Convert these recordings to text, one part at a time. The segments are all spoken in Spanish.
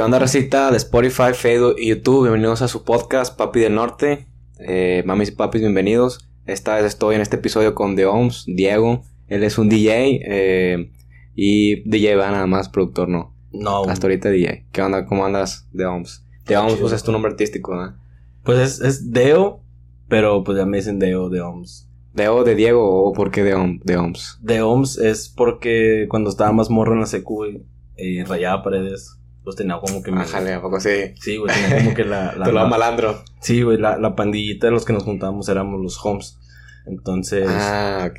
¿Qué onda, recita de Spotify, Facebook y YouTube? Bienvenidos a su podcast, Papi del Norte. Eh, mamis y papis, bienvenidos. Esta vez estoy en este episodio con The Oms, Diego. Él es un DJ eh, y DJ va nada más, productor no. No, Hasta ahorita DJ. ¿Qué onda? ¿Cómo andas, The Oms? The Oms, pues es tu nombre artístico, ¿no? pues es, es Deo, pero pues ya me dicen Deo de OMS. ¿Deo de Diego o por qué de, Om- de Oms? De OMS es porque cuando estaba más morro en la secu, güey, eh, rayaba paredes. Pues tenía como que... mi- Ájale, ¿a poco sí? Sí, güey, tenía como que la... la, Te lo la- malandro. sí, güey, la, la pandillita de los que nos juntábamos éramos los homes. Entonces, Ah, ok.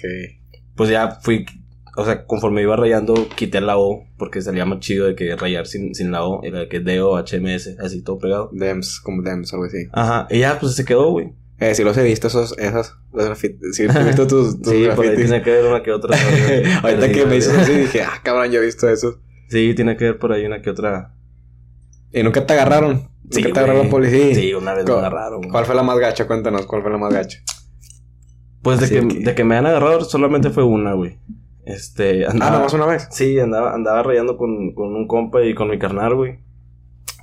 pues ya fui... O sea, conforme iba rayando, quité la O, porque salía más chido de que rayar sin, sin la O, era de que Deo, HMS, así todo pegado. Dems, como Dems, algo así. Ajá, y ya, pues se quedó, güey. Eh, si los he visto, esos, esos, los grafitis. Si he visto tus, tus Sí, por ahí grafitis. tiene que ver una que otra. Ahorita que me dices así, dije, ah, cabrón, yo he visto eso. Sí, tiene que ver por ahí una que otra. ¿Y nunca te agarraron? Sí, ¿Nunca te agarró güey. la policía? Sí, una vez me ¿Cuál- agarraron. ¿Cuál fue la más gacha? Cuéntanos, ¿cuál fue la más gacha? Pues de que, que- de que me han agarrado solamente fue una, güey. Este, Ah, andaba. nada más una vez. Sí, andaba, andaba rayando con, con un compa y con mi carnal, güey.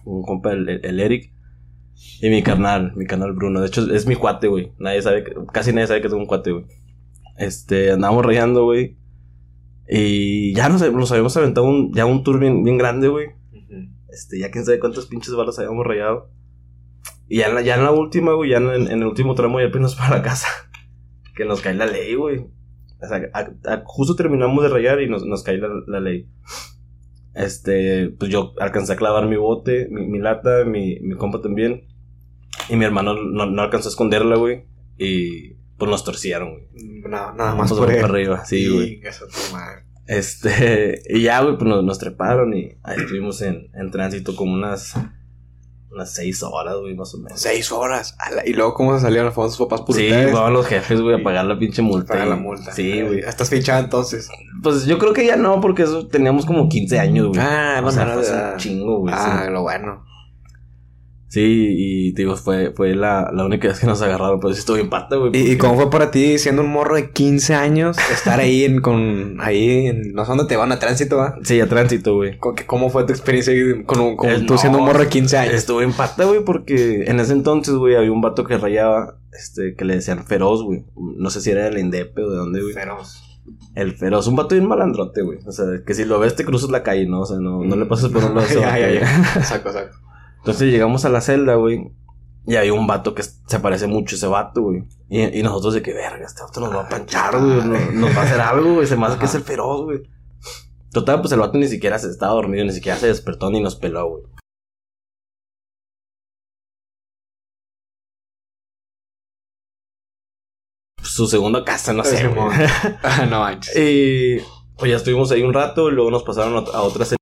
Un compa, el, el- el Eric. Y mi carnal, mi carnal Bruno. De hecho, es mi cuate, güey. Nadie sabe, que- casi nadie sabe que tengo un cuate, güey. Este, andábamos rayando, güey. Y ya nos, nos habíamos aventado un, ya un tour bien, bien grande, güey. Este, ya quién sabe cuántas pinches balas habíamos rayado. Y ya en la, ya en la última, güey, ya en, en el último tramo ya apenas para la casa. Que nos cae la ley, güey. O sea, a- a- justo terminamos de rayar y nos, nos cae la, la ley. Este, pues yo alcancé a clavar mi bote, mi, mi lata, mi, mi compa también. Y mi hermano no, no alcanzó a esconderla, güey. Y pues nos torcieron, güey. No, nada más Nos por él. para arriba, sí, güey. Madre. Este, y ya, güey, pues nos, nos treparon y ahí estuvimos en, en tránsito como unas, unas seis horas, güey, más o menos. Seis horas. ¿Y luego cómo se salieron los sus papás por Sí, van los jefes, güey, a pagar la pinche multa. Paga y- la multa. Sí, güey. ¿Estás fichado entonces? Pues yo creo que ya no, porque eso teníamos como 15 años, güey. Ah, o sea, no, fue hace no, un chingo, güey. Ah, sí. lo bueno. Sí, y te digo, fue, fue la, la única vez que nos agarraron, pero sí estuvo bien pata, güey. ¿Y, cómo fue para ti, siendo un morro de 15 años, estar ahí en, con, ahí en, no sé dónde te van a tránsito, ¿va? Sí, a tránsito, güey. ¿Cómo- ¿Cómo fue tu experiencia con, con Eh, tú no, siendo un morro de 15 años? Estuvo en pata, güey, porque en ese entonces, güey, había un vato que rayaba, este, que le decían feroz, güey. No sé si era del Indepe o de dónde, güey. Feroz. El feroz, un vato bien malandrote, güey. O sea, que si lo ves te cruzas la calle, ¿no? O sea, no, no le pasas por un lado. Ya, ya. Saco, saco. Entonces llegamos a la celda, güey. Y hay un vato que se parece mucho a ese vato, güey. Y, y nosotros de que, verga, este vato nos va a panchar, güey. Nos, nos va a hacer algo, güey. Se me hace que es el feroz, güey. Total, pues el vato ni siquiera se estaba dormido, ni siquiera se despertó ni nos peló, güey. Su segunda casa, no sé, güey. Ah, no manches. Y pues ya estuvimos ahí un rato y luego nos pasaron a, a otra celda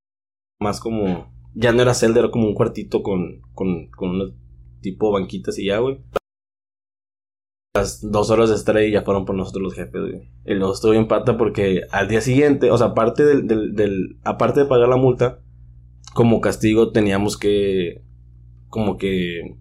más como... Ya no era celda, era como un cuartito con, con, con un tipo banquitas y ya, güey. Las dos horas de estar ahí ya fueron por nosotros los jefes, güey. Y luego estuvo en pata porque al día siguiente, o sea, aparte del, del, del- aparte de pagar la multa, como castigo teníamos que, como que,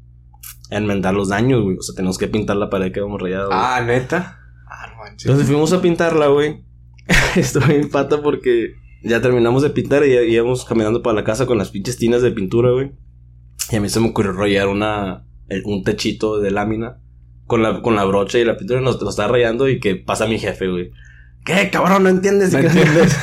enmendar los daños, güey. O sea, tenemos que pintar la pared que habíamos rayado. güey. Ah, ¿neta? Ah, no manches. Entonces fuimos a pintarla, güey. Estuve en pata porque ya terminamos de pintar y íbamos caminando para la casa con las pinches tinas de pintura, güey. Y a mí se me ocurrió rayar una, el- un techito de lámina con la, con la brocha y la pintura nos lo estaba rayando y que pasa mi jefe, güey. ¿Qué, cabrón? ¿No entiendes? No ¿Qué- entiendes.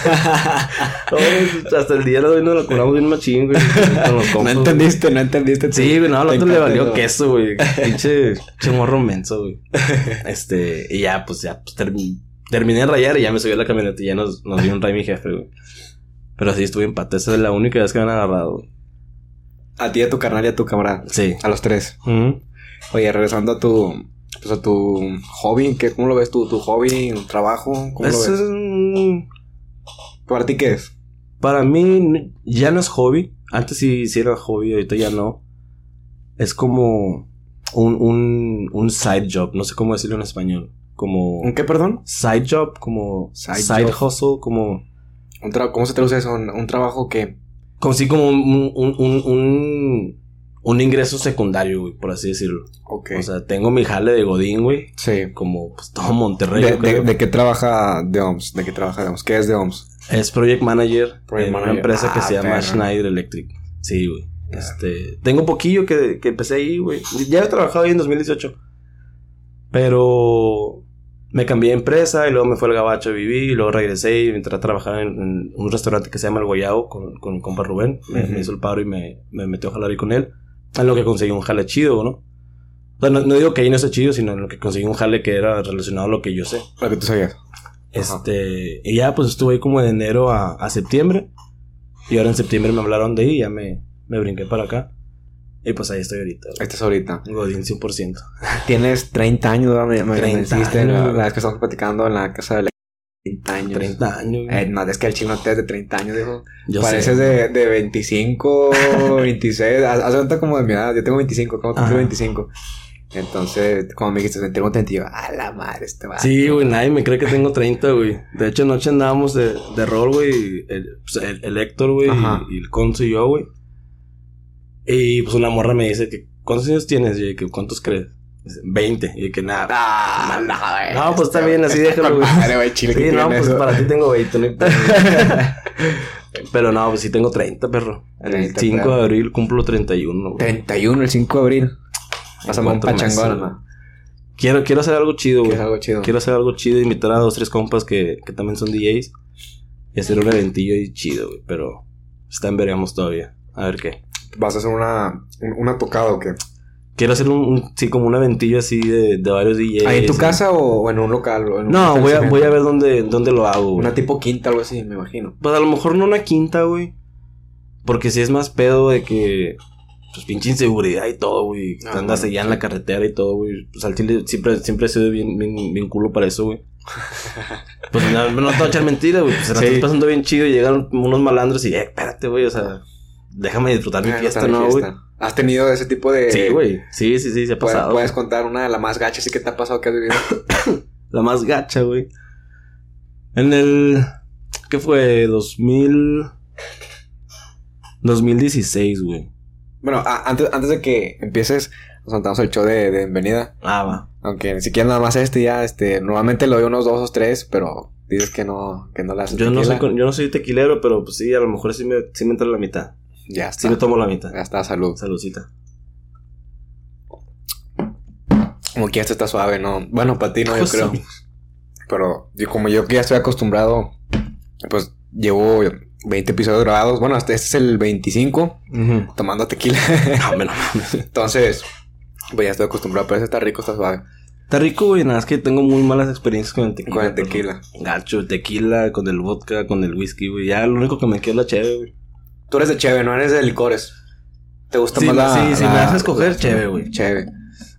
Oh, hasta el día de hoy nos lo cobramos bien machín, güey. Con los No entendiste, no entendiste. Sí, güey, no, al otro le valió eso. queso, güey. Pinche, pinche morro menso, güey. Este, y ya, pues ya, pues termi- terminé de rayar y ya me subí a la camioneta y ya nos, nos dio un ray mi jefe, güey. Pero sí, estuve en pata. Esa es la única vez que me han agarrado, güey. A ti, a tu carnal y a tu camarada. Sí. A los tres. Oye, regresando a tu, pues a tu hobby, ¿qué, ¿cómo lo ves tú? ¿Tu hobby, trabajo? ¿Cómo Eso lo es ves? un- ¿Para ti qué es? Para mí ya no es hobby. Antes sí, sí era hobby, ahorita ya no. Es como un, un, un side job. No sé cómo decirlo en español. Como... ¿Un qué, perdón? Side job, como Side side, job. hustle, como... Un ¿Cómo se traduce eso? ¿Un, un trabajo que Como sí, como un, un, un, un, un ingreso secundario, güey, por así decirlo. Ok. O sea, tengo mi jale de Godín, güey. sí. Como pues todo Monterrey. ¿De, de, de qué trabaja The OMS? ¿De qué trabaja The OMS? ¿Qué es The OMS? Es project manager Project en manager. una empresa que Ah, se llama. Schneider Electric. Sí, güey. Este, tengo poquillo que, que empecé ahí, güey. Ya he trabajado ahí en 2018. Pero me cambié de empresa y luego me fue al Gabacho a vivir y luego regresé y entré a trabajar en, en un restaurante que se llama El Guayao con, con mi compa Rubén. Me, Ujú. me hizo el paro y me, me metió a jalar ahí con él. En lo que conseguí un jale chido, ¿no? O sea, no, no digo que ahí no esté chido, sino en lo que conseguí un jale que era relacionado a lo que yo sé. Lo que tú sabías. Este, y ya pues estuve ahí como de enero a, a septiembre. Y ahora en septiembre me hablaron de ahí y ya me, me brinqué para acá. Y pues ahí estoy ahorita. güey. Este es ahorita. Godín 100%. Tienes 30 años, ¿verdad? me, me 30 dijiste años, la, la vez que estábamos platicando en la casa de la... 30 años. 30 años. Eh, no, es que el chino te es de 30 años, dijo. Yo Pareces sé. de, de 25, 26. Haz haz cuenta como de mi edad. Yo tengo 25, como cumplí Ajá. 25. Entonces, como me dijiste, tengo 30 y yo, a la madre, este va. Sí, güey, nadie me cree que tengo 30, güey. De hecho, anoche andábamos de, de rol, güey. El, pues, el, el Héctor, güey, Ajá. y, y el Conso y yo, güey. Y pues una morra me dice que, ¿cuántos años tienes? Y que, ¿cuántos crees? Dice, 20. Y que nada. Ah, no, güey. No, pues está bien, así déjalo, güey. Sí, no, pues eso. para ti tengo 20, no. Pero no, pues sí tengo 30, perro. El 30, 5 claro. de abril cumplo 31, güey. 31, el 5 de abril. Pásame un pachangón. ¿no? Quiero, quiero hacer algo chido, güey. algo chido. Quiero hacer algo chido, invitar a dos, tres compas que, que también son DJs. Y hacer un eventillo ahí chido, güey. Pero está en veremos todavía. A ver qué. ¿Vas a hacer una, un- una tocada o qué? Quiero hacer un, un- sí, como un eventillo así de, de varios DJs. ¿Ahí en tu casa o en un local? o en un No, voy a, voy a ver dónde, dónde lo hago, güey. Una tipo quinta, algo así, me imagino. Pues a lo mejor no una quinta, güey. Porque si es más pedo de que. Pues pinche inseguridad y todo, güey. Ah, Andas bueno, allá en la carretera y todo, güey. Pues al chile siempre, siempre he sido bien, bien, bien culo para eso, güey. Pues no, no te voy a echar mentiras, güey. Pues se la Sí. estás pasando bien chido y llegan unos malandros y, eh, espérate, güey. O sea, déjame disfrutar mi fiesta, ¿no, güey? ¿Has tenido ese tipo de...? Sí, güey. Sí, sí, sí, se ha ¿Puedes, pasado. puedes contar una de las más gachas y qué te ha pasado que has vivido? La más gacha, güey. En el. ¿Qué fue? 2000. 2016, güey. bueno, a- antes, antes de que empieces, nos contamos el show de, de bienvenida. Ah, va. Aunque ni siquiera nada más este ya, este... Normalmente lo doy unos dos o tres, pero dices que no, que no la haces Yo no, soy, yo no soy tequilero, pero pues sí, a lo mejor sí me, sí me entra la mitad. Ya está. Sí me tomo la mitad. Ya está, salud. Saludcita. Como que ya está suave, ¿no? Bueno, para ti no, yo Cosa. creo. Pero yo, como yo que ya estoy acostumbrado, pues llevo 20 episodios grabados. Bueno, este, este es el 25, Ujú. tomando tequila. No, me no mames. Entonces, pues ya estoy acostumbrado, pero ese está rico, está suave. Está rico, güey. Nada, es que tengo muy malas experiencias con el tequila. Con el tequila. Gacho, el tequila, con el vodka, con el whisky, güey. Ya lo único que me queda es la cheve, güey. Tú eres de cheve, no eres de licores. ¿Te gusta Sí, más la...? sí, si la- me das a escoger, cheve, güey. Cheve.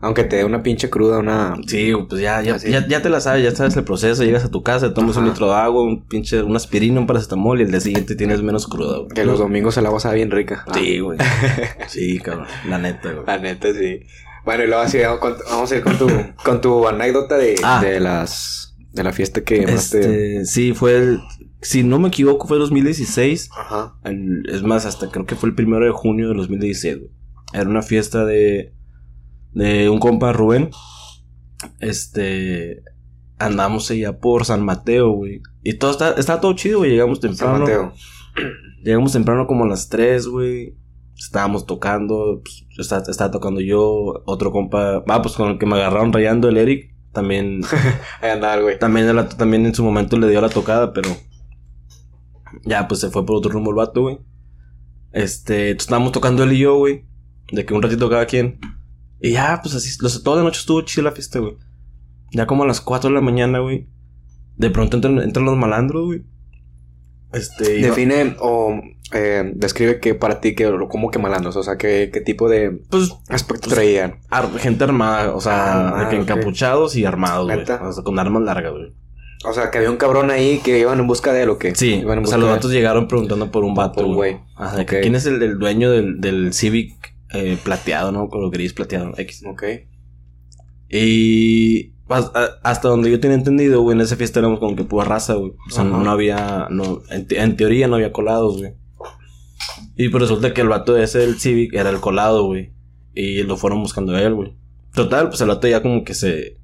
Aunque te dé una pinche cruda, una... Sí, pues ya, ya, ya, ya te la sabes, ya sabes el proceso. Llegas a tu casa, tomas un litro de agua, un pinche, una aspirina, un paracetamol y el día siguiente tienes menos cruda, güey. Que los domingos el agua sabe bien rica. Sí, güey. Sí, cabrón. La neta, güey. La neta, sí. Bueno, y luego así, vamos, a ir con tu, con tu anécdota de, Ah. de las... De la fiesta que. Este, sí, fue el, si no me equivoco, fue 2016. Ajá. El- es más, hasta creo que fue el primero de junio de 2016, güey. Era una fiesta de, de un compa Rubén. Este, andamos allá por San Mateo, güey. Y todo está, estaba todo chido, güey. Llegamos San temprano. Mateo. Llegamos temprano como a las 3, güey. Estábamos tocando, pues, estaba, estaba tocando yo, otro compa, ah, pues con el que me agarraron rayando el Eric, también Ahí andaba güey. también, también en su momento le dio la tocada, pero ya pues se fue por otro rumbo el vato, güey. Este, estábamos tocando él y yo, güey. De que un ratito cada quien. Y ya, pues así, los, toda la noche estuvo chida la fiesta, güey. Ya como a las 4 de la mañana, güey. De pronto entran, entran los malandros, güey. Este, Define o eh, describe que para ti, que, como que malandros, o sea, qué, qué tipo de pues aspecto Pues, traían. ar- gente armada, o sea, Ah, de que encapuchados y armados, güey. O sea, con armas largas, güey. O sea, que había un cabrón ahí que iban en busca de lo que. Sí, iban en o sea, los de- vatos llegaron preguntando por un vato, Por güey. Ajá. ¿Quién es el, el dueño del, del Civic eh, plateado, no? Con lo gris plateado, X. Ok. Y hasta donde yo tenía entendido, güey, en esa fiesta éramos como que pura raza, güey. O sea, no había, no, en, te- en teoría no había colados, güey. Y pues resulta que el vato ese del Civic era el colado, güey. Y lo fueron buscando a él, güey. Total, pues el vato ya como que se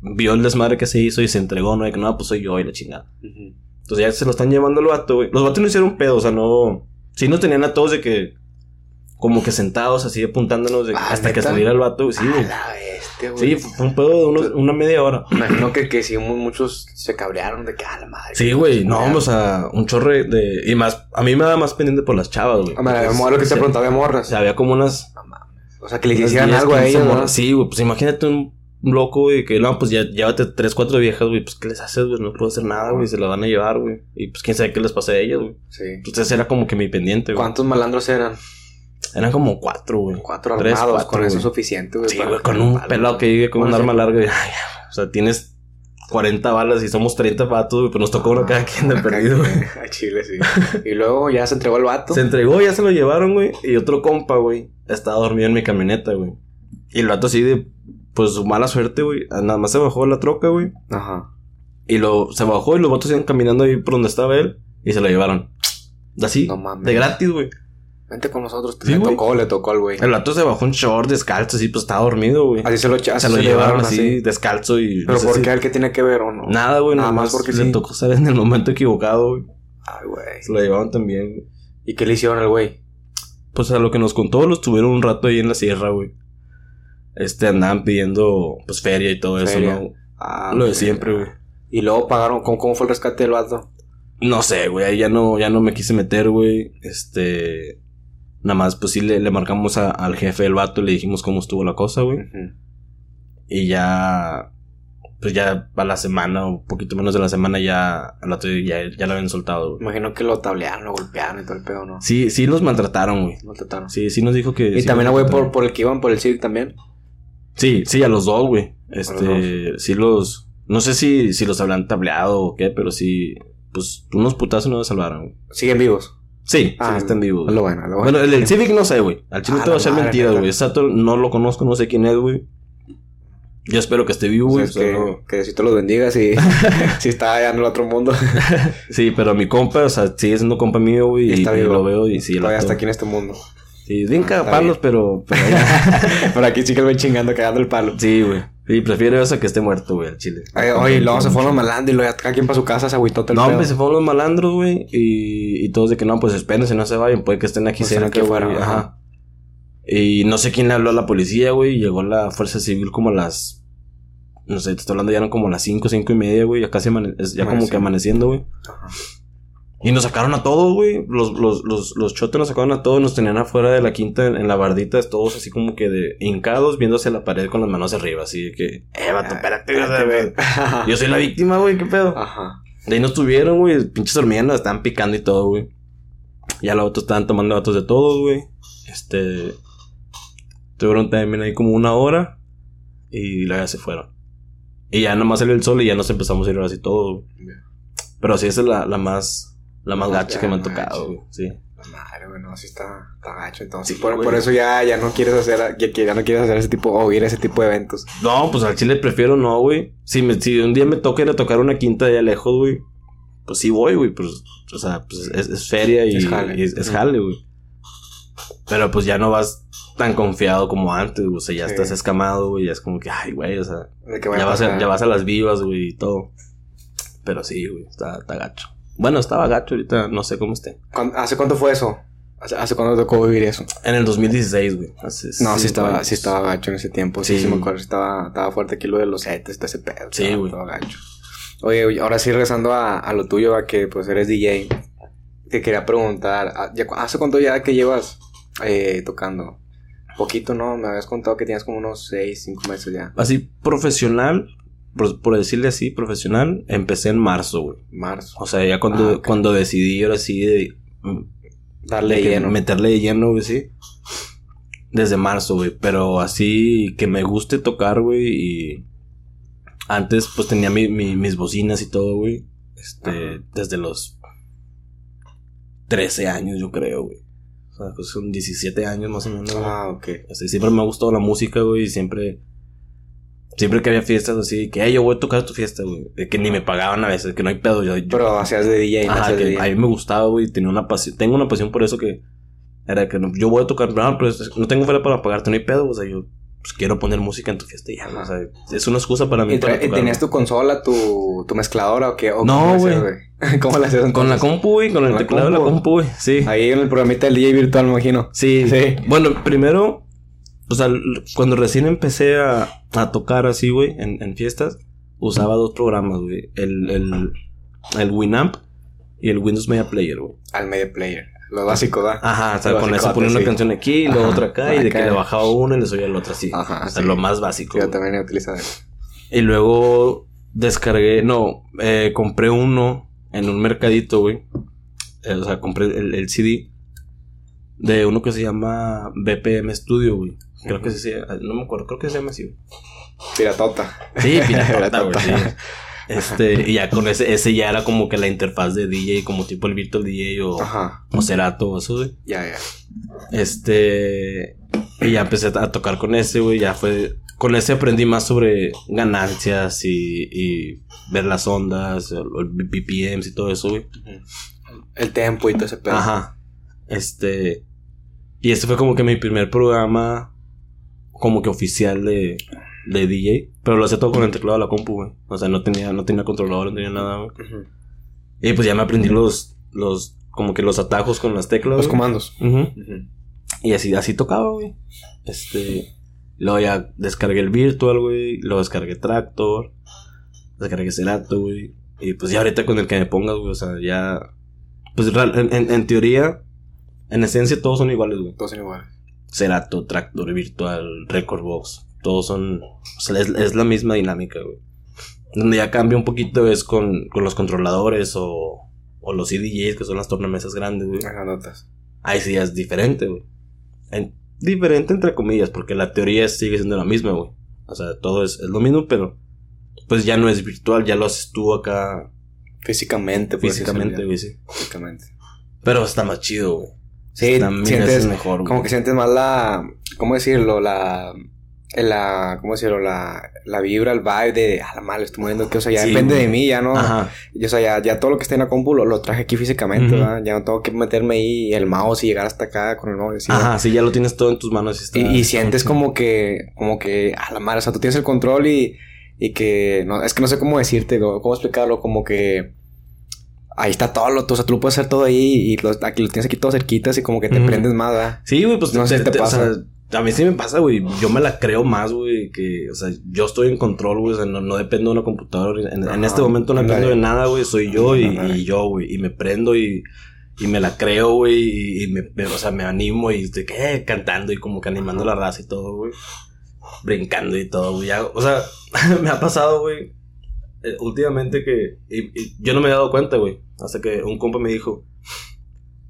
vio el desmadre que se hizo y se entregó, ¿no? De que no, pues soy yo y la chingada. Entonces ya se lo están llevando al vato, güey. Los vatos no hicieron pedo, o sea, no. Sí nos tenían a todos de que. como que sentados así apuntándonos de- Ah, hasta que saliera el vato, güey. Sí, güey. la bestia, güey. Sí, fue un pedo de unos- una media hora. Imagino que, que sí, mu- muchos se cabrearon de que a la madre. Sí, güey, no, o sea, un chorre de... Y más, a mí me da más pendiente por las chavas, güey. Ah, mo- lo que te se- preguntaba O morras. sea, había como unas... O sea, que le hicieran 10, algo a 15 ellos, ¿no? Sí, güey, pues imagínate un loco, güey, que no, pues ya llévate tres, cuatro viejas, güey, pues ¿qué les haces, güey? No puedo hacer nada, güey, se la van a llevar, güey. Y pues quién sabe qué les pasa a ellas, güey. Sí. Entonces era como que mi pendiente, güey. ¿Cuántos malandros eran? Eran como cuatro, güey. Cuatro Tres, armados. cuatro, con eso güey. es suficiente, güey. Sí, güey, con un pelado que llegue con un arma larga. y, ay, o sea, tienes 40 balas y somos 30 vatos, güey, pero nos tocó uno cada quien de perdido, güey. A Chile, sí. y luego ya se entregó el vato. Se entregó, ya se lo llevaron, güey. Y otro compa, güey, estaba dormido en mi camioneta, güey. Y el vato así de, pues, su mala suerte, güey. Nada más se bajó de la troca, güey. Ajá. Y lo, se bajó y los vatos iban caminando ahí por donde estaba él. Y se lo llevaron. Así, No mames. de gratis, güey. Vente con nosotros. Sí, le tocó, le tocó al güey. El vato se bajó en short, descalzo, así, pues estaba dormido, güey. Así se lo, así Se lo llevaron así, descalzo y... Pero no sé ¿por si- qué? ¿El que tiene que ver o no? Nada, güey, Nada nada más más porque le sí. tocó estar en el momento equivocado, güey. Ay, güey. Se lo llevaron también, güey. ¿Y qué le hicieron al güey? Pues a lo que nos contó, los tuvieron un rato ahí en la sierra, güey. Este, andaban pidiendo, pues, feria y todo Feria. eso, ¿no? Ah, Lo de siempre, güey. Y luego pagaron. ¿Cómo, cómo fue el rescate del vato? No sé, güey, ahí ya no, ya no me quise meter, güey. Este, nada más, pues sí le, le marcamos a- al jefe del vato y le dijimos cómo estuvo la cosa, güey. Y ya, pues ya a la semana, o un poquito menos de la semana, ya, al otro día ya, ya lo habían soltado, güey. Imagino que lo tablearon, lo golpearon y todo el pedo, ¿no? Sí, sí los maltrataron, güey. Lo trataron. Sí, sí nos dijo que... Y sí también güey por, maltrataron. por el que iban por el CIRC también. Sí, sí, a los dos, güey. los Este, sí los... No sé si, si los habrán tableado o qué, pero sí... Pues unos putazos no los salvaron, güey. Siguen vivos. Sí, Ah, sí, están vivos. Güey. lo bueno, lo bueno. Bueno, el Civic no sé, güey. Al chile Ah, te va a ser mentira, güey. Exacto, no lo conozco, no sé quién es, güey. Yo espero que esté vivo, O sea, güey. que, que si te los bendigas y si está allá en el otro mundo. Sí, pero mi compa, o sea, sigue siendo compa mío, güey. Y, Está y vivo. lo veo y sí, Todavía está aquí en este mundo. Sí, bien Ah, cagapalos, pero... pero Pero aquí sí que lo ven chingando, cagando el palo. sí, güey. Sí, prefiero eso que esté muerto, güey, al chile. Ay, Oye, luego se fueron los malandros y luego cada quien para su casa se agüitó el No, hombre, se fueron los malandros, güey. Y, y todos de que no, pues espérense, no se vayan. Puede que estén aquí Pues cerca, estén aquí güey. afuera, Ajá. ajá. Y no sé quién le habló a la policía, güey. Llegó la fuerza civil como a las. No sé, te estoy hablando ya eran como las 5, cinco y media, güey. Ya casi ya como que amaneciendo, güey. Ajá. Y nos sacaron a todos, güey. Los, los, los, los chotes nos sacaron a todos. Nos tenían afuera de la quinta en, la bardita, todos así como que de hincados, viéndose la pared con las manos arriba. Así de que, eh, vato, espérate, Espérate, güey. Yo soy la víctima, güey, qué pedo. Ajá. De ahí nos tuvieron, güey. Pinches nos estaban picando y todo, güey. Ya los otros estaban tomando datos de todos, güey. Este. Tuvieron también ahí como una hora. Y luego ya se fueron. Y ya nomás salió el sol y ya nos empezamos a ir así todos, güey. Pero sí, esa es la, la más. La más gacha que me han tocado, güey. Sí. La Madre, güey, no, sí está, está gacho. Entonces, Sí, por, eso ya, ya no quieres hacer, ya, ya no quieres hacer ese tipo, o ir a ese tipo de eventos. No, pues al chile prefiero no, güey. Si, me, si un día me toca ir a tocar una quinta de allá lejos, güey. Pues sí voy, güey. Pues, o sea, pues es, es feria y Es jale. jale, es, es jale, güey. Pero pues ya no vas tan confiado como antes, güey. O sea, ya Sí. estás escamado, güey. Ya es como que, ay, güey, o sea, ya a vas, a, ya vas a las vivas, güey, y todo. Pero sí, güey, está, está gacho. Bueno, estaba gacho ahorita, no sé cómo esté. ¿Cuán- ¿Hace cuánto fue eso? ¿Hace, hace cuándo te tocó vivir eso? En el 2016, güey. hace No, sí estaba, años. sí estaba gacho en ese tiempo. Sí, Sí. sí, me acuerdo. Estaba, estaba fuerte aquí lo de los setes, ese pedo. Sí, güey. Estaba gacho. Oye, oye, ahora sí regresando a, a lo tuyo, a que pues eres DJ. Te quería preguntar, ¿a- ya cu- ¿hace cuánto ya que llevas eh, tocando? Poquito, ¿no? Me habías contado que tienes como unos 6, 5 meses ya. Así, profesional, por, por decirle así, profesional, empecé en marzo, güey. Marzo. O sea, ya cuando, Ah, cuando decidí ahora sí de, Darle de que lleno. meterle de lleno, güey, sí. Desde marzo, güey. Pero así que me guste tocar, güey. Y antes, pues tenía mi- mi- mis bocinas y todo, güey. Este, Ajá. desde los 13 años, yo creo, güey. O sea, pues son 17 años más o menos. Ah, ok. Así, siempre me ha gustado la música, güey, y siempre... Siempre que había fiestas así, que, hey, yo voy a tocar tu fiesta, güey. De que ni me pagaban a veces, que no hay pedo. Yo, yo- Pero hacías de DJ, no Ajá, de que DJ. a mí me gustaba, güey, tenía una pasión. Tengo una pasión por eso que... Era que no- yo voy a tocar, no, pero no tengo fuera para pagarte, no hay pedo, o sea, yo... pues quiero poner música en tu fiesta y ya, o sea, es una excusa para mí. ¿Y, para tocar, tenías tu consola, tu, tu mezcladora o qué? ¿O No, güey. ¿Cómo la hacías Con la compu, güey, con el Con la teclado de la compu, güey, sí. Ahí en el programita del DJ virtual, me imagino. Sí. Sí. Bueno, primero, o sea, cuando recién empecé a, a tocar así, güey, en, en fiestas, usaba dos programas, güey. El, el, el Winamp y el Windows Media Player, güey. Al media player. Lo básico, ¿da? Ajá, o sea, Lo con eso ponía una sí. canción aquí y luego Ajá, otra acá, y de que le bajaba una y le subía la otra así. Ajá, o sea, sí. lo más básico. Sí, yo también he utilizado eso. Y luego descargué, no, eh, compré uno en un mercadito, güey. Eh, o sea, compré el, el CD de uno que se llama BPM Studio, güey. Creo que se no me acuerdo, creo que se llama así. Piratota. Sí, piratota, güey. Sí. Este, y ya con ese, ese ya era como que la interfaz de DJ, como tipo el Virtual DJ o, Ajá. o Serato o eso, güey. Ya, ya. Este. Y ya empecé a tocar con ese, güey. Ya fue. Con ese aprendí más sobre ganancias y, y ver las ondas, el, el BPMs y todo eso, güey. El tempo y todo ese pedo. Ajá. Este. Y este fue como que mi primer programa, como que oficial de, de DJ. Pero lo hacía todo con el teclado de la compu, güey. O sea, no tenía, no tenía controlador, no tenía nada, güey. Y pues ya me aprendí los, los, como que los atajos con las teclas. Los comandos. Ujú. Y así, así tocaba, güey. Este. Luego ya descargué el Virtual, güey. Luego descargué Tractor. Descargué Serato, güey. Y pues ya ahorita con el que me pongas, güey. O sea, ya. Pues real- en, en- en teoría, en esencia todos son iguales, güey. Todos son iguales. Cerato, Tractor, Virtual, Record Box. Todos son. O sea, es, es la misma dinámica, güey. Donde ya cambia un poquito es con, con los controladores o, o los CDJs, que son las tornamesas grandes, güey. Las notas. Ahí sí ya es diferente, güey. En- diferente entre comillas, porque la teoría sigue siendo la misma, güey. O sea, todo es, es lo mismo, pero pues ya no es virtual, ya lo haces tú acá Físicamente, así físicamente, güey, sí. Físicamente. Pero está más chido, güey. Sí, También sientes es mejor, como que sientes más la, ¿cómo decirlo? La, la, ¿cómo decirlo? La, la vibra, el vibe de, ah, la madre, estoy moviendo, que, o sea, ya Sí, depende güey. de mí, ya no, Ajá. y, o sea, ya, ya todo lo que está en la compu lo, lo traje aquí físicamente. ¿verdad? Ya no tengo que meterme ahí el mouse y llegar hasta acá con el mouse. ¿verdad? Ajá, sí, ya lo tienes todo en tus manos. Y, está- Y, y está sientes como que, como que, a la madre, o sea, tú tienes el control y, y que, no, es que no sé cómo decirte, cómo explicarlo, como que ahí está todo, lo, o sea, tú lo puedes hacer todo ahí y lo, aquí lo tienes aquí todo cerquitas y como que te prendes más, ¿verdad? Sí, güey, pues No sé si te pasa. sea, a mí sí me pasa, güey. Yo me la creo más, güey. Que, o sea, yo estoy en control, güey. O sea, no, no dependo de una computadora. En, este momento no dependo de nada, güey. Soy yo y, yo, güey. Y me prendo y, y me la creo, güey. Y, y me, me- o sea, me animo y estoy eh, cantando y como que animando la raza y todo, güey. Brincando y todo, güey. O sea, me ha pasado, güey. Eh, últimamente que. Y, y yo no me he dado cuenta, güey. Hasta que un compa me dijo.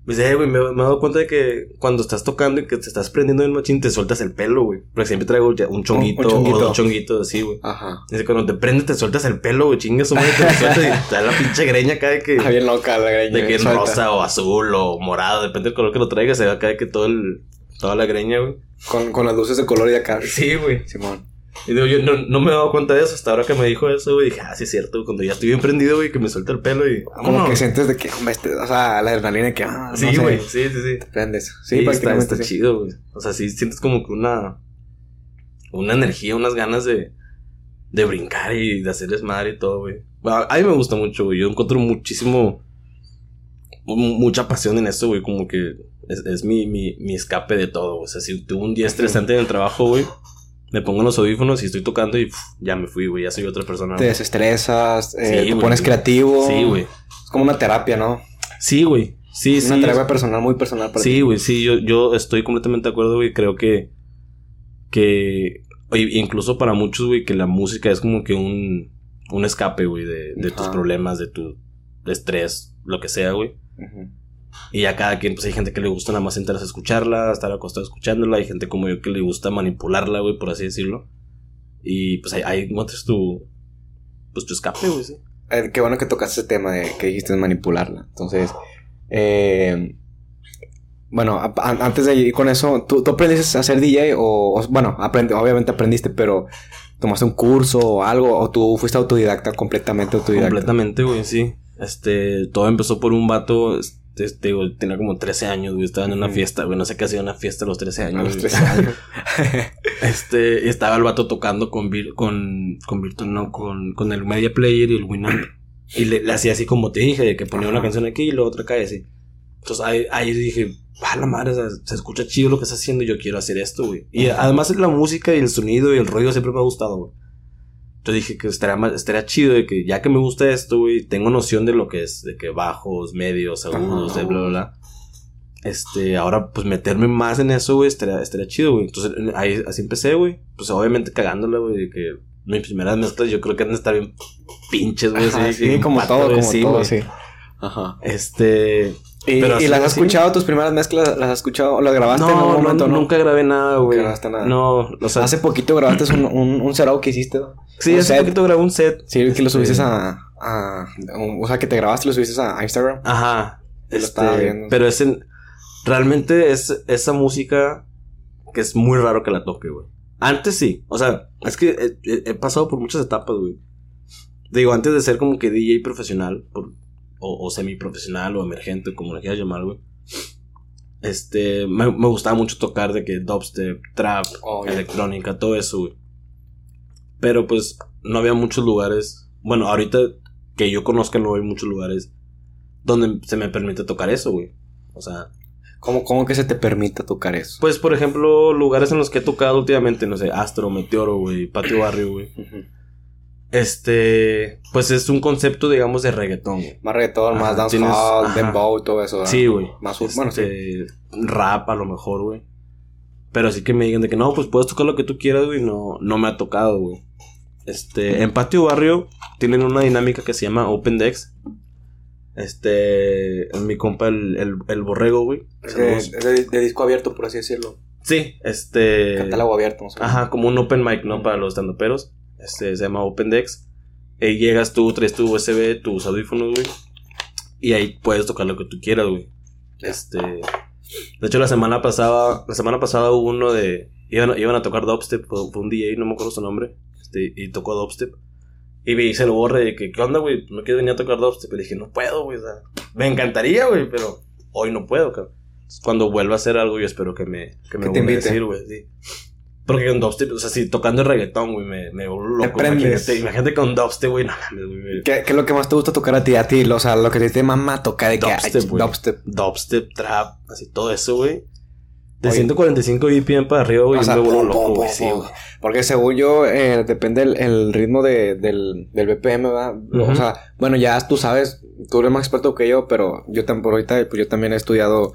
Me dice, güey, me, me he dado cuenta de que cuando estás tocando y que te estás prendiendo en machín, te sueltas el pelo, güey. Porque siempre traigo un chonguito, Un- un chonguito. o dos chonguitos así, güey. Ajá. Dice, cuando te prendes, te sueltas el pelo, güey. Chingas, madre, te lo sueltas y te da la pinche greña acá de que. Está bien loca la greña. De que es rosa o azul o morado, depende del color que lo traigas, se ve acá de que todo el. Toda la greña, güey. Con, con las luces de color y acá. Sí, güey. Simón. Y digo, yo no, no me he dado cuenta de eso hasta ahora que me dijo eso, güey. Dije, ah, sí es cierto, cuando ya estoy bien prendido, güey, que me suelta el pelo y. Como que sientes de que, hombre, este, o sea, la adrenalina que, ah, no Sí, sé, güey, sí, sí, sí. te prendes. Sí, Sí, está, prácticamente está sí. chido, güey. O sea, sí sientes como que una. Una energía, unas ganas de. De brincar y de hacer desmadre y todo, güey. A a mí me gusta mucho, güey. Yo encuentro muchísimo. mu- Mucha pasión en esto, güey. Como que es, es mi, mi, mi escape de todo, güey. O sea, si tuve un día estresante en el trabajo, güey. Me pongo los audífonos y estoy tocando y ya me fui, güey. Ya soy otra persona. Te güey. desestresas, eh, Sí, te güey. pones creativo. Sí, güey. Es como una terapia, ¿no? Sí, güey. Sí, sí. una es- terapia personal, muy personal para Sí, ti. güey, sí, yo, yo estoy completamente de acuerdo, güey. Creo que. Que. incluso para muchos, güey, que la música es como que un. Un escape, güey, de, de tus problemas, de tu estrés, lo que sea, güey. Ujú. Y a cada quien, pues hay gente que le gusta nada más sentarse a escucharla, estar acostado escuchándola. Hay gente como yo que le gusta manipularla, güey, por así decirlo. Y pues ahí, ahí encuentras tu. Pues tu escape, güey, sí. Eh, qué bueno que tocaste ese tema de que dijiste manipularla. Entonces, eh, bueno, a- a- antes de ir con eso, ¿tú, tú aprendiste a ser DJ o, o- bueno, aprende, obviamente aprendiste, pero tomaste un curso o algo o tú fuiste autodidacta, completamente autodidacta? Completamente, güey, sí. Este, todo empezó por un vato, tenía como 13 años, güey, estaba en una Ujú. fiesta, güey, no sé qué hacía una fiesta a los 13 A años. los güey. 13 años. Este, estaba el vato tocando con, Vir- con, con Virtual, no, con, con el Media Player y el Winamp. Y le, le hacía así como te dije, de que ponía una canción aquí y luego otra acá y así. Entonces ahí, ahí dije, va la madre, o sea, se escucha chido lo que está haciendo y yo quiero hacer esto, güey. Y además la música y el sonido y el rollo siempre me ha gustado, güey. Entonces dije que estaría, ma- estaría chido de que ya que me gusta esto, güey, tengo noción de lo que es, de que bajos, medios, agudos, de bla, bla, bla. Este, ahora pues meterme más en eso, güey, estaría, estaría chido, güey. Entonces ahí así empecé, güey. Pues obviamente cagándola, güey, de que mis primeras mezclas yo creo que han de estar bien pinches, güey. Así, sí, como pato, todo, como sí, todo, güey. sí. Ajá. Este. ¿Y, Pero y así, las has escuchado, tus primeras mezclas, las has escuchado, las grabaste en algún No, no, momento, no? nunca grabé nada, güey. grabaste nada. No, o sea, Hace poquito grabaste un, un, un setup que hiciste, ¿no? sí, un hace set. poquito grabé un set. Sí, que lo subiste Este- a, a... O sea, que te grabaste y lo subiste a Instagram. Ajá. Lo Este, estaba viendo. Pero es en, realmente es esa música que es muy raro que la toque, güey. Antes sí. O sea, es que he, he- he pasado por muchas etapas, güey. Digo, antes de ser como que DJ profesional, por, o, o semiprofesional, o emergente, como le quieras llamar, güey. Este, me, me gustaba mucho tocar de que dubstep, trap, Oh, electrónica, todo eso, güey. Pero pues no había muchos lugares. Bueno, ahorita que yo conozca no hay muchos lugares donde se me permite tocar eso, güey. O sea, ¿Cómo, ¿Cómo que se te permite tocar eso? pues por ejemplo, lugares en los que he tocado últimamente, no sé, Astro, Meteoro, güey, Patio Barrio, güey. Ujú. Este, pues es un concepto, digamos, de reggaetón, güey. Más reggaetón, Ajá, más dancehall, dembow, todo eso. ¿verdad? Sí, güey. Más, bueno, sí. Este, rap a lo mejor, güey. Pero así que me digan de que no, pues puedes tocar lo que tú quieras, güey. No, no me ha tocado, güey. Este, en Patio Barrio tienen una dinámica que se llama Open Decks. Este, mi compa el, el, el borrego, güey. Es de, Saludos. es de- de disco abierto, por así decirlo. Sí, este. Catálogo abierto. no sé. Ajá, como un open mic, ¿no? Para los estandoperos. Este, se llama Open Decks. Y llegas tú, traes tu USB, tus audífonos, güey. Y ahí puedes tocar lo que tú quieras, güey. Este. De hecho, la semana pasada, la semana pasada hubo uno de. Iban, iban a tocar dubstep, fue, un DJ, no me acuerdo su nombre. Este, y tocó dubstep. Y me dice el borre de que, ¿qué onda, güey? ¿No quieres venir a tocar dubstep? Y le dije, no puedo, güey. o sea, me encantaría, güey, pero hoy no puedo, cabrón. Cuando vuelva a hacer algo, yo espero que me, que me vuelva a decir, güey, sí. Porque con dubstep, o sea, si tocando el reggaetón, güey, me, me vuelvo loco. Imagínate, imagínate con dubstep, güey, no mames, güey. ¿Qué, ¿Qué es lo que más te gusta tocar a ti? A ti, o sea, lo que te mama tocar de que Dubstep, ay, güey. dubstep. Dubstep, trap, así todo eso, güey. De Oye. 145 BPM para arriba, güey, O sea, me vuelvo loco, güey, pum, sí, güey. Porque según yo, eh, depende el, el ritmo de, del, del BPM, ¿verdad? O sea, bueno, ya tú sabes, tú eres más experto que yo, pero yo también, por ahorita, pues yo también he estudiado,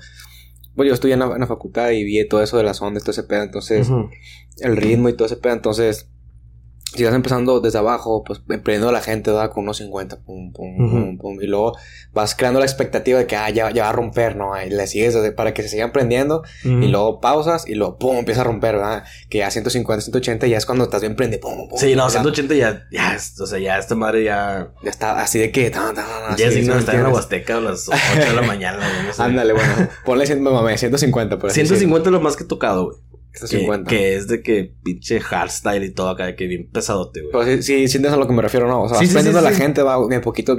pues yo estudié en la, en la facultad y vi todo eso de las ondas, todo ese pedo, entonces. El ritmo y todo ese pedo, entonces, si vas empezando desde abajo, pues emprendiendo a la gente, ¿verdad? Con unos 50, pum, pum, Ujú. pum, pum, y luego vas creando la expectativa de que, ah, ya, ya va a romper, ¿no? Y le sigues para que se sigan prendiendo, Ujú. y luego pausas y luego pum, empieza a romper, ¿verdad? Que ya 150, 180 ya es cuando estás bien prendido. Pum, pum, Sí, no, o sea, 180 ya, ya, o sea, ya esta madre ya... Ya está así de que. tan, tan, tan, ya así, es digno ¿sí de me estar en la? Huasteca a las 8 de la mañana, no sé. Ándale, bueno. Ponle 100, mamá, 150, por así 150 es lo más que he tocado, güey. Que, 150. que es de que pinche hardstyle y todo acá, de que bien pesadote, güey. Pero sí, sí, sientes a lo que me refiero, ¿no? O sea, Sí, vas sí, sí, a la sí. gente, va de poquitos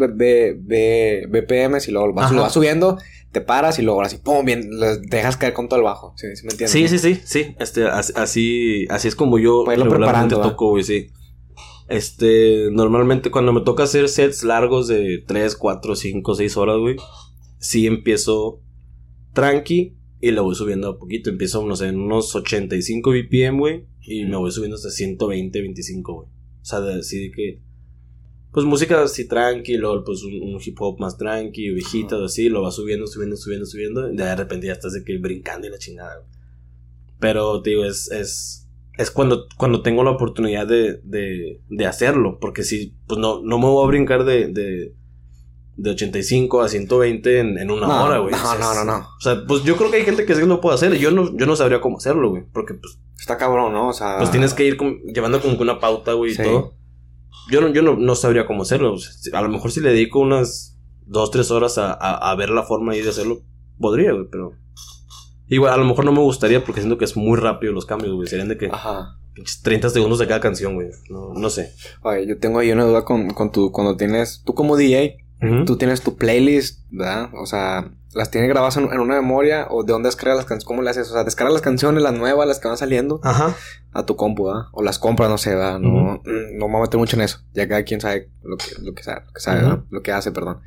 BPMs y luego vas, lo vas subiendo, te paras y luego ahora sí, pum, bien, dejas caer con todo el bajo. Sí, sí me entiendes. Sí, sí, sí, sí. Este, as- así, así es como yo irlo regularmente toco, güey, sí. Este, normalmente cuando me toca hacer sets largos de 3, 4, 5, 6 horas, güey, sí empiezo tranqui y le voy subiendo a poquito. Empiezo, no sé, en unos 85 BPM, güey, y me voy subiendo hasta 120, 25, güey. O sea, de, así de que, pues música así tranqui, luego pues un, un hip hop más tranqui, viejitas, así, lo va subiendo, subiendo, subiendo, subiendo, y de repente ya estás de que brincando y la chingada, güey. Pero, te digo, es, es, es cuando, cuando tengo la oportunidad de, de, de hacerlo. Porque si, pues no, no me voy a brincar de, de, de 85 a 120 en, en una No, hora, güey. no, O sea, no, no, no. O sea, pues yo creo que hay gente que sí lo puede hacer. Yo no, yo no sabría cómo hacerlo, güey. Porque, pues, Está cabrón, ¿no? O sea. pues tienes que ir llevando como que una pauta, güey, y Sí. todo. Yo no, yo no, no sabría cómo hacerlo. O sea, si- a lo mejor si le dedico unas dos, tres horas a, a, a ver la forma ahí de hacerlo, podría, güey, pero. Igual, a lo mejor no me gustaría porque siento que es muy rápido los cambios, güey. Serían de que Ajá. pinches 30 segundos de cada canción, güey. No, no sé. Oye, yo tengo ahí una duda con, con tu, cuando tienes, tú como DJ, Tú tienes tu playlist, ¿verdad? O sea, las tienes grabadas en, en una memoria o de dónde descargas las canciones, ¿cómo le haces? O sea, descargas las canciones, las nuevas, las que van saliendo Ajá. a tu compu, ¿verdad? O las compras, no sé, ¿verdad? No, mm, no me voy a meter mucho en eso. Ya cada quien sabe lo que, lo que sabe, lo que sabe. Lo que hace, perdón.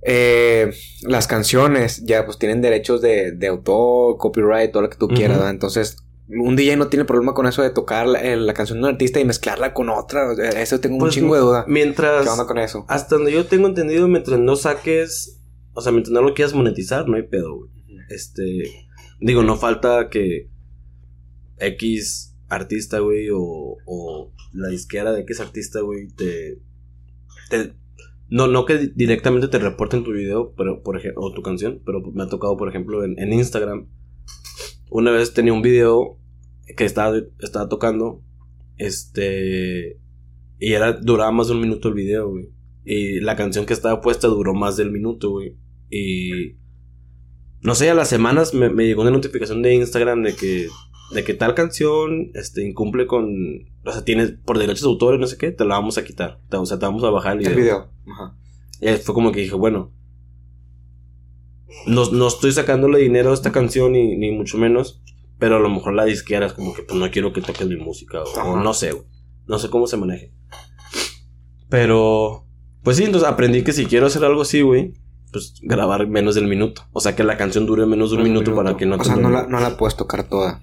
Eh, las canciones ya pues tienen derechos de, de autor, copyright, todo lo que tú quieras, ¿verdad? Entonces, un DJ no tiene problema con eso de tocar la, eh, la canción de un artista y mezclarla con otra. O sea, Eso tengo Pues, un chingo de duda. Mientras. ¿Qué onda con eso? Hasta donde yo tengo entendido, mientras no saques. O sea, mientras no lo quieras monetizar, no hay pedo, güey. Este. Digo, no falta que. X artista, güey, o, o la disquera de X artista, güey, te. te no, no que directamente te reporten tu video, pero por ejemplo, o tu canción, pero me ha tocado, por ejemplo, en, en Instagram. Una vez tenía un video que estaba, estaba tocando. Este. Y era, duraba más de un minuto el video, güey. Y la canción que estaba puesta duró más del minuto, güey. Y. No sé, a las semanas me, me llegó una notificación de Instagram de que. De que tal canción este, incumple con. O sea, tienes por derechos de autor y no sé qué, te la vamos a quitar. Te- o sea, te vamos a bajar el video. El video. Ajá. Y fue como que dije, bueno. No, no estoy sacándole dinero a esta canción, ni, ni mucho menos. Pero a lo mejor la disquera es como que pues no quiero que toques mi música. O, no sé, güey. No sé cómo se maneje. Pero. Pues sí, entonces aprendí que si quiero hacer algo así, güey. Pues grabar menos del minuto. O sea que la canción dure menos de un minuto, para que no O te sea, no la, no la puedes tocar toda.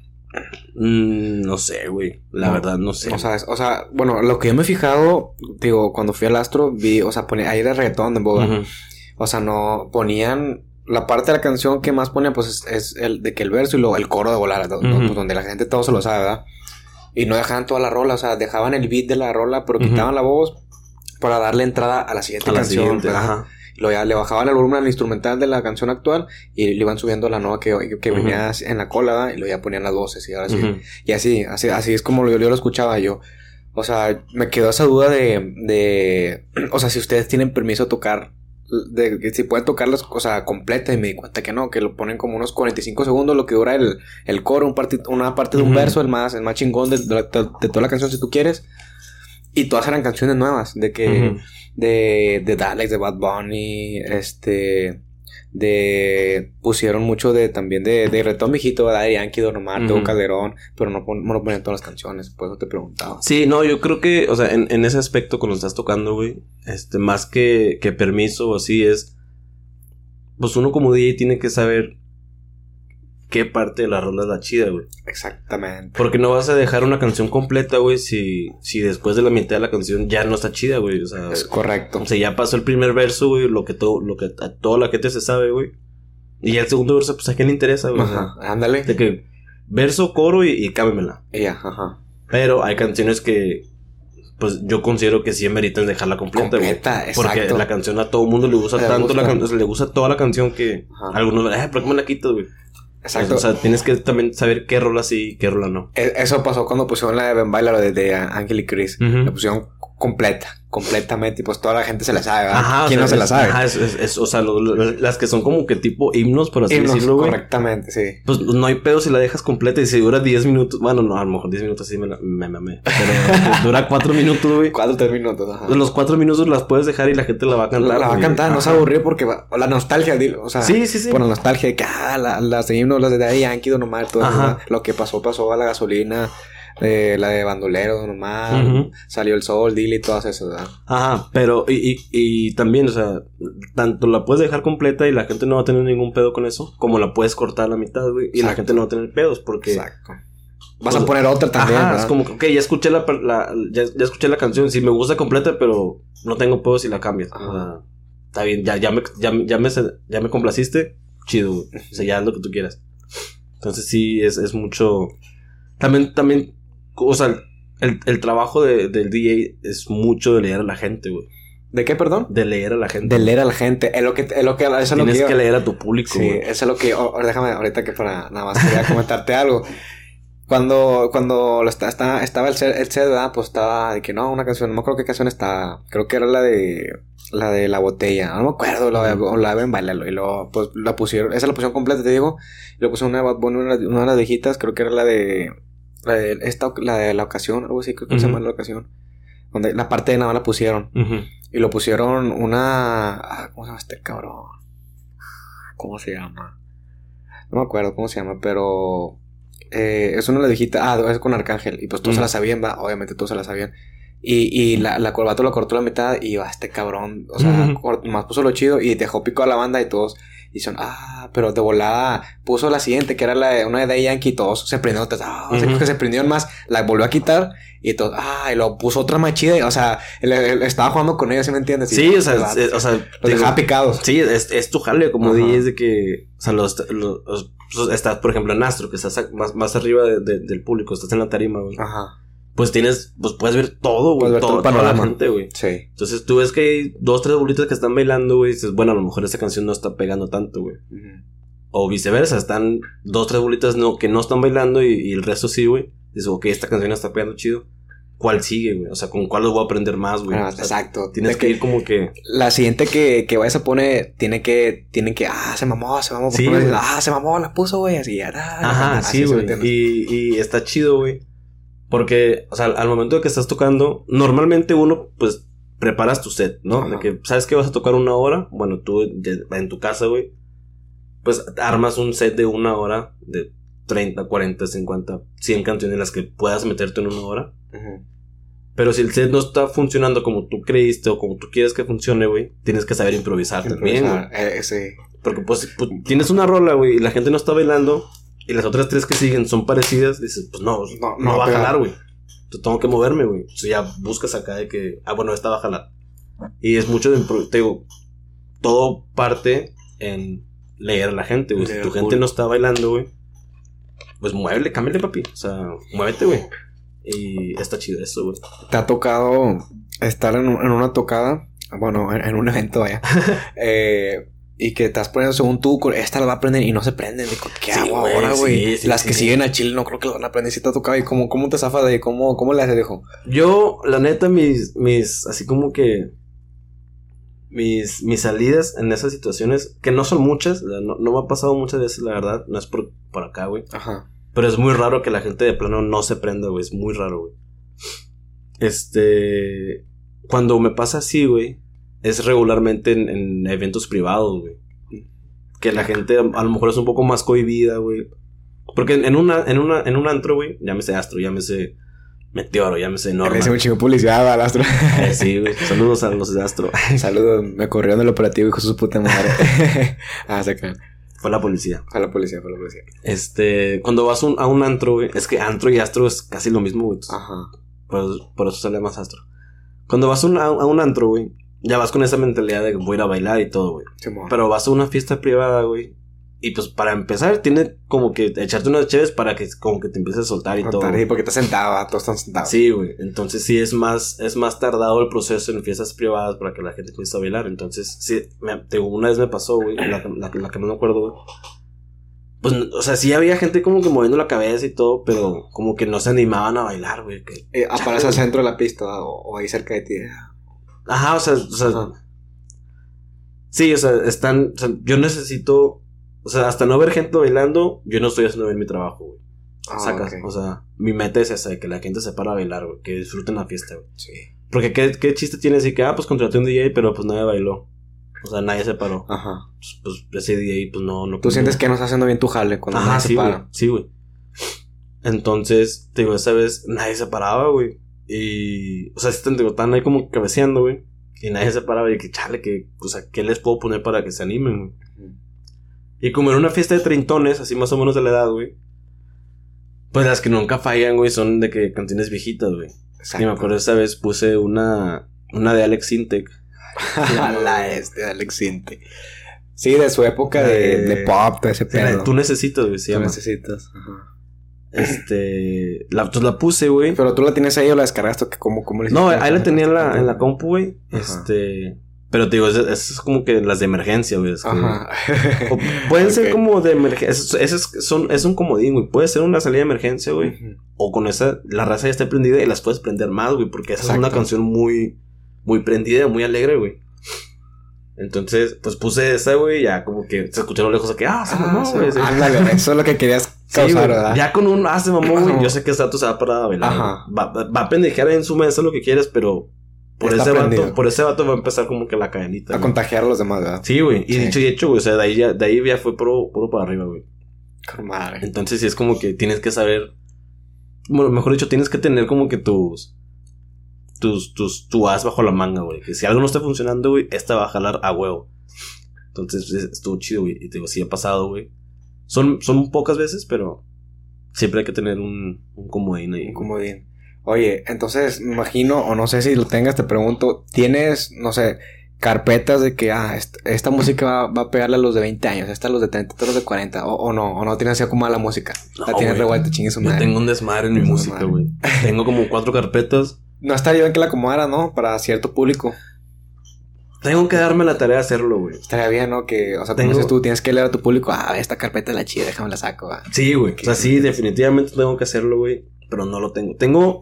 Mm, no sé, güey. La No. verdad, no sé. O sea, es- o sea, bueno, lo que yo me he fijado, digo, cuando fui al astro, vi, o sea, ponía, ahí era reggaetón de boda. O sea, no ponían. La parte de la canción que más ponían, pues es, es el de que el verso y luego el coro de volar, ¿no? Ujú. Pues, donde la gente todo se lo sabe, ¿verdad? Y no dejaban toda la rola, o sea, dejaban el beat de la rola, pero quitaban la voz para darle entrada a la siguiente A la canción. siguiente, ¿verdad? ajá. Y luego ya le bajaban el volumen al instrumental de la canción actual y le iban subiendo la nueva que, que Ujú. venía en la cola, ¿verdad? Y luego ya ponían las voces y ahora sí. Y así, así, así es como yo, yo lo escuchaba yo. O sea, me quedó esa duda de, de, o sea, si ustedes tienen permiso de tocar, de que si pueden tocar las cosas completas y me di cuenta que no, que lo ponen como unos 45 segundos lo que dura el, el coro, un una parte de un verso, el más, el más chingón de, de- de- de toda la canción si tú quieres. Y todas eran canciones nuevas, de que, Ujú. de, de Daleks, de Bad Bunny, este, de, pusieron mucho de, también de, de Retón ¿verdad? De Yankee, Don Omar, Ujú. Calderón, pero no, pon- no ponían todas las canciones, por eso te preguntaba. Sí, no, yo creo que, o sea, en, en ese aspecto cuando estás tocando, güey, este, más que, que permiso o así es, pues uno como DJ tiene que saber qué parte de la rola es la chida, güey. Exactamente. Porque no vas a dejar una canción completa, güey, si, si después de la mitad de la canción ya no está chida, güey. O sea, Es correcto. o sea, ya pasó el primer verso, güey, lo que todo, lo que a toda la gente se sabe, güey. Y ya el segundo verso, pues a quién le interesa, güey. O sea, Ajá, ándale. de que verso, coro y, y cámbiamela. Ya, ajá. Pero hay canciones que, pues yo considero que sí meritan dejarla completa, güey. Completa, Porque exacto. la canción a todo mundo le gusta Le tanto, la gusta. can- le gusta toda la canción que Ajá. algunos, eh, ¿por qué me la quitas, güey? Exacto. O sea, tienes que también saber qué rola sí y qué rola no. E- Eso pasó cuando pusieron la de Ben Baila, de, de Ángel y Chris. La pusieron completa, completamente, y pues toda la gente se la sabe. Ajá, o ¿Quién sea, no se la sabe? Ajá, es, es- es- o sea, lo- lo- las que son como que tipo himnos, por así Himnos, decirlo, güey. correctamente, sí. Pues no hay pedo si la dejas completa y si dura 10 minutos. Bueno, no, a lo mejor 10 minutos sí me la- me mamé. Pero dura 4 minutos, güey. Cuatro, tres minutos, ajá. Los 4 minutos las puedes dejar y la gente la va a cantar. la va a cantar, no se aburrió porque va- o la nostalgia, o sea, Sí, sí, sí. por la nostalgia de que, ah, la- las de himnos, las de Daddy Yankee, Don Omar, todo eso, lo que pasó, pasó a la gasolina, eh, la de Bandolero, Don Omar, Ujú. salió el sol, Dile y todas esas, ¿verdad? Ajá, pero y, y, y también, o sea, tanto la puedes dejar completa y la gente no va a tener ningún pedo con eso, como la puedes cortar a la mitad, güey, y la Exacto. gente no va a tener pedos porque... Exacto. Vas Pues, a poner otra también, Ajá, ¿verdad? es como que, ok, ya escuché la, la- ya, ya escuché la canción, sí me gusta completa, pero no tengo pedos si la cambias. Ajá. O sea, está bien, ya, ya, me, ya, ya, me, ya me complaciste, chido, güey. O sea, ya haz lo que tú quieras. Entonces sí, es, es mucho... También, también, o sea, el, el trabajo de, del DJ es mucho de leer a la gente, güey. ¿De qué, perdón? De leer a la gente. De leer a la gente. Es lo que, es lo que, eso es lo Tienes que, que, yo- leer a tu público, Sí, güey. eso es lo que yo, ahora déjame, ahorita que para nada más quería comentarte algo. Cuando, cuando lo está, está- estaba el set, el set, ¿verdad? Pues estaba de que no, una canción, no me acuerdo qué canción estaba. Creo que era la de, la de la botella. No me acuerdo, la la de Bailalo. Y luego, pues la pusieron, esa la pusieron completa, te digo. Y luego pusieron una, de Bad Bunny, una, una de las viejitas, creo que era la de, la de esta, la de la ocasión, algo así, creo que se llama la ocasión. Donde la parte de nada la pusieron. Y lo pusieron una. ah, ¿Cómo se llama este cabrón? ¿Cómo se llama? No me acuerdo cómo se llama, pero. eh, es una de la viejita. Ah, es con Arcángel. Y pues todos se la sabían, va. Obviamente todos se la sabían. Y, y la, la corbata lo cortó la mitad y va, este cabrón. O sea, más puso lo chido y dejó pico a la banda y todos. Y son, ah, pero de volada puso la siguiente, que era la de una de Daddy Yankee, y todos se prendieron, todos, ah, que se prendieron más, la volvió a quitar y todos, ah, y lo puso otra más chida, o sea, él, él estaba jugando con ellos, ¿sí me entiendes? Y, Sí, o sea, es- o sea, los dejaba picados. Sí, es, es tu jale como. DJ es de que, o sea, los, los- los- estás, por ejemplo, en Astro, que estás más, más arriba de- de- del público, estás en la tarima, güey. Ajá, Pues tienes, pues puedes ver todo, Puedes güey, ver todo toda la gente, güey. sí. Entonces tú ves que hay dos, tres bolitas que están bailando, güey, y dices, bueno, a lo mejor esta canción no está pegando tanto, güey. O viceversa, están dos, tres bolitas no, que no están bailando y, y el resto sí, güey. Dices, ok, esta canción está pegando chido. ¿Cuál sigue, güey? O sea, ¿con cuál los voy a aprender más, güey? Ah, O sea, exacto. Tienes que ir como que... La siguiente que, que vayas a poner, tiene que, tienen que, ah, se mamó, se mamó. Sí, ah, se mamó, la puso, güey, así, ah, Ajá, así, sí, ¿sí me güey. y está chido, güey. Porque, o sea, al momento de que estás tocando, normalmente uno, pues, preparas tu set, ¿no? Ajá. De que, ¿sabes que vas a tocar una hora? Bueno, tú de- en tu casa, güey, pues armas un set de una hora, de 30, 40, 50, 100 canciones en las que puedas meterte en una hora. Ujú. Pero si el set no está funcionando como tú creíste o como tú quieres que funcione, güey, tienes que saber improvisar, también. Improvisar, eh, sí. Porque pues, pues, tienes una rola, güey, y la gente no está bailando, y las otras tres que siguen son parecidas, dices, pues no, No, no, no va a jalar, güey. Yo tengo que moverme, güey. Entonces ya buscas acá de que, ah, bueno, esta va a jalar. Y es mucho de te digo, todo parte en leer a la gente, güey. Si tu gente no está bailando, güey, pues muévele, cámbiale, papi. O sea, muévete, güey. Y está chido eso, güey. ¿Te ha tocado estar en, un- en una tocada? Bueno, en, en un evento, vaya. eh, y que estás poniendo según tú, esta la va a aprender y no se prenden. Digo, ¿qué Sí, hago güey, ahora, güey? sí, sí, Las que siguen a Chile no creo que lo van a aprender. Si te ha tocado y cómo, cómo te zafas de cómo, cómo le haces. Yo, la neta, mis, mis, así como que, mis, mis salidas en esas situaciones, que no son muchas, no, no me ha pasado muchas veces, la verdad, no es por, por acá, güey. Ajá. Pero es muy raro que la gente de plano no se prenda, güey, es muy raro, güey. Este, cuando me pasa así, güey, es regularmente en, en eventos privados, güey. Que la gente a, lo mejor es un poco más cohibida, güey. Porque en, una, en una, en un antro, güey, llámese Astro, llámese Meteoro, llámese Norma. Me hice un chingo publicidad al astro. Eh, sí, güey. Saludos a los de Astro. Saludos, me corrieron del operativo, hijo de su puta madre. ah, se crean. Fue la policía. Fue la policía, fue la policía. Este, cuando vas un- a un antro, güey, es que antro y astro es casi lo mismo, güey. Ajá. Por, por eso sale más astro. Cuando vas un- a, a un antro, güey, ya vas con esa mentalidad de que voy a ir a bailar y todo, güey. Simón. Pero vas a una fiesta privada, güey. Y pues para empezar, tiene como que echarte unas chéves para que como que te empieces a soltar y todo. Contar, sí, porque estás sentado, ah, todos están sentados. Sí, güey. Entonces sí es más, es más tardado el proceso en fiestas privadas para que la gente empiece a bailar. Entonces, sí, me, te una vez me pasó, güey, la, la, la que no me acuerdo, güey. Pues, o sea, sí había gente como que moviendo la cabeza y todo, pero como que no se animaban a bailar, güey. que- Eh, aparece al centro de la pista o, o ahí cerca de ti. Ajá, o sea, o sea, Ajá. sí, o sea, están, o sea, yo necesito, o sea, hasta no ver gente bailando, yo no estoy haciendo bien mi trabajo, güey. Ah, Sacas, o sea, mi meta es esa, de que la gente se para a bailar, güey, que disfruten la fiesta, güey. Sí. Porque ¿qué, qué chiste tiene decir que, ah, pues contraté un DJ, pero pues nadie bailó. O sea, nadie se paró. Ajá. Pues, pues, ese DJ, pues no, no. Tú sientes que no estás haciendo bien tu jale cuando Ajá, nadie se güey. para. Sí, güey. Entonces, te digo, esa vez nadie se paraba, güey. Y, o sea, sí, te digo, están ahí como cabeceando, güey. Y nadie se paraba y que, chale, que, o sea, ¿qué les puedo poner para que se animen, güey? Y como en una fiesta de treintones, así más o menos de la edad, güey. Pues las que nunca fallan, güey, son de que canciones viejitas, güey. Exacto. Y me acuerdo esa vez puse una, una de Alex Intec. la este de Alex Sinte. Sí, de su época de, Eh, de pop, de ese pedo. Tú necesitas, güey, se Tú llama. necesitas. Ajá. Este, la, pues la puse, güey. Pero tú la tienes ahí o la descargaste. que ¿Cómo, cómo le No, ahí la tenía en la, en la compu, güey. Este, pero te digo, es, es como que las de emergencia, güey. es Ajá. o pueden ser como de emergencia. Es, es, son, es un comodín, güey. Puede ser una salida de emergencia, güey. O con esa, la raza ya está prendida y las puedes prender más, güey. Porque esa es una canción muy, muy prendida, muy alegre, güey. Entonces, pues puse esa, güey. Ya como que se escuchó a lo lejos de que, ah, se Ah, mamó, güey. sí. Ándale, eso es lo que querías Sí, güey. ¿verdad? Ya con un hace mamón, güey. Ajá. Yo sé que Sato se va a parar a bailar. Ajá. güey. Va, va, a pendejear en su mesa lo que quieras, pero por Está ese vato, por ese vato va a empezar como que la cadenita. A güey. contagiar a los demás, ¿verdad? Sí, güey. Y Sí. dicho y hecho, güey. O sea, de ahí ya, de ahí ya fue puro, puro para arriba, güey. Madre. Entonces sí es como que tienes que saber. Bueno, mejor dicho, tienes que tener como que tus. Tus, tus, tu as bajo la manga, güey. Que si algo no está funcionando, güey, esta va a jalar a huevo. Entonces es- estuvo chido, güey. Y te digo, sí ha pasado, güey. Son, son pocas veces, pero siempre hay que tener un, un comodín ahí. Un comodín. Oye, entonces, me imagino, o no sé si lo tengas, te pregunto, ¿tienes, no sé, carpetas de que, ah, est- esta, música va, va a pegarle a los de 20 años, esta a los de 30, esta a los de 40, o, o no, o no tienes así como la música? No, la tienes güey. revuelta, chingue su Yo madre. tengo un desmadre en mi música, güey. Tengo como cuatro carpetas. No estaría bien que la acomodara, ¿no? Para cierto público. Tengo que darme la tarea de hacerlo, güey. Estaría bien, ¿no? Que, o sea, como Tengo- dices tú, tienes que leer a tu público, ah, esta carpeta es la chida, déjame la saco, va. Sí, güey. O sea, sí, definitivamente tengo que hacerlo, güey. Pero no lo tengo. Tengo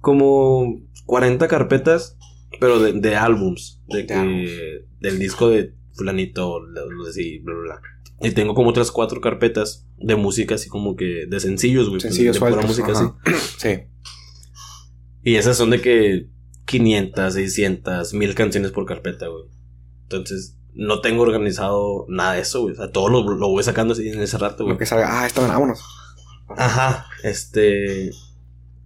como 40 carpetas, pero de, de álbums. De De que, del disco de fulanito, así, bla, bla, bla. Y tengo como otras cuatro carpetas de música, así como que de sencillos, güey. Sencillos de pura sueltos. música, ajá. así. Sí. Y esas son de que 500, 600, 1000 canciones por carpeta, güey. Entonces, no tengo organizado nada de eso, güey. O sea, todo lo, lo voy sacando así en ese rato, güey. Lo que salga, ah, esta, vámonos. Ajá, este.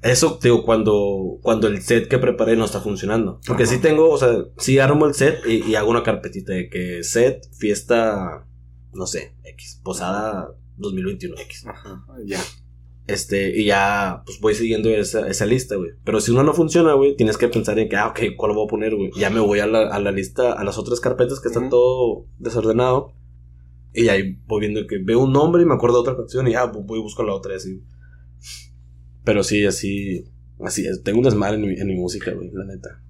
Eso, digo, cuando, cuando el set que preparé no está funcionando. Porque Ajá. sí tengo, o sea, sí armo el set y, y hago una carpetita de que set, fiesta, no sé, X, posada 2021 X. Ajá, ya. Este, y ya, pues voy siguiendo esa, esa lista, güey. Pero si uno no funciona, güey, tienes que pensar en que, ah, ok, ¿cuál voy a poner, güey? Ya me voy a la, a la lista, a las otras carpetas que están todo desordenado. Y ahí voy viendo que veo un nombre y me acuerdo de otra canción y ya voy y busco la otra así. Pero sí, así, así. Tengo un desmadre en mi, en mi música, güey, la neta.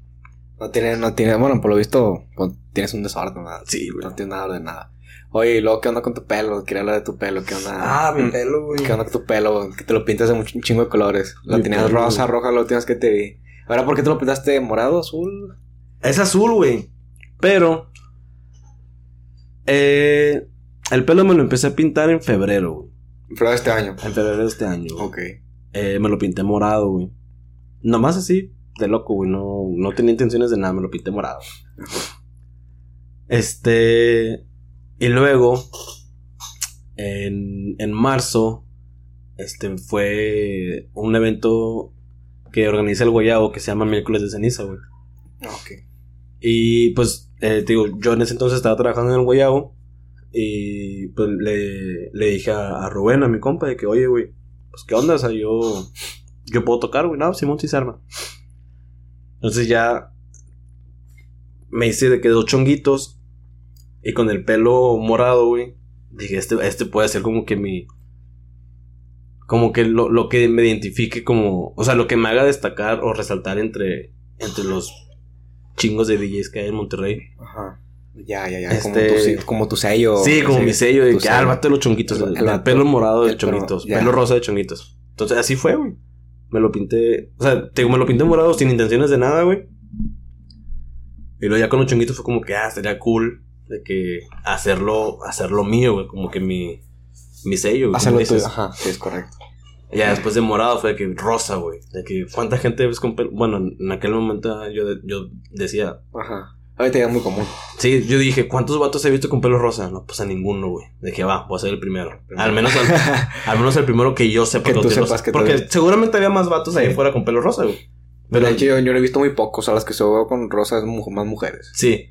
No tiene, no tiene, bueno, por lo visto, pues, tienes un desorden, ¿verdad? Sí, güey. No tienes nada de nada. Oye, y luego, ¿qué onda con tu pelo? Quería hablar de tu pelo, ¿qué onda? Ah, mi Mm, pelo, güey. ¿Qué onda con tu pelo? Que te lo pintas de un ch- un chingo de colores. Lo Mi tenías pelo, rosa, güey. roja, última vez que te vi. Ahora, ¿por qué te lo pintaste morado, azul? Es azul, güey. Pero. Eh, el pelo me lo empecé a pintar en febrero, güey. Pero de este año. En febrero de este año. güey. Ok. Eh, me lo pinté morado, güey. Nomás así, de loco, güey. No, no tenía intenciones de nada, me lo pinté morado. Este. Y luego, en, en marzo, este fue un evento que organiza el Guayabo que se llama Miércoles de Ceniza, güey. Ok. Y pues, eh, te digo, yo en ese entonces estaba trabajando en el Guayabo. Y pues le, le dije a, a Rubén, a mi compa, de que, oye, güey, pues qué onda, o sea, yo, yo puedo tocar, güey, no, Simón sí se arma. Entonces ya me hice de que dos chonguitos y con el pelo morado, güey. Dije, este, este puede ser como que mi. Como que lo, lo que me identifique como. O sea, lo que me haga destacar o resaltar entre, entre los chingos de DJs que hay en Monterrey. Ajá. Ya, ya, ya. Este- Como, tu, como tu sello. sí, como mi sello de que, ah, los chonguitos. El- El, el vato- pelo morado de pelo- chonguitos. Pelo rosa de chonguitos. Entonces así fue, güey. Me lo pinté. O sea, te digo, me lo pinté morado sin intenciones de nada, güey. Y luego ya con los chonguitos fue como que, ah, sería cool de que hacerlo, hacerlo mío, güey. Como que mi, mi sello, güey. Hacerlo tuyo. Ajá, sí, es correcto. Ya después de morado fue de que rosa, güey. De que cuánta gente ves con pelo. Bueno, en aquel momento yo, yo decía, Ajá. Ahorita ya es muy común. Sí, yo dije, ¿cuántos vatos he visto con pelo rosa? No, pues a ninguno, güey. Dije, va, voy a ser el primero. Al menos, al, al menos el primero que yo sepa Que tú sepas rosa. que Porque te- seguramente había más vatos ahí fuera con pelo rosa, güey. Pero de hecho, yo, yo no he visto muy pocos. A las que se veo con rosas mu- más mujeres. sí,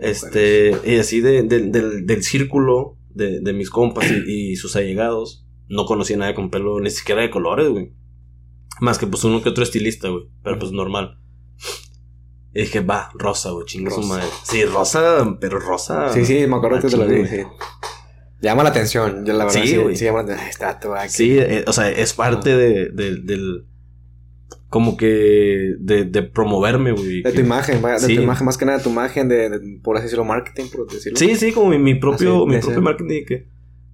Este, y así de, de- del, del círculo de, de mis compas y, y sus allegados, no conocía nadie con pelo, ni siquiera de colores, güey. Más que pues uno que otro estilista, güey. Pero pues normal. Y dije, va, rosa, güey, Rosa. madre. Sí, rosa, pero rosa. Sí, sí, me acuerdo que te lo dije. Llama la atención. Yo la verdad Sí, güey. sí llama la atención. Está aquí. Sí, eh, o sea, es parte de, de- del. Como que. De, de promoverme, güey. De que- tu imagen, de Sí. tu imagen, más que nada tu imagen de, de- por así decirlo, marketing, por decirlo. Sí, sí, como mi, mi propio, Ah, mi de propio ese- marketing. Que,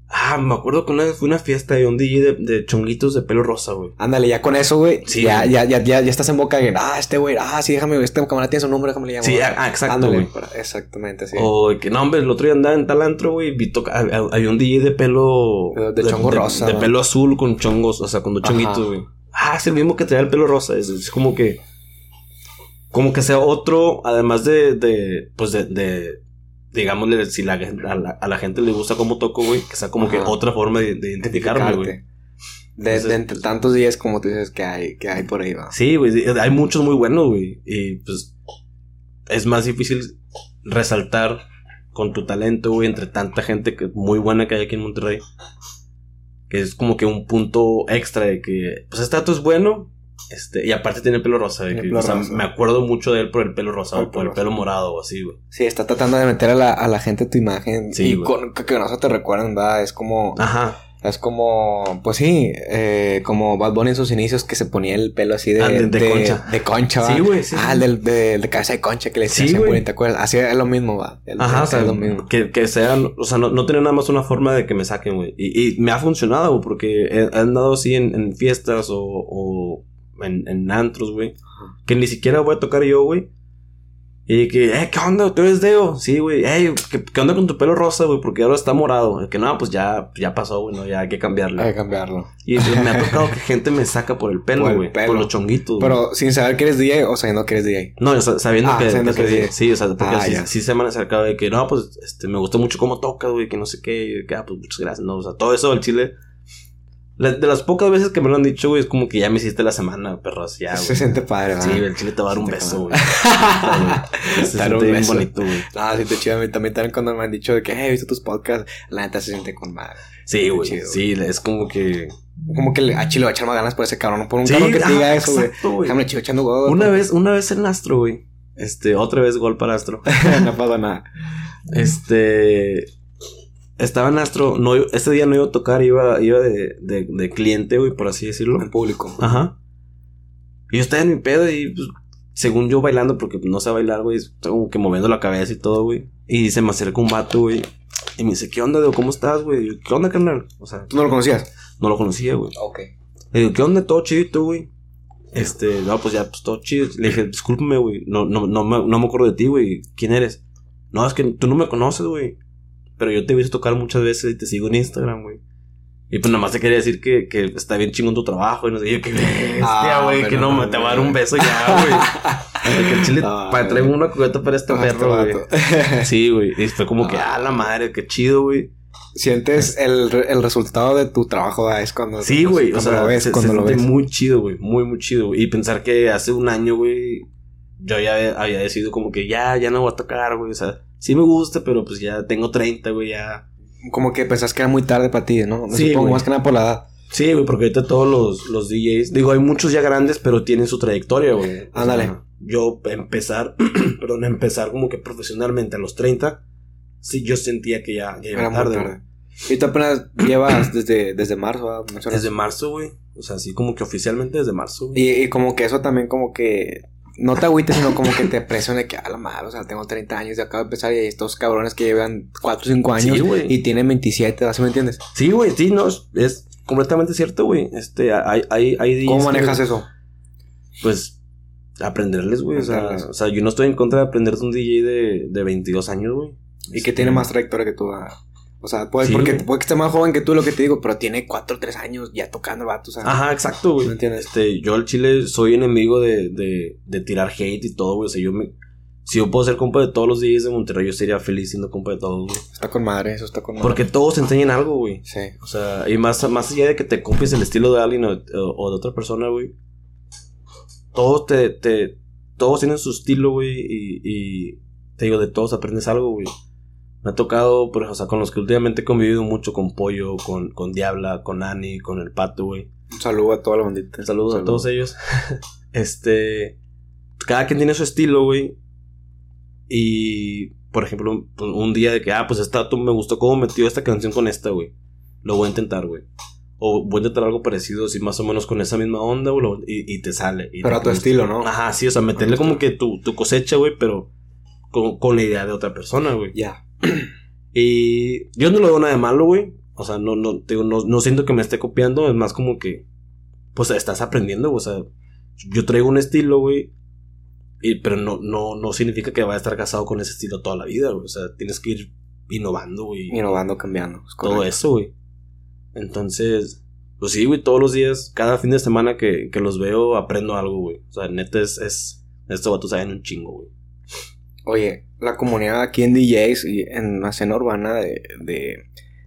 ah, me acuerdo que una vez fue una fiesta de un DJ de, de chonguitos de pelo rosa, güey. Ándale, ya con eso, güey. Sí, ya, ya, ya, ya, ya estás en boca de, ah, este güey, ah, sí, déjame, este camarada tiene su nombre, déjame le llamo. Sí, ah, exacto, Ándale, exactamente, sí. O de que no, hombre, el otro día andaba en tal antro, güey, y vi había un DJ de pelo. De- de chongo rosa, De, pelo azul con chongos, o sea, con dos chonguitos, güey. Ah, es el mismo que traía el pelo rosa. Es, es como que. como que sea otro, además de, de pues de, de digámosle, si la, a, la, a la gente le gusta cómo toco, güey, que sea como que otra forma de, de identificarme, güey. De, Entonces, de entre tantos días como tú dices que hay, que hay por ahí, va. Sí, güey, hay muchos muy buenos, güey. Y pues es más difícil resaltar con tu talento, güey, entre tanta gente que muy buena que hay aquí en Monterrey. Que es como que un punto extra de que, pues este dato es bueno. Este, y aparte tiene pelo rosa, de que, pelo o sea, rosa. me acuerdo mucho de él por el pelo rosa Por o el por el pelo pelo morado o así, güey. Sí, está tratando de meter a la, a la gente tu imagen. Sí, y con, que, que no se te recuerden, va. Es como, Ajá. Es como, pues sí, eh, como Bad Bunny en sus inicios que se ponía el pelo así de, Ah, de- de concha. De concha, va. Sí, güey, sí, Ah, sí. el del, de, cabeza de concha que le Sí, decían, güey. güey, ¿te acuerdas? Así es lo mismo, va. El- Ajá, o es sea, lo mismo. que, que sean, o sea, no, no tener nada más una forma de que me saquen, güey. Y, y me ha funcionado, güey, porque he, he andado así en, en fiestas o, o en, en antros, güey. Que ni siquiera voy a tocar yo, güey. Y que, eh, ¿qué onda? ¿Tú eres Deo? Sí, güey. Ey, ¿qué, qué onda con tu pelo rosa, güey? Porque ahora está morado. Que no, pues ya, ya pasó, güey, no, ya hay que cambiarle. Hay que cambiarlo. Y me ha tocado que gente me saca por el pelo, güey. Por los chonguitos. Pero sin saber que eres DJ o sabiendo que eres DJ. No, sabiendo Ah, que, sabiendo que que soy- sí. sí, o sea, porque Ah, sí, ya. sí se me han acercado de que no, pues este, me gustó mucho cómo tocas, güey, que no sé qué, y que ah, pues muchas gracias, no, o sea, todo eso del chile. La- de las pocas veces que me lo han dicho, güey, es como que ya me hiciste la semana, perros, ya, se siente padre, Sí, ¿verdad? el chile te va a dar un beso, güey. Se siente un beso. bonito, güey. Ah, sí, te chido. A mí también, también cuando me han dicho de que, hey, he visto tus podcasts, la neta se siente con madre. Sí, güey. Sí, es como que. Como que a Chile le va a echar más ganas por ese cabrón. No por un Sí, cabrón que te diga eso, güey. Déjame chido echando huevos. Una vez, una vez en Astro, güey. Este, otra vez gol para Astro. no pasa nada. Este. Estaba en Astro. No, ese día no iba a tocar, iba, iba de, de, de cliente, güey, por así decirlo. En público. Ajá. Y yo estaba en mi pedo y, pues, según yo bailando, porque no sé bailar, güey, estoy como que moviendo la cabeza y todo, güey. Y se me acerca un vato, güey. Y me dice, ¿qué onda, Deo? ¿Cómo estás, güey? Yo, ¿Qué onda, carnal? O sea, ¿Tú no lo conocías? no lo conocía, güey. Ok. Le digo, ¿qué onda? Todo chido, güey. Este, no, pues ya, pues todo chido. Le dije, discúlpame, güey. No, no, no, me, no me acuerdo de ti, güey. ¿Quién eres? No, es que tú no me conoces, güey. Pero yo te he visto tocar muchas veces y te sigo en Instagram, güey. Y pues nada más te quería decir que, que está bien chingón tu trabajo. Y no sé, yo, qué bestia, Ah, güey. que pero no, me te va a dar un beso ya, güey. Que el chile, Ah, para traigo una cubeta para este Ah, perro, güey. Sí, güey. Y fue como que, Ah. ah, la madre, qué chido, güey. Sientes el, el resultado de tu trabajo, ¿verdad? es cuando... Sí, güey. O sea, lo ves, se, cuando se lo ves. muy chido, güey. Muy, muy chido, güey. Y pensar que hace un año, güey, yo ya había decidido como que ya, ya no voy a tocar, güey. O sea, sí me gusta, pero pues ya tengo 30, güey, ya. Como que pensás que era muy tarde para ti, ¿no? Me Sí, supongo, güey. más que nada por la edad. Sí, güey, porque ahorita todos los, los DJs, digo, hay muchos ya grandes, pero tienen su trayectoria, güey. Ándale. yo empezar, perdón, empezar como que profesionalmente a los 30, sí, yo sentía que ya, ya iba tarde, güey. Y tú apenas llevas desde, desde marzo, ¿verdad? Mencionas. Desde marzo, güey. O sea, así como que oficialmente desde marzo, güey. Y, y como que eso también como que... No te agüites, sino como que te presione que a la madre, o sea, tengo 30 años y acabo de empezar y hay estos cabrones que llevan 4 o 5 años Sí, y tienen 27, ¿así me entiendes? Sí, güey, sí, no, es, completamente cierto, güey. Este, hay, hay, hay ¿Cómo que, manejas eso? Pues, aprenderles, güey. O sea, o sea, yo no estoy en contra de aprender de un DJ de, de 22 años, güey. Y que Este, tiene más trayectoria que tú. ah. O sea, puede, Sí, porque güey. puede que esté más joven que tú, lo que te digo, pero tiene 4 o 3 años ya tocando el vato, o sea. Ajá, exacto, güey. ¿Me entiendes? Este, yo al chile soy enemigo de, de, de tirar hate y todo, güey. O sea, yo me... Si yo puedo ser compa de todos los DJs de Monterrey, yo sería feliz siendo compa de todos, güey. Está con madre, eso está con madre. Porque todos enseñan algo, güey. Sí. O sea, y más, más allá de que te copies el estilo de alguien o, o de otra persona, güey. Todos te, te, todos tienen su estilo, güey. Y, y te digo, de todos aprendes algo, güey. Me ha tocado, ejemplo, o sea, con los que últimamente he convivido mucho, con Pollo, con, con Diabla, con Ani, con el Pato, güey. Un saludo a toda la bandita. Saludos a todos ellos. este, cada quien tiene su estilo, güey. Y, por ejemplo, pues, un día de que, ah, pues esta tú me gustó cómo metió esta canción con esta, güey. Lo voy a intentar, güey. O voy a intentar algo parecido, así más o menos con esa misma onda, güey. Y, y te sale. y Pero te a tu gusta. estilo, ¿no? Ajá, sí, o sea, meterle como que tu, tu cosecha, güey, pero con, con la idea de otra persona, güey. Ya. Y yo no lo veo nada de malo, güey. O sea, no, no, te digo, no, no siento que me esté copiando. Es más como que, pues estás aprendiendo, güey. O sea, yo traigo un estilo, güey. Y, pero no, no, no significa que vaya a estar casado con ese estilo toda la vida, güey. O sea, tienes que ir innovando, güey. Innovando, cambiando. es Todo eso, güey. Entonces, pues sí, güey, todos los días, cada fin de semana que, que los veo, aprendo algo, güey. O sea, neta es, es Estos vatos saben un chingo, güey. Oye, la comunidad aquí en DJs y en la escena urbana de, de,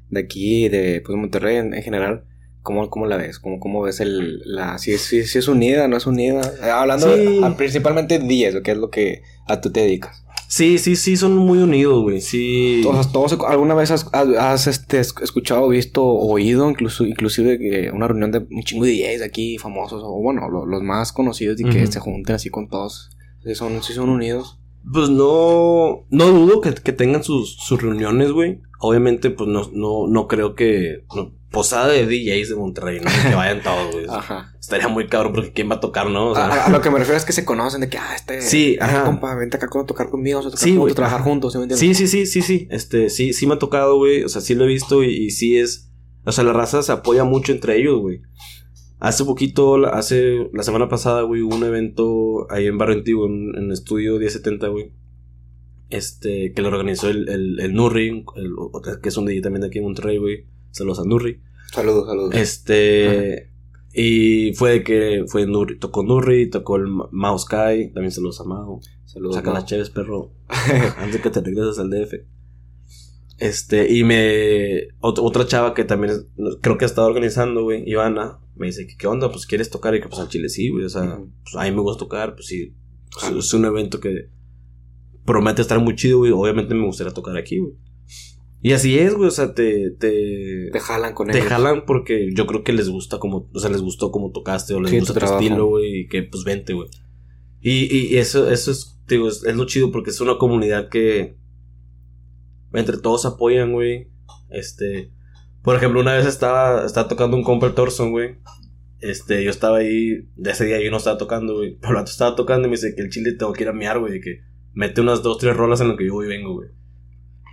de aquí, de pues, Monterrey en, en general, ¿cómo, ¿cómo la ves? ¿Cómo, cómo ves el, la, si, si, si es unida, no es unida? Eh, hablando Sí. principalmente de DJs, que es lo que a tú te dedicas. Sí, sí, sí, son muy unidos, güey. Sí. Todos, todos, ¿Alguna vez has, has, este, escuchado, visto, oído, incluso, inclusive que una reunión de un chingo de DJs aquí famosos, o bueno, lo- los más conocidos y que se junten así con todos? Si son, si son unidos. Pues no. No dudo que, que tengan sus, sus reuniones, güey. Obviamente, pues no, no, no creo que. no, posada de DJs de Monterrey, ¿no? Que vayan todos, güey. Ajá. Estaría muy cabrón porque quién va a tocar, ¿no? O sea, a, a lo que me refiero es que se conocen de que, ah, este. Sí, ah, ajá. compa, vente acá a tocar conmigo, vamos a tocar Sí, juntos, trabajar juntos, ¿sí me? Sí, sí, sí, sí, sí. Este, sí, sí me ha tocado, güey. O sea, sí lo he visto y, y sí es. O sea, la raza se apoya mucho entre ellos, güey. Hace poquito, hace la semana pasada, güey, hubo un evento ahí en Barrio Antiguo, en, en Estudio 1070, güey. Este, que lo organizó el, el, el Nurri, el- que es un DJ también de aquí en Monterrey, güey. Saludos a Nurri. Saludos, saludos. Este. Y fue de que fue Nurri, tocó Nurri, tocó el Mao Sky, también saludos a Mao. saludos. Saca las cheves, perro. antes que te regreses al DF. Este, y me. ot- otra chava que también es- creo que ha estado organizando, güey, Ivana, me dice que qué onda, pues quieres tocar y que pues al chile sí, güey. O sea, pues a mí me gusta tocar, pues sí. pues, es un evento que promete estar muy chido, güey. Obviamente me gustaría tocar aquí, güey. Y así es, güey. O sea, te. te Te jalan con te ellos. jalan porque yo creo que les gusta como, o sea, les gustó como tocaste o les Sí, gusta tu estilo, güey, y que pues vente, güey. Y, y, eso, eso es, te digo, es, es lo chido porque es una comunidad que entre todos apoyan, güey. Este, por ejemplo, una vez estaba, estaba tocando un compa el Thorson, güey. Este, yo estaba ahí, de ese día yo no estaba tocando, güey. Pero el estaba tocando y me dice que el chile tengo que ir a miar, güey, que mete unas dos, tres rolas en lo que yo voy y vengo, güey.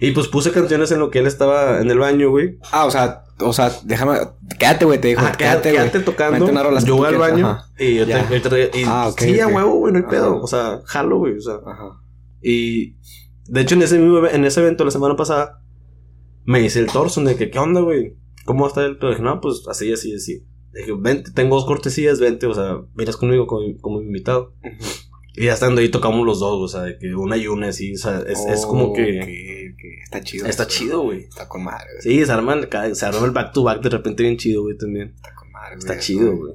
Y pues puse canciones en lo que él estaba en el baño, güey. Ah, o sea, o sea, déjame. Quédate, güey, te dijo. Ah, quédate, quédate tocando. Una rola yo voy al baño ajá. y yo te, y Ah, ok, sí, a ok. huevo, güey, no hay pedo. O sea, jalo, güey. O sea, Ajá. y de hecho en ese mismo en ese evento la semana pasada me dice el Thorson de que qué onda, güey. ¿Cómo está el? Dije, no, pues así, así, así. Dije, vente, tengo dos cortesías, vente, o sea, miras conmigo como, como invitado. Y ya estando ahí tocamos los dos, o sea, de que una y una así, o sea, es, es como que Está chido. está chido, güey. Está con madre, güey. Sí, se arma, se arma el back to back de repente bien chido, güey, también. Está con madre, Está güey. chido, güey.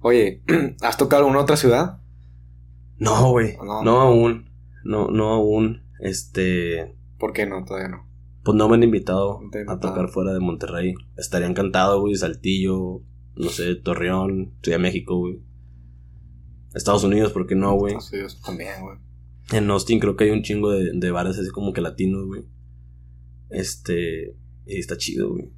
Oye, ¿has tocado alguna otra ciudad? No, güey. No. No, aún. No, no aún. Este. ¿Por qué no? Todavía no. Pues no me han invitado No a tocar fuera de Monterrey. Estaría encantado, güey. Saltillo, no sé, Torreón, Ciudad de México, güey. Estados Unidos, ¿por qué no, güey? Estados Unidos también, güey. En Austin creo que hay un chingo de, de bares así como que latinos, güey. Este. Y está chido, güey.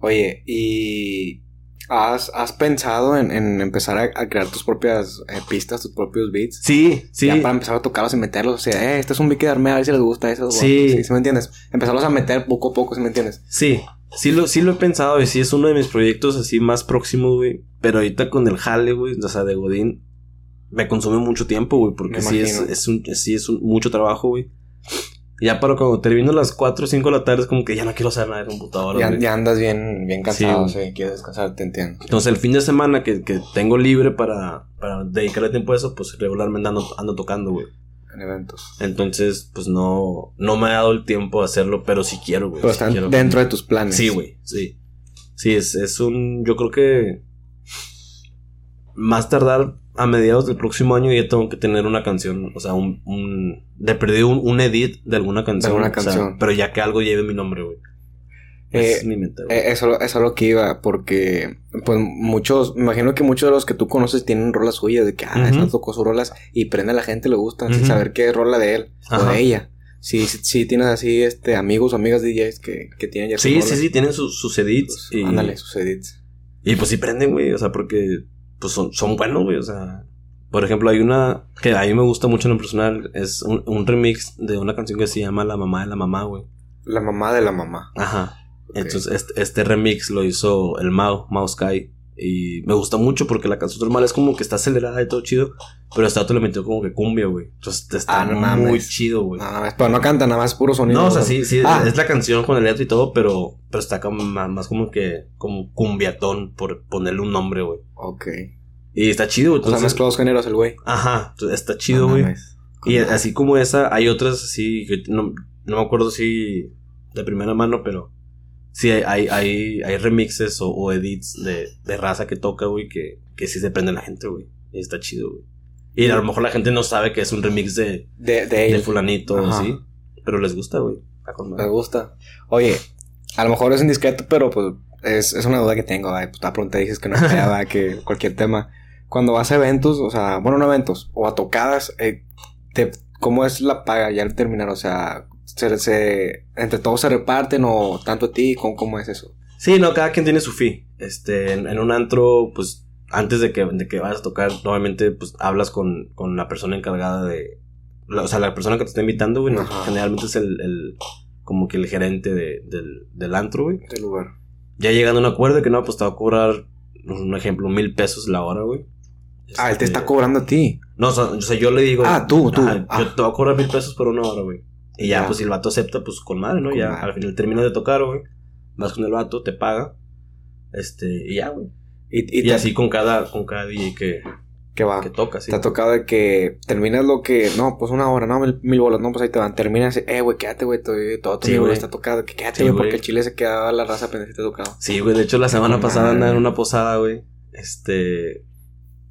Oye, ¿y has, has pensado en, en empezar a, a crear tus propias eh, pistas, tus propios beats? Sí, sí. Ya para empezar a tocarlos y meterlos. O sea, eh, este es un beat que a ver si les gusta eso. Sí. sí. ¿sí me entiendes? Empezarlos a meter poco a poco, ¿sí me entiendes? Sí, sí lo, sí lo he pensado y sí es uno de mis proyectos así más próximos, güey. Pero ahorita con el jale, güey, o sea, de Godín, me consume mucho tiempo, güey, porque sí es, es un, sí es un- mucho trabajo, güey. Ya para cuando termino las 4 o 5 de la tarde es como que ya no quiero hacer nada de computadora, Ya, andas bien, bien cansado, Sí, sí, quieres descansar, te entiendo. Entonces el fin de semana que, que tengo libre para, para dedicarle tiempo a eso, pues regularmente ando, ando tocando, güey. En eventos. Entonces, pues no, no me ha dado el tiempo de hacerlo, pero sí quiero, güey. Pero están dentro de tus planes. Sí, güey, sí. Sí, es, es un. Yo creo que. Más tardar a mediados del próximo año ya tengo que tener una canción. O sea, un. un de perdido un, un edit de alguna canción. alguna o sea, canción. pero ya que algo lleve mi nombre, güey. Eh, es mi meta, güey. Eh, eso, eso es lo que iba, porque pues muchos, me imagino que muchos de los que tú conoces tienen rolas suyas, de que, ah, Ujú. esta tocó sus rolas y prende a la gente, le gusta, sin Ujú. saber qué es rola de él o Ajá. de ella. Sí, sí, sí tienes así, este, amigos o amigas DJs que, que tienen ya sus sí, rolas. sí, sí, tienen sus, sus edits. Pues, y, Ándale, sus edits. y pues sí prenden, güey. O sea, porque. Pues son, son buenos, güey. O sea. Por ejemplo, hay una que a mí me gusta mucho en lo personal. Es un, un remix de una canción que se llama La mamá de la mamá, güey. La mamá de la mamá. Ajá. Entonces, este, este remix lo hizo el Mao, Mao Sky. Y me gusta mucho porque la canción normal es como que está acelerada y todo chido. Pero este otro le metió como que cumbia, güey. Entonces está Ah, no muy mames. chido, güey. No, mames, pero no canta, nada más puro sonido. No, o sea, sí, sí, Ah. es la canción con el letra y todo, pero, pero está como más, como que, como cumbiatón, por ponerle un nombre, güey. Ok. Y está chido, güey. O sea, Entonces- dos géneros el güey. Ajá, entonces está chido, No güey. y así como esa, hay otras así que no, no me acuerdo si de primera mano, pero sí hay, hay, hay, remixes o, o edits de, de raza que toca, güey, que, que sí se prende la gente, güey. Y está chido, güey. Y a lo mejor la gente no sabe que es un remix de, De, de fulanito, Ajá. sí. Pero les gusta, güey. Me gusta. Oye, a lo mejor es indiscreto, pero pues es, es una duda que tengo. Ay, pues la pregunta dices que no esperaba que cualquier tema. Cuando vas a eventos, o sea, bueno, no eventos, o a tocadas, eh, te, ¿cómo es la paga ya al terminar? O sea, se, se- entre todos se reparten o tanto a ti, ¿cómo, cómo es eso? Sí, no, cada quien tiene su fee. Este, en, en un antro, pues, antes de que, de que vayas a tocar, normalmente, pues, hablas con, con la persona encargada de... la- o sea, la persona que te está invitando, güey, generalmente es el, el- como que el gerente de- del, del antro, güey. Del lugar. Ya llegando a un acuerdo que no, pues te va a cobrar, un ejemplo, mil pesos la hora, güey. Ah, él te Este, está cobrando a ti. No, o sea, yo le digo... Ah, tú, tú. "Ajá, Ah. Yo te voy a cobrar mil pesos por una hora, güey. Y ya, Ya. pues, si el vato acepta, pues, con madre, ¿no? Con ya, madre. al final terminas de tocar, güey. Vas con el vato, te paga. Este, y ya, güey. Y, y, así con cada, con cada DJ que, que va. que toca, sí. Te ha tocado de que terminas lo que, no, pues una hora, no, mil, mil bolas, no, pues ahí te van. Terminas, eh, güey, quédate, güey, todo, todo tu Sí, güey. está tocado. Que quédate, güey, porque el chile se quedaba la raza pendiente tocado. Sí, güey. De hecho, la semana pasada andaba en una posada, güey. Este.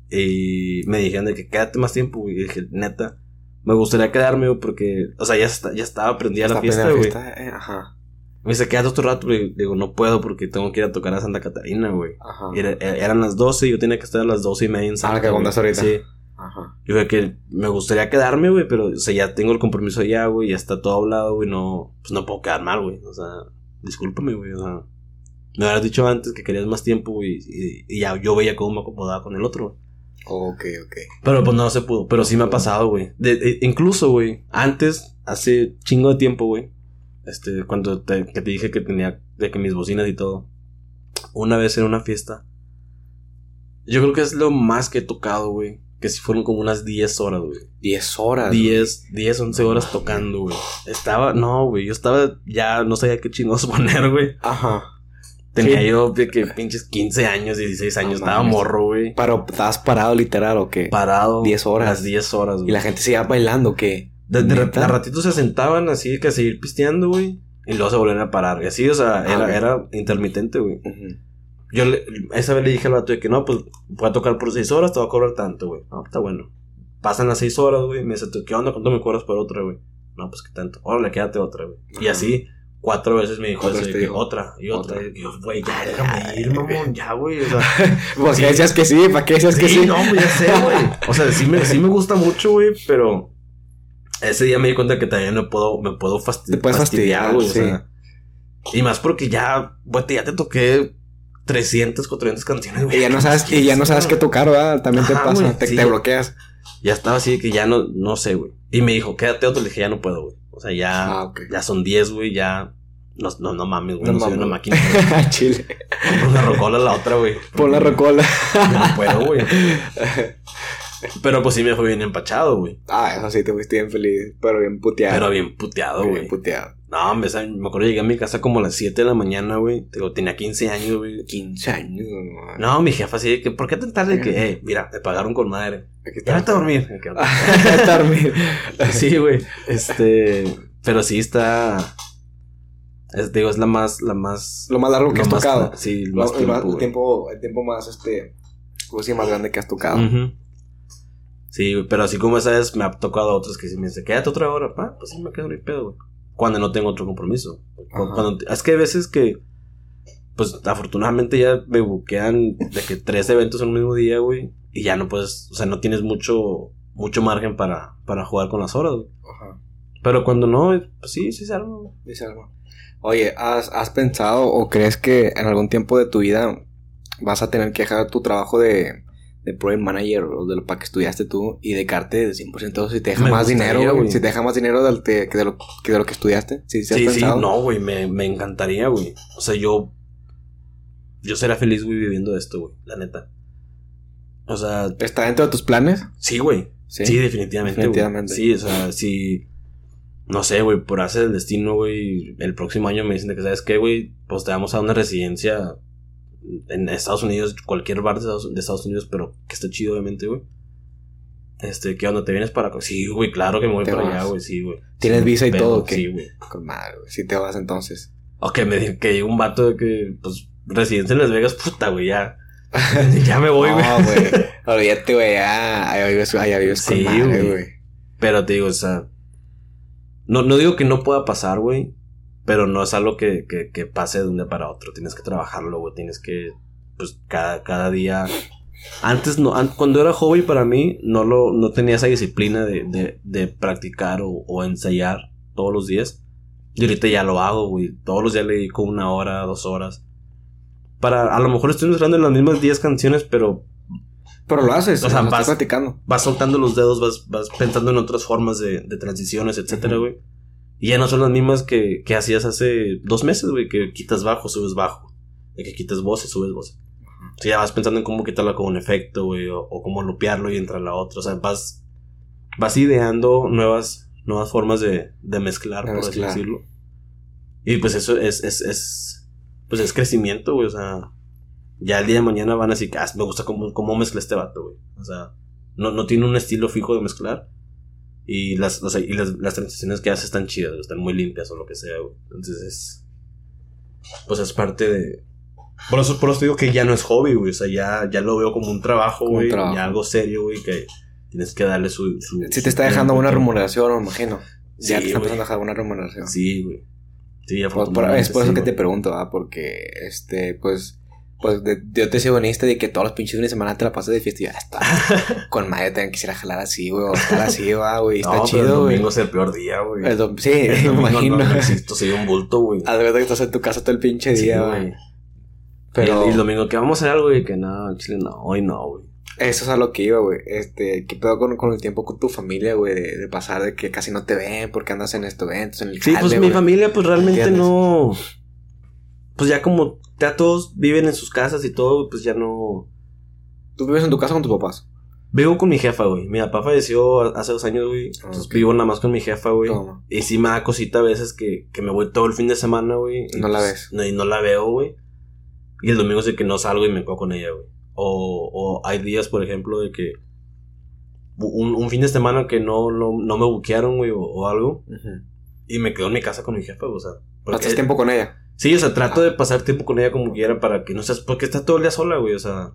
Y me dijeron de que quédate más tiempo, güey. Y dije, neta, me gustaría quedarme, porque, o sea, ya, está, ya estaba prendida la fiesta, güey. eh, ajá, Me dice, quédate otro rato. Digo, no puedo porque tengo que ir a tocar a Santa Catarina, güey. ajá. Y era- eran las 12 y yo tenía que estar a las 12 y media en Santa Ah, que contaste ahorita. Sí. Ajá. Yo creo que me gustaría quedarme, güey, pero, o sea, ya tengo el compromiso ya, güey, ya está todo hablado, güey, no, pues no puedo quedar mal, güey, o sea, discúlpame, güey, o sea, me hubieras dicho antes que querías más tiempo, güey, y, y ya yo veía cómo me acomodaba con el otro. Ok, ok. Pero pues no se pudo, pero sí me ha pasado, güey. Incluso, güey, antes, hace chingo de tiempo, güey, este, cuando te, que te dije que tenía, de que mis bocinas y todo, una vez en una fiesta, yo creo que es lo más que he tocado, güey, que si fueron como unas 10 horas, güey. 10 horas. 10, 10, 11 horas tocando, güey. Estaba, no, güey, yo estaba ya no sabía qué chingos poner, güey. Ajá. Tenía Sí. yo de que pinches 15 años, 16 años, No estaba mames. morro, güey. Pero estabas parado literal o qué? Parado. 10 horas. Las 10 horas, Y güey. la gente se iba bailando, ¿o ¿qué? De, de, ¿Neta? a ratitos se sentaban así que a seguir pisteando, güey. Y luego se volvían a parar. Y así, o sea, era, ok. era intermitente, güey. Yo le- esa vez le dije al vato de que no, pues voy a tocar por 6 horas, te voy a cobrar tanto, güey. No, está bueno. Pasan las 6 horas, güey. Me dice, ¿qué onda? ¿Cuánto me cobras por otra, güey? No, pues qué tanto. Órale, quédate otra, güey. Y así, cuatro veces me dijo eso, dijo. otra y otra. Y yo, güey, ya déjame ir, mamón, ya, güey. O sea, Pues Sí. que decías que sí, ¿para qué decías que sí, no, pues ya sé, güey. O sea, sí me, sí me gusta mucho, güey, pero ese día me di cuenta que también me puedo, me puedo fasti- Te puedes fastidiar, güey. sí. O sea, y más porque ya, güey, ya te toqué 300, 400 canciones, güey. Y ya no sabes, y ya no sabes qué tocar, ¿verdad? También te pasa, te, te bloqueas. Ya estaba así que ya no, no sé, güey. Y me dijo, quédate otro. Le dije, ya no puedo, güey. O sea, ya, Ah, ya son 10, güey, ya. No, no, no mames, güey. No No, soy una máquina. güey. Chile. Compro una rocola a la otra, güey. Pon la rocola. No puedo, güey. Pero pues sí me fue bien empachado, güey. Ah, eso sí, te fuiste bien feliz, pero bien puteado. Pero bien puteado, bien güey. puteado. No, hombre, ¿sabes? me acuerdo llegué a mi casa como a las 7 de la mañana, güey. Digo, tenía 15 años, güey. 15 años. No, No, mi jefa así de que, ¿por qué tan tarde? Que, eh, mira, me pagaron con madre. Aquí Ya vete a dormir. A dormir. sí, güey. Este, pero sí está. Es, digo, es la más, la más. Lo más largo que has más- tocado. Sí, el Lo- más el, tiempo, el tiempo, el tiempo más, este, pues sí, más grande que has tocado. Sí, pero así como esa vez me ha tocado a otros que sí me dicen, quédate otra hora, pa, pues sí me quedo ni pedo, güey. Cuando no tengo otro compromiso. Cuando, es que hay veces que, pues afortunadamente ya me buquean de que tres eventos en un mismo día, güey, y ya no puedes, o sea, no tienes mucho, mucho margen para, para jugar con las horas, güey. Ajá. Pero cuando no, pues sí, sí se arma, güey. Dice algo. Oye, ¿has, ¿has pensado o crees que en algún tiempo de tu vida vas a tener que dejar tu trabajo de, de Project Manager o de lo para que estudiaste tú y dedicarte de 100% si te deja Me más dinero, güey? Si te deja más dinero del te- que, de lo, que de lo que estudiaste. Sí, sí, has Sí, sí, no, güey, me, me encantaría, güey. O sea, yo. Yo sería feliz, güey, viviendo esto, güey, la neta. O sea, ¿Está dentro de tus planes? sí, güey. Sí. Sí, definitivamente. Definitivamente. Sí, o sea, si. No sé, güey, por hacer el destino, güey. El próximo año me dicen de que, ¿sabes qué, güey? Pues te vamos a una residencia en Estados Unidos, cualquier bar de Estados, de Estados Unidos, pero que está chido, obviamente, güey. Este, ¿qué onda? ¿Te vienes para acá? Sí, güey, claro que me voy para vas. allá, güey, sí, güey. ¿Tienes Sin visa y pedo, todo, qué? Sí, güey. Con madre, güey. Si te vas entonces. O que me di- que un vato de que, pues, residencia en Las Vegas, puta, güey, ya. ya me voy, güey. No, güey. Olvídate, güey. Ya. Allá vives, allá vives con Sí, madre, güey. güey. Pero te digo, o sea. No, no digo que no pueda pasar, güey. Pero no es algo que, que, que pase de un día para otro. Tienes que trabajarlo, güey. Tienes que. Pues cada, cada día. Antes no, an- cuando era hobby para mí, no lo, no tenía esa disciplina de, de, de practicar o, o ensayar todos los días. Y ahorita ya lo hago, güey. Todos los días le dedico una hora, dos horas. Para, a lo mejor estoy mezclando en las mismas 10 canciones, pero Pero lo haces. O sea, vas- estás platicando. vas soltando los dedos, vas, vas pensando en otras formas de, de transiciones, etcétera, güey. Y ya no son las mismas que, que hacías hace dos meses, güey, que quitas bajo, subes bajo. De que quitas voces, subes voces. O sea, ya vas pensando en cómo quitarla con un efecto, güey, o, o cómo lupearlo y entrar la otra. O sea, vas, vas ideando nuevas, nuevas formas de, de mezclar, De por mezclar. así decirlo. Y pues eso es, es, es, pues es crecimiento, güey, o sea, ya el día de mañana van a decir, ah, me gusta cómo, cómo mezcla este vato, güey. O sea, no, no tiene un estilo fijo de mezclar. Y las, o sea, y las, las transiciones que hace están chidas, güey, están muy limpias o lo que sea, güey. Entonces es. Pues es parte de. Por eso, por eso te digo que ya no es hobby, güey. O sea, ya, ya lo veo como un trabajo, Como un güey. trabajo. Ya algo serio, güey, que tienes que darle su. su Si te está dejando tiempo. remuneración, me imagino. Ya Sí, te está güey. empezando a dejar una remuneración. Sí, güey. Sí, Pues, por- es por eso sí, que te güey. pregunto, ¿ah? Porque, este, pues, pues de- yo te soy honesta de que todos los pinches fines de semana te la pasas de fiesta y ya está. Con madre también quisiera jalar así, güey, o estar así, va, güey. Está No, el chido, güey. domingo es el peor día, güey. El Sí, El me domingo imagino. No, no existo, soy un bulto, güey. Haz de que estás en tu casa todo el pinche día, güey. Pero Y el domingo que vamos a hacer algo, güey, que no, en Chile no, hoy no, güey. eso es a lo que iba, güey. Este, ¿qué pedo con, con el tiempo con tu familia, güey? De, de pasar de que casi no te ven porque andas en estos eventos, en el Sí, jale, pues mi güey. familia, pues realmente no. Pues ya como ya todos viven en sus casas y todo, pues ya no. ¿Tú vives en tu casa con tus papás? Vivo con mi jefa, güey. Mi papá falleció hace dos años, güey. Entonces ok. vivo nada más con mi jefa, güey. Toma. Y sí me da cosita a veces que, que me voy todo el fin de semana, güey. y No la pues, ves. No, y no la veo, güey. Y el domingo es de que no salgo y me quedo con ella, güey. O, o hay días, por ejemplo, de que un, un fin de semana que no, no, no me buquearon, güey, o, o algo. Y me quedo en mi casa con mi jefa, o sea. ¿Pasas tiempo con ella? Sí, o sea, trato de pasar tiempo con ella como quiera para que no seas... Porque está todo el día sola, güey, o sea...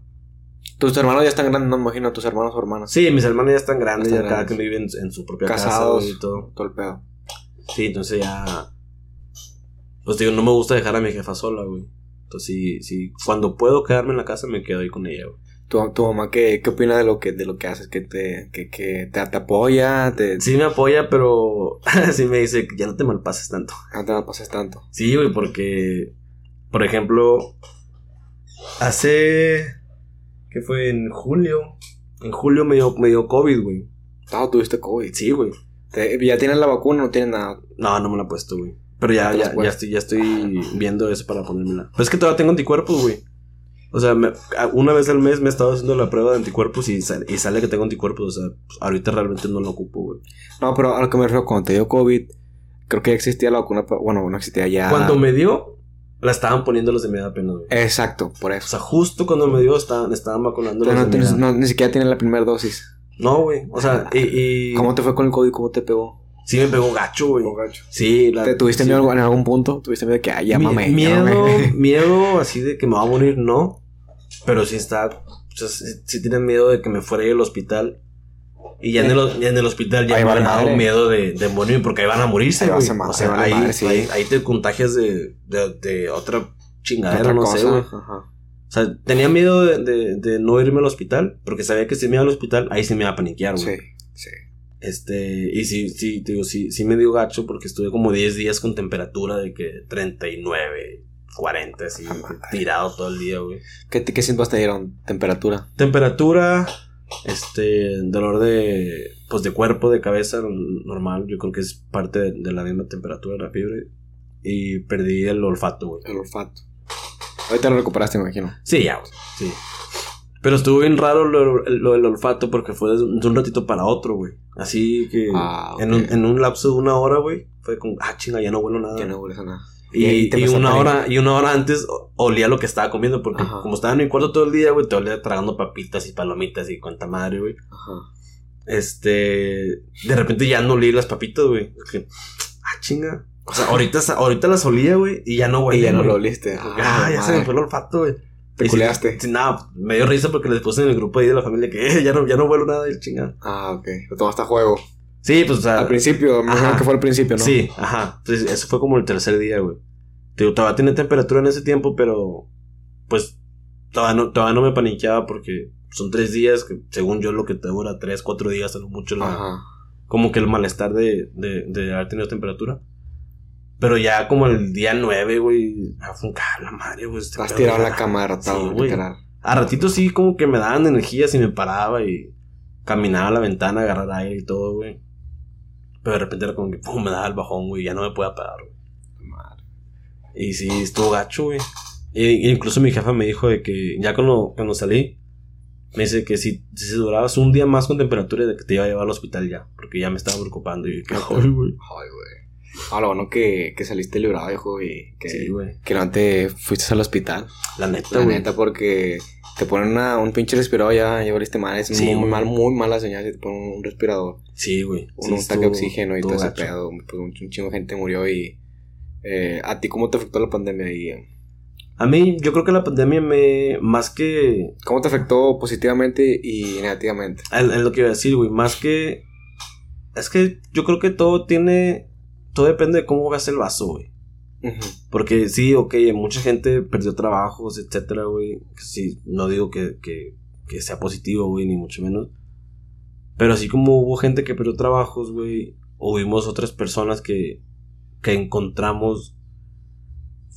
Tus hermanos ya están grandes, no me imagino, tus hermanos o hermanas. Sí, mis hermanos ya están grandes, Están ya cada grandes. quien vive en, en su propia Casados. casa, y todo. Todo el pedo. Sí, entonces ya... Pues digo, no me gusta dejar a mi jefa sola, güey. Entonces sí, sí, cuando puedo quedarme en la casa me quedo ahí con ella, güey. ¿Tu, tu mamá qué, qué opina de lo que, de lo que haces? ¿Que te, que, que te, te apoya? Te, Sí me apoya, pero sí me dice que ya no te malpases tanto. No te la pases tanto. Sí, güey, porque... Por ejemplo... Hace... ¿Qué fue? En julio. En julio me dio, me dio COVID, güey. No, tuviste COVID. Sí, güey. ¿Ya tienes la vacuna no tienes nada? No, no me la he puesto, güey. Pero ya, ya, ya, estoy, ya estoy viendo eso para ponérmela. Pero es que todavía tengo anticuerpos, güey. O sea, me- una vez al mes me he estado haciendo la prueba de anticuerpos y, sal- y sale que tengo anticuerpos. O sea, pues, ahorita realmente no lo ocupo, güey. No, pero a lo que me refiero, cuando te dio COVID, creo que ya existía la vacuna. Bueno, no existía ya. Cuando me dio, la estaban poniendo los de mi edad apenas, güey. Exacto, por O eso. sea, justo cuando me dio, estaban, estaban vacunando los no, de mi edad. no, ni siquiera tienes la primera dosis. No, güey. O sea, y, y ¿Cómo te fue con el COVID? ¿Cómo te pegó? Sí me pegó gacho, güey. gacho. Sí, la, ¿Te tuviste sí. miedo en algún punto? ¿Tuviste miedo de que, ay, llámame? Mi- llámame? Miedo, miedo así de que me va a morir, no. Pero sí está. O sea, sí, sí tienen miedo de que me fuera a ir al hospital. Y ya en el, ya en el hospital ya Ahí me han dado madre. miedo de, de morir porque ahí van a morirse, Ahí va güey. a ma- O sea, ahí sí. ahí, ahí te contagias de, de, de otra chingadera, Otra no cosa. sé, güey. Ajá. O sea, tenía miedo de, de, de no irme al hospital porque sabía que si me iba al hospital, ahí sí me iba a paniquear, güey. Sí, sí. Este, y sí, sí, te digo, sí, sí me dio gacho porque estuve como 10 días con temperatura de que 39, 40, así, Ah, tirado todo el día, güey. ¿Qué, qué síntomas te dieron? ¿Temperatura? Temperatura, este, dolor de, pues de cuerpo, de cabeza, normal, yo creo que es parte de, de la misma temperatura de la fiebre. Y perdí el olfato, güey. El olfato. Ahorita lo recuperaste, me imagino. Sí, ya, güey, sí. Pero estuvo bien raro lo, lo del olfato porque fue de un ratito para otro, güey. Así que Ah, en, un, en un lapso de una hora, güey, fue como, ah, chinga, ya no huelo nada. Ya no hueles a nada. Y, y una hora, y una hora antes olía lo que estaba comiendo, porque Ajá. como estaba en mi cuarto todo el día, güey, te olía tragando papitas y palomitas y cuanta madre, güey. Ajá. Este, de repente ya no olí las papitas, güey. Ah, chinga. O sea, ahorita, ahorita las olía, güey, y ya no, güey. y ya no lo oliste. Ah, ya se me fue el olfato, güey. Te culeaste. sí, nada, me dio risa porque les puse en el grupo ahí de la familia que eh, ya no, ya no vuelo nada del chingado. Ah, ok. Lo tomaste a juego. Sí, pues, o sea. Al principio, ajá. que fue al principio, ¿no? Sí, ajá. Entonces, eso fue como el tercer día, güey. Te digo, todavía tenía temperatura en ese tiempo, pero pues todavía no, todavía no me paniqueaba porque son tres días, que según yo lo que te dura tres, cuatro días, a lo mucho la, como que el malestar de, de, de haber tenido temperatura. Pero ya como el día nueve, güey, ah, fue un caga la madre, güey. este pedo tirado la cama arrotado, Sí, güey. A ratito sí, como que me daban energía si me paraba y caminaba a la ventana, agarrar aire y todo, güey. Pero de repente era como que pum, me daba el bajón, güey, ya no me podía parar, güey. Madre. Y sí, estuvo gacho, güey. E- incluso mi jefa me dijo de que ya cuando, cuando salí, me dice que si, si durabas un día más con temperatura, de que te iba a llevar al hospital ya, porque ya me estaba preocupando. Y ¿qué Ay, güey? Ay, güey. Ah, lo bueno que, que saliste librado, hijo, y que, Sí, que no te fuiste al hospital. La neta, La neta, porque te ponen una, un pinche respirador ya, ya valiste mal. Es Sí, muy, güey. mal, muy mala señal si te ponen un respirador. Sí, güey. Un, Sí, un tanque de oxígeno y todo ese pedo. Pues un, chingo de gente murió y... Eh, ¿A ti cómo te afectó la pandemia? Y, eh, A mí, yo creo que la pandemia me, más que ¿Cómo te afectó positivamente y negativamente? Es lo que iba a decir, güey. Más que. Es que yo creo que todo tiene. Todo depende de cómo veas el vaso, güey. Porque sí, ok, mucha gente perdió trabajos, etcétera, güey. Sí, no digo que, que, que sea positivo, güey, ni mucho menos. Pero así como hubo gente que perdió trabajos, güey, hubimos otras personas que, que encontramos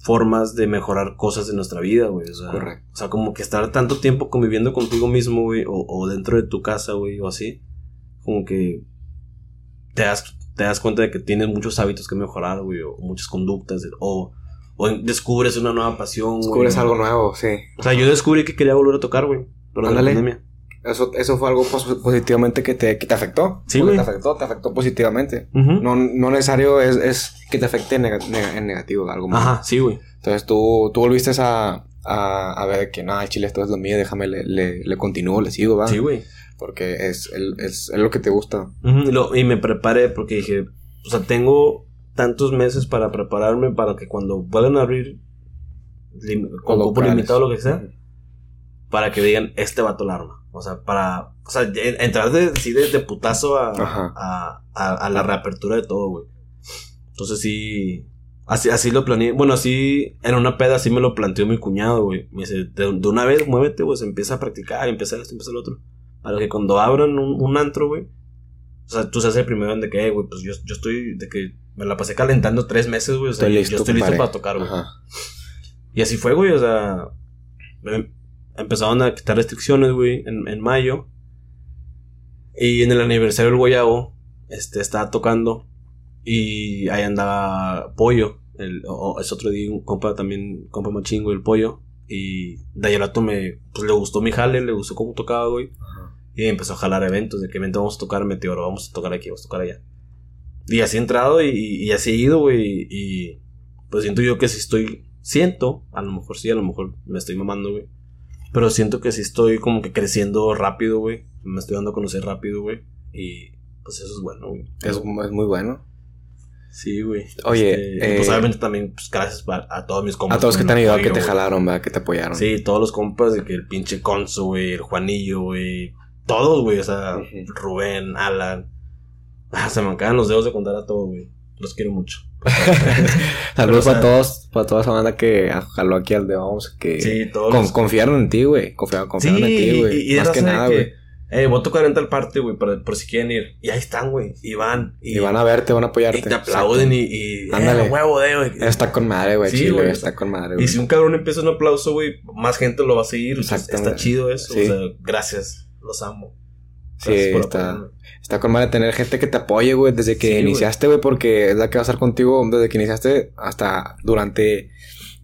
formas de mejorar cosas de nuestra vida, güey. O sea, Correcto. o sea, como que estar tanto tiempo conviviendo contigo mismo, güey, o, o dentro de tu casa, güey, o así. Como que te das, te das cuenta de que tienes muchos hábitos que mejorar, güey, o muchas conductas, o, o descubres una nueva pasión, güey. Descubres algo nuevo, sí. O sea, yo descubrí que quería volver a tocar, güey. Ándale. pandemia. Eso, eso fue algo pos- positivamente que te, que te afectó. Sí, güey. Te afectó, te afectó positivamente. Ujú. No, no necesario es, es que te afecte en, nega- en negativo, algo más. Ajá, sí, güey. Entonces tú, tú volviste a, a, a ver que no, el chile esto es lo mío, déjame, le, le, le continúo, le sigo, va. Sí, güey. Porque es, el- es, es lo que te gusta. Y, lo- y me preparé porque dije, o sea, tengo tantos meses para prepararme para que cuando puedan abrir lim- con cupo limitado lo que sea, para que digan, este vato la arma. O sea, para, o sea, en- entrar de, sí, de, de putazo a, a, a, a la reapertura de todo, güey. Entonces sí, así, así lo planeé. Bueno, así, en una peda así me lo planteó mi cuñado, güey. Me dice, de, de una vez, muévete, pues empieza a practicar, empieza esto, empieza lo otro. Para que cuando abran un, un antro, güey, o sea, tú seas el primero en de que, "Eh, güey, pues yo, yo estoy, de que me la pasé calentando tres meses, güey. O sea, Estoy yo- estoy listo compadre. para tocar, güey. Y así fue, güey, o sea, em- empezaron a quitar restricciones, güey, en, en mayo. Y en el aniversario del Guayabo, este, estaba tocando y ahí andaba Pollo, el, o- o- es otro día, un compa también, compa machingo, el Pollo. Y de ahí al rato me, pues le gustó mi jale, le gustó cómo tocaba, güey. Y empezó a jalar eventos, de que evento vamos a tocar Meteoro, vamos a tocar aquí, vamos a tocar allá. Y así he entrado y, y así he ido, güey. Y pues siento yo que si estoy, siento, a lo mejor sí, a lo mejor me estoy mamando, güey. Pero siento que sí estoy como que creciendo rápido, güey. Me estoy dando a conocer rápido, güey. Y pues eso es bueno, güey. Es, es muy bueno. Sí, güey. Oye, Este, y, eh, pues obviamente también, pues gracias a todos mis compas. A todos que te han ayudado, que te jalaron, ¿verdad? Que te apoyaron. Sí, todos los compas de que el pinche Conso, güey, el Juanillo, güey. Todos, güey, o sea. Rubén, Alan. Ah, se me acaban los dedos de contar a todos, güey. Los quiero mucho. Saludos Pero, o sea- para todos, para toda esa banda que jaló aquí al de Vamos, que Sí, todos. con- los- confiaron en ti, güey. Confiaron, confiaron en ti, güey. y, y Más que nada, güey. Eh, voy a tocar en tal parte, güey, por, por si quieren ir. Y ahí están, güey. Y van. Y, Y van a verte, van a apoyarte. y te aplauden y, y eh, Ándale. huevo de, güey. Está con madre, güey. Sí, Chile, güey. está con madre, Y güey. si un cabrón empieza un aplauso, güey, más gente lo va a seguir. o sea, está chido eso. Sí. O sea, gracias. Los amo. Sí, está, está con madre tener gente que te apoye, güey, desde que Sí, iniciaste, güey, porque es la que va a estar contigo desde que iniciaste hasta durante,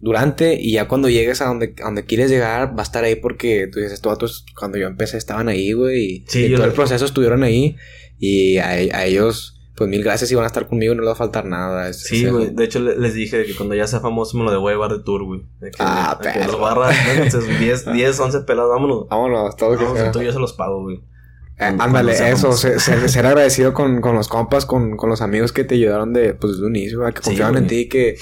durante, y ya cuando llegues a donde, a donde quieres llegar, va a estar ahí porque tú dices, todos cuando yo empecé estaban ahí, güey, y, Sí, y yo todo el proceso estuvieron ahí, y a, a ellos, pues mil gracias y van a estar conmigo y no les va a faltar nada. Es- Sí, güey. De hecho, le- les dije que cuando ya sea famoso me lo voy a llevar de tour, güey. De Ah, de perro. los barras, vénganse, 10, 10, 11 pelados, vámonos. Vámonos, todo lo que entonces yo se los pago, güey. Eh, ándale, eso, seamos. se- se- ser agradecido con, con los compas, con, con los amigos que te ayudaron de, pues, desde un inicio, ¿verdad? que Sí, confiaban en ti, que,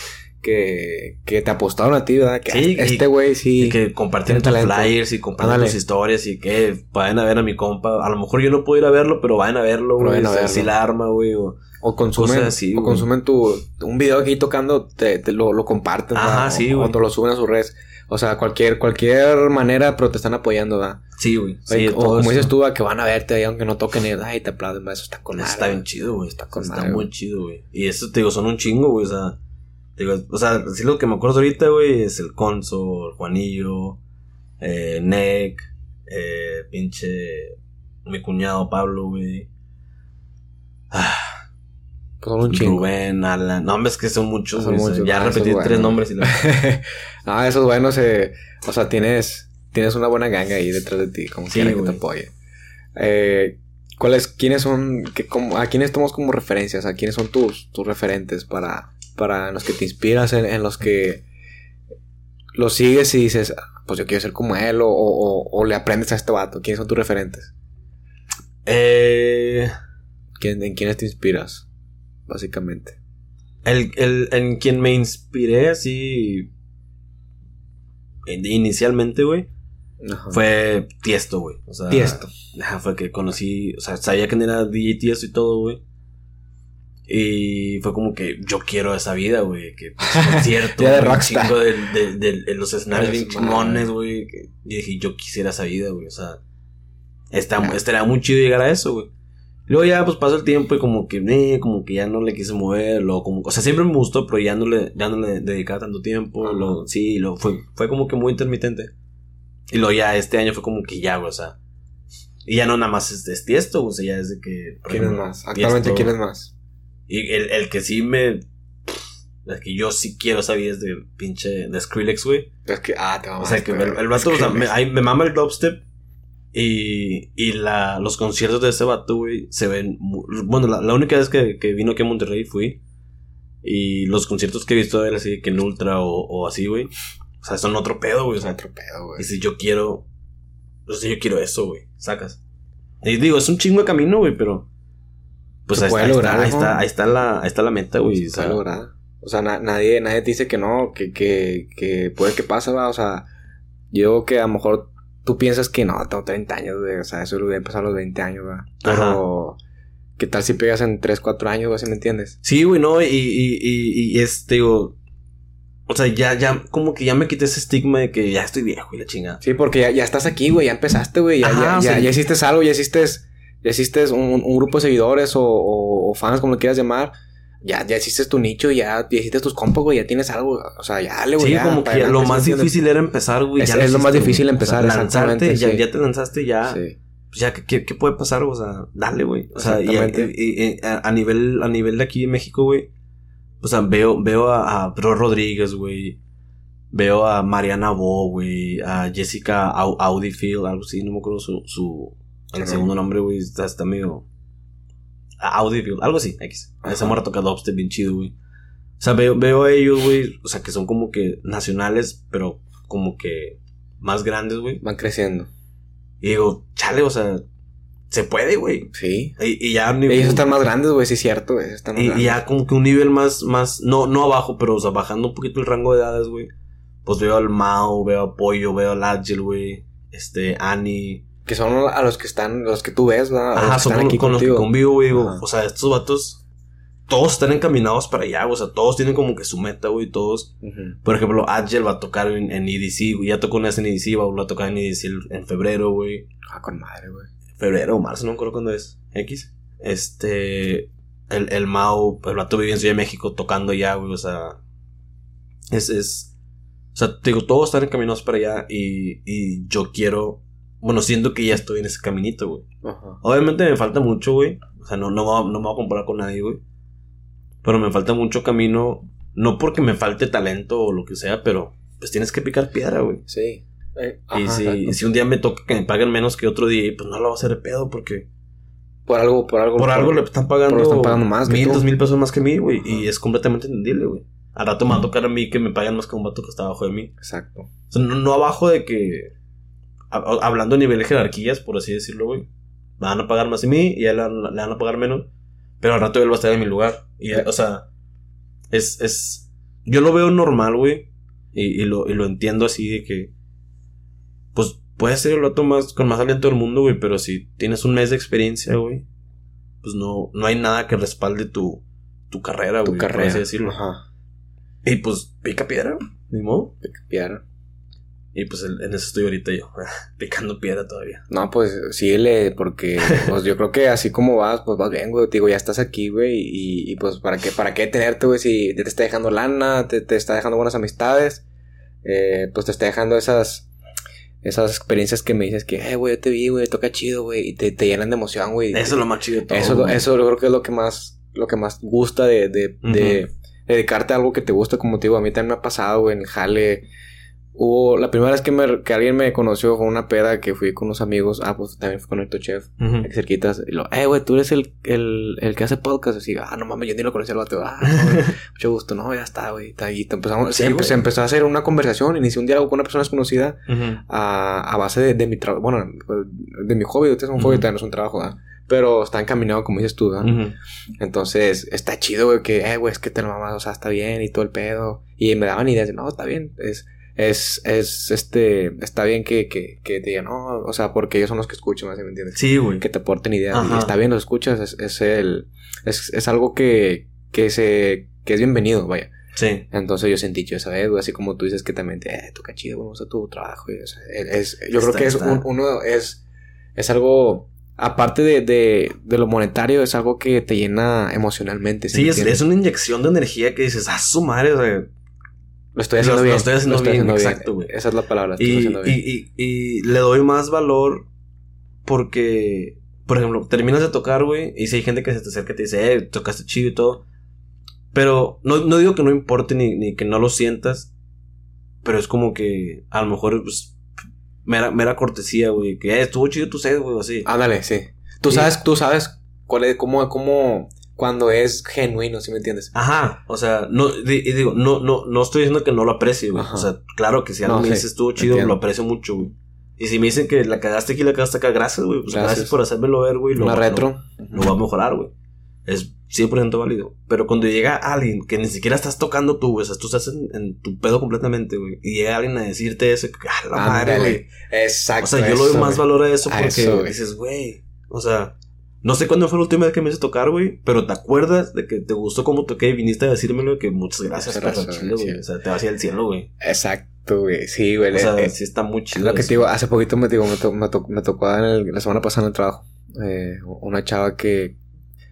que, que te apostaron a ti, ¿verdad? Que Sí, este güey sí. Y que compartieron tus flyers y comparten Ándale. tus historias y que vayan a ver a mi compa. A lo mejor yo no puedo ir a verlo, pero vayan a verlo, güey. Si la arma, güey. O... O consumen, así, o consumen tu, un video aquí tocando, te, te lo, lo comparten, Ajá, sí, o, güey. o te lo suben a sus redes. O sea, cualquier, cualquier manera, pero te están apoyando, ¿verdad? Sí, güey. Sí, o como eso. dices tú, a que van a verte ahí, aunque no toquen, y, ay, te aplauden, eso está con madre, Está bien chido, güey. Está con está madre, muy chido, güey. Y eso, te digo, son un chingo, güey. O sea, digo, o sea, sí lo que me acuerdo ahorita, güey, es el Conso, el Juanillo, eh, Nick, eh, pinche, mi cuñado Pablo, güey. Ah, son un chingo. Rubén, Alan. No, hombre, es que son muchos, Son muchos, ya ah, esos repetí tres buenos. nombres y la... ah, eso es bueno, se, o sea, tienes, tienes una buena ganga ahí detrás de ti, como Sí, quiera que te apoye. Eh, ¿cuáles, quiénes son, que, como, a quiénes tomas como referencias? ¿A quiénes son tus, tus referentes para, para los que te inspiras, en, en los que los sigues y dices, "Ah, pues yo quiero ser como él, o, o, o le aprendes a este vato? ¿Quiénes son tus referentes? Eh, ¿Quién- ¿En quiénes te inspiras? Básicamente. el, el, en quien me inspiré así... in- Inicialmente, güey, Ajá. fue Tiesto, güey. O sea, Tiesto. Fue que conocí, o sea, sabía quién era DJ Tiesto y todo, güey. Y fue como que yo quiero esa vida, güey. Que pues, concierto, de un rockstar. chingo de, de- de- de los escenarios bien chingones, güey. Y dije, yo quisiera esa vida, güey. O sea, está, Ya. estaría muy chido llegar a eso, güey. Luego ya, pues pasó el tiempo y como que, eh, como que ya no le quise mover, lo, como, o sea, siempre me gustó, pero ya no le, ya no le dedicaba tanto tiempo, sí, lo, fue, fue como que muy intermitente. Y luego ya este año fue como que ya, güey, o sea, y ya no nada más es, es Tiesto, o sea, ya es de que... por ¿Quién es ejemplo, más? Actualmente, Tiesto. ¿quién es más? Y el, el que sí me... El que yo sí quiero vida es de pinche, de Skrillex, güey. Es que, ah, te O vamos sea, que el, el vato, o sea, me, ahí me mama el dubstep. Y, y la, los conciertos de ese vato, güey, se ven. mu- Bueno, la, la única vez que, que vino aquí a Monterrey fui. Y los conciertos que he visto de él, así que en Ultra o, o así, güey. O sea, son otro pedo, güey. O sea, otro pedo, y güey. si yo quiero. O sea, yo quiero eso, güey. Sacas. Y digo, es un chingo de camino, güey, pero. Pues Se ahí, puede está, ahí lograr, está, ahí está, ahí está la, ahí está la meta, güey. Se o sea, puede lograr. O sea, na- nadie, nadie te dice que no, que, que, que puede que pase, va. O sea, yo que a lo mejor tú piensas que no, tengo 30 años, güey. O sea, eso lo voy a empezar a los 20 años, va. Pero, ¿qué tal si pegas en 3, 4 años, güey? ¿Sí me entiendes? Sí, güey, no, y, y, y, y es, digo, o sea, ya, ya, como que ya me quité ese estigma de que ya estoy viejo y la chingada. Sí, porque ya, ya estás aquí, güey. Ya empezaste, güey. Ya, Ajá, ya, ya, ya hiciste algo, ya hiciste, hiciste un, un grupo de seguidores o, o, o fans, como lo quieras llamar. Ya, ya hiciste tu nicho, ya, ya hiciste tus compas, güey. Ya tienes algo. O sea, ya dale, güey. Sí, ya, como que lo más difícil era empezar, güey. Es- ya es lo más difícil empezar, O sea, lanzarte, ya, ya te lanzaste, ya. Sí. Pues ya, ¿qué, qué puede pasar? O sea, dale, güey. O sea, y, Exactamente. y- y- a, nivel, a nivel de aquí en México, güey. O sea, veo, veo a, a Bro Rodríguez, güey. Veo a Mariana Bo, güey. A Jessica Au- Audifield, algo así, no me acuerdo su, su el segundo nombre, güey. Está, está medio. a Audifield, algo así, X. Esa morra toca dubstep bien chido, güey. O sea, veo, veo a ellos, güey. O sea, que son como que nacionales, pero como que más grandes, güey. Van creciendo. Y digo, chale, o sea, se puede, güey. Sí. Y, y ya nivel- Ellos están más grandes, güey, sí es cierto, güey. Están más y, y ya como que un nivel más, más, no, no abajo, pero o sea, bajando un poquito el rango de edades, güey. Pues veo al Mao, veo a Pollo, veo al Agile, güey. Este, Annie. Que son a los que están, los que tú ves, los Ajá, son están con, aquí con los que convivo, güey. O sea, estos vatos, todos están encaminados para allá, güey. O sea, todos tienen como que su meta, güey. Todos, por ejemplo, Agile va a tocar en, en EDC, güey. Ya tocó una vez en EDC, va a tocar en EDC en febrero, güey. Ah, con madre, güey. febrero o marzo, no me acuerdo cuándo es. X. Este. El, el Mao, el vato vive en Ciudad de México tocando ya, güey. O sea. Es, es. O sea, te digo, todos están encaminados para allá. Y, y yo quiero. Bueno, siento que ya estoy en ese caminito, güey. Ajá. Obviamente me falta mucho, güey. O sea, no, no, me voy a- no me voy a comparar con nadie, güey. Pero me falta mucho camino. No porque me falte talento o lo que sea, pero pues tienes que picar piedra, güey. Sí. Eh, Y ajá, si, un día me toca que me paguen menos que otro día, pues no lo va a hacer de pedo porque Por algo, por algo. Por algo le están pagando, están pagando más mil, dos mil pesos más que mí, güey. Y es completamente entendible, güey. Al rato me va a tocar a mí que me paguen más que un vato que está abajo de mí. Exacto. O sea, no, no abajo de que. Hab- Hablando a nivel de jerarquías, por así decirlo, güey. Me van a pagar más a mí y a él le van a pagar menos. Pero al rato él va a estar en mi lugar. Y, o sea, es, es. Yo lo veo normal, güey. Y, y lo, y lo entiendo así de que. Pues puede ser el vato más, con más aliento del mundo, güey. Pero si tienes un mes de experiencia, güey. Pues no, no hay nada que respalde tu, tu carrera, Tu güey. por carrera. así decirlo. Ajá. Y pues, pica piedra, ni modo. Piedra. Y pues en eso estoy ahorita yo, picando piedra todavía. No, pues síguele, porque pues yo creo que así como vas, pues vas bien, güey. Te Digo, ya estás aquí, güey. Y, y, pues, ¿para qué, ¿para qué tenerte, güey? Si te está dejando lana, te, te está dejando buenas amistades, eh, pues te está dejando esas, esas experiencias que me dices que, eh, güey, yo te vi, güey, toca chido, güey. Y te, te llenan de emoción, güey. Eso es lo más chido de todo. Eso, eso yo creo que es lo que más, lo que más gusta de, de, de dedicarte a algo que te gusta, como te digo, a mí también me ha pasado, güey, en jale. Hubo, la primera vez que, me, que alguien me conoció fue una peda que fui con unos amigos, ah, pues también fui con el chef, Ujú. aquí cerquitas, y lo, eh, güey, tú eres el, el, el que hace podcast, así, ah, no mames, yo ni lo conocía al vato, ah, no, mucho gusto, no, ya está, güey, ahí, te empezamos, Sí, se, empezó a hacer una conversación, inicié un diálogo con una persona desconocida, a, a base de, de mi trabajo, bueno, de mi hobby, ahorita es un hobby, también no es un trabajo, ¿verdad? Pero está encaminado, como dices tú. Entonces, está chido, güey, que, eh, güey, es que te lo mamas, o sea, está bien y todo el pedo. Y me daban ideas de, no, está bien, es, es, es, este, está bien que, que, que te digan, no, o sea, porque ellos son los que escuchan, ¿sí ¿me entiendes? Sí, güey. Que te aporten ideas. Ajá. Y está bien, los escuchas, es, es el, es, es algo que, que se, que es bienvenido, vaya. Sí. Entonces yo sentí yo esa vez, güey, así como tú dices que también te, eh, toca chido, me gusta tu trabajo, y, o sea, es, yo creo que es un- uno, es, es algo, aparte de, de, de lo monetario, es algo que te llena emocionalmente. Sí, es, es una inyección de energía que dices, ah, su madre, o sea, Lo estoy haciendo Lo- lo bien. estoy haciendo bien, exacto, güey. Esa es la palabra, estoy y, haciendo bien. y, y, y le doy más valor porque, por ejemplo, terminas de tocar, güey, y si hay gente que se te acerca y te dice, eh, tocaste chido y todo. Pero no, no digo que no importe ni, ni que no lo sientas, pero es como que a lo mejor, pues, mera, mera cortesía, güey, que eh, estuvo chido tu set, güey, así. Ándale, sí. Tú sabes, tú sabes cuál es, cómo, cómo, cuando es genuino, ¿sí me entiendes? Ajá, o sea, no, di- y digo, no, no, no estoy diciendo que no lo aprecie, güey. O sea, claro que si algo No, me sí, dices estuvo chido, entiendo. lo aprecio mucho, güey. Y si me dicen que la cagaste aquí, la cagaste acá, gracias, güey. Pues gracias, Gracias. por hacérmelo ver, güey. Lo, retro. Lo, va a mejorar, güey. Es 100% válido. Pero cuando llega alguien que ni siquiera estás tocando tú, güey, o sea, tú estás en, en tu pedo completamente, güey. Y llega alguien a decirte eso, que, ah, la madre, güey. Exacto. O sea, yo le doy eso, más valor a eso A porque eso, dices, güey, o sea, no sé cuándo fue la última vez que me hice tocar, güey, pero te acuerdas de que te gustó cómo toqué y viniste a decírmelo que muchas gracias, güey. O sea, te vas hacia el cielo, güey. Exacto, güey. Sí, güey. O sea, eh, sí está muy Es chido. lo que eso. te digo, hace poquito me, digo, me, to- me, to- me tocó en el- la semana pasada en el trabajo. eh, una chava que.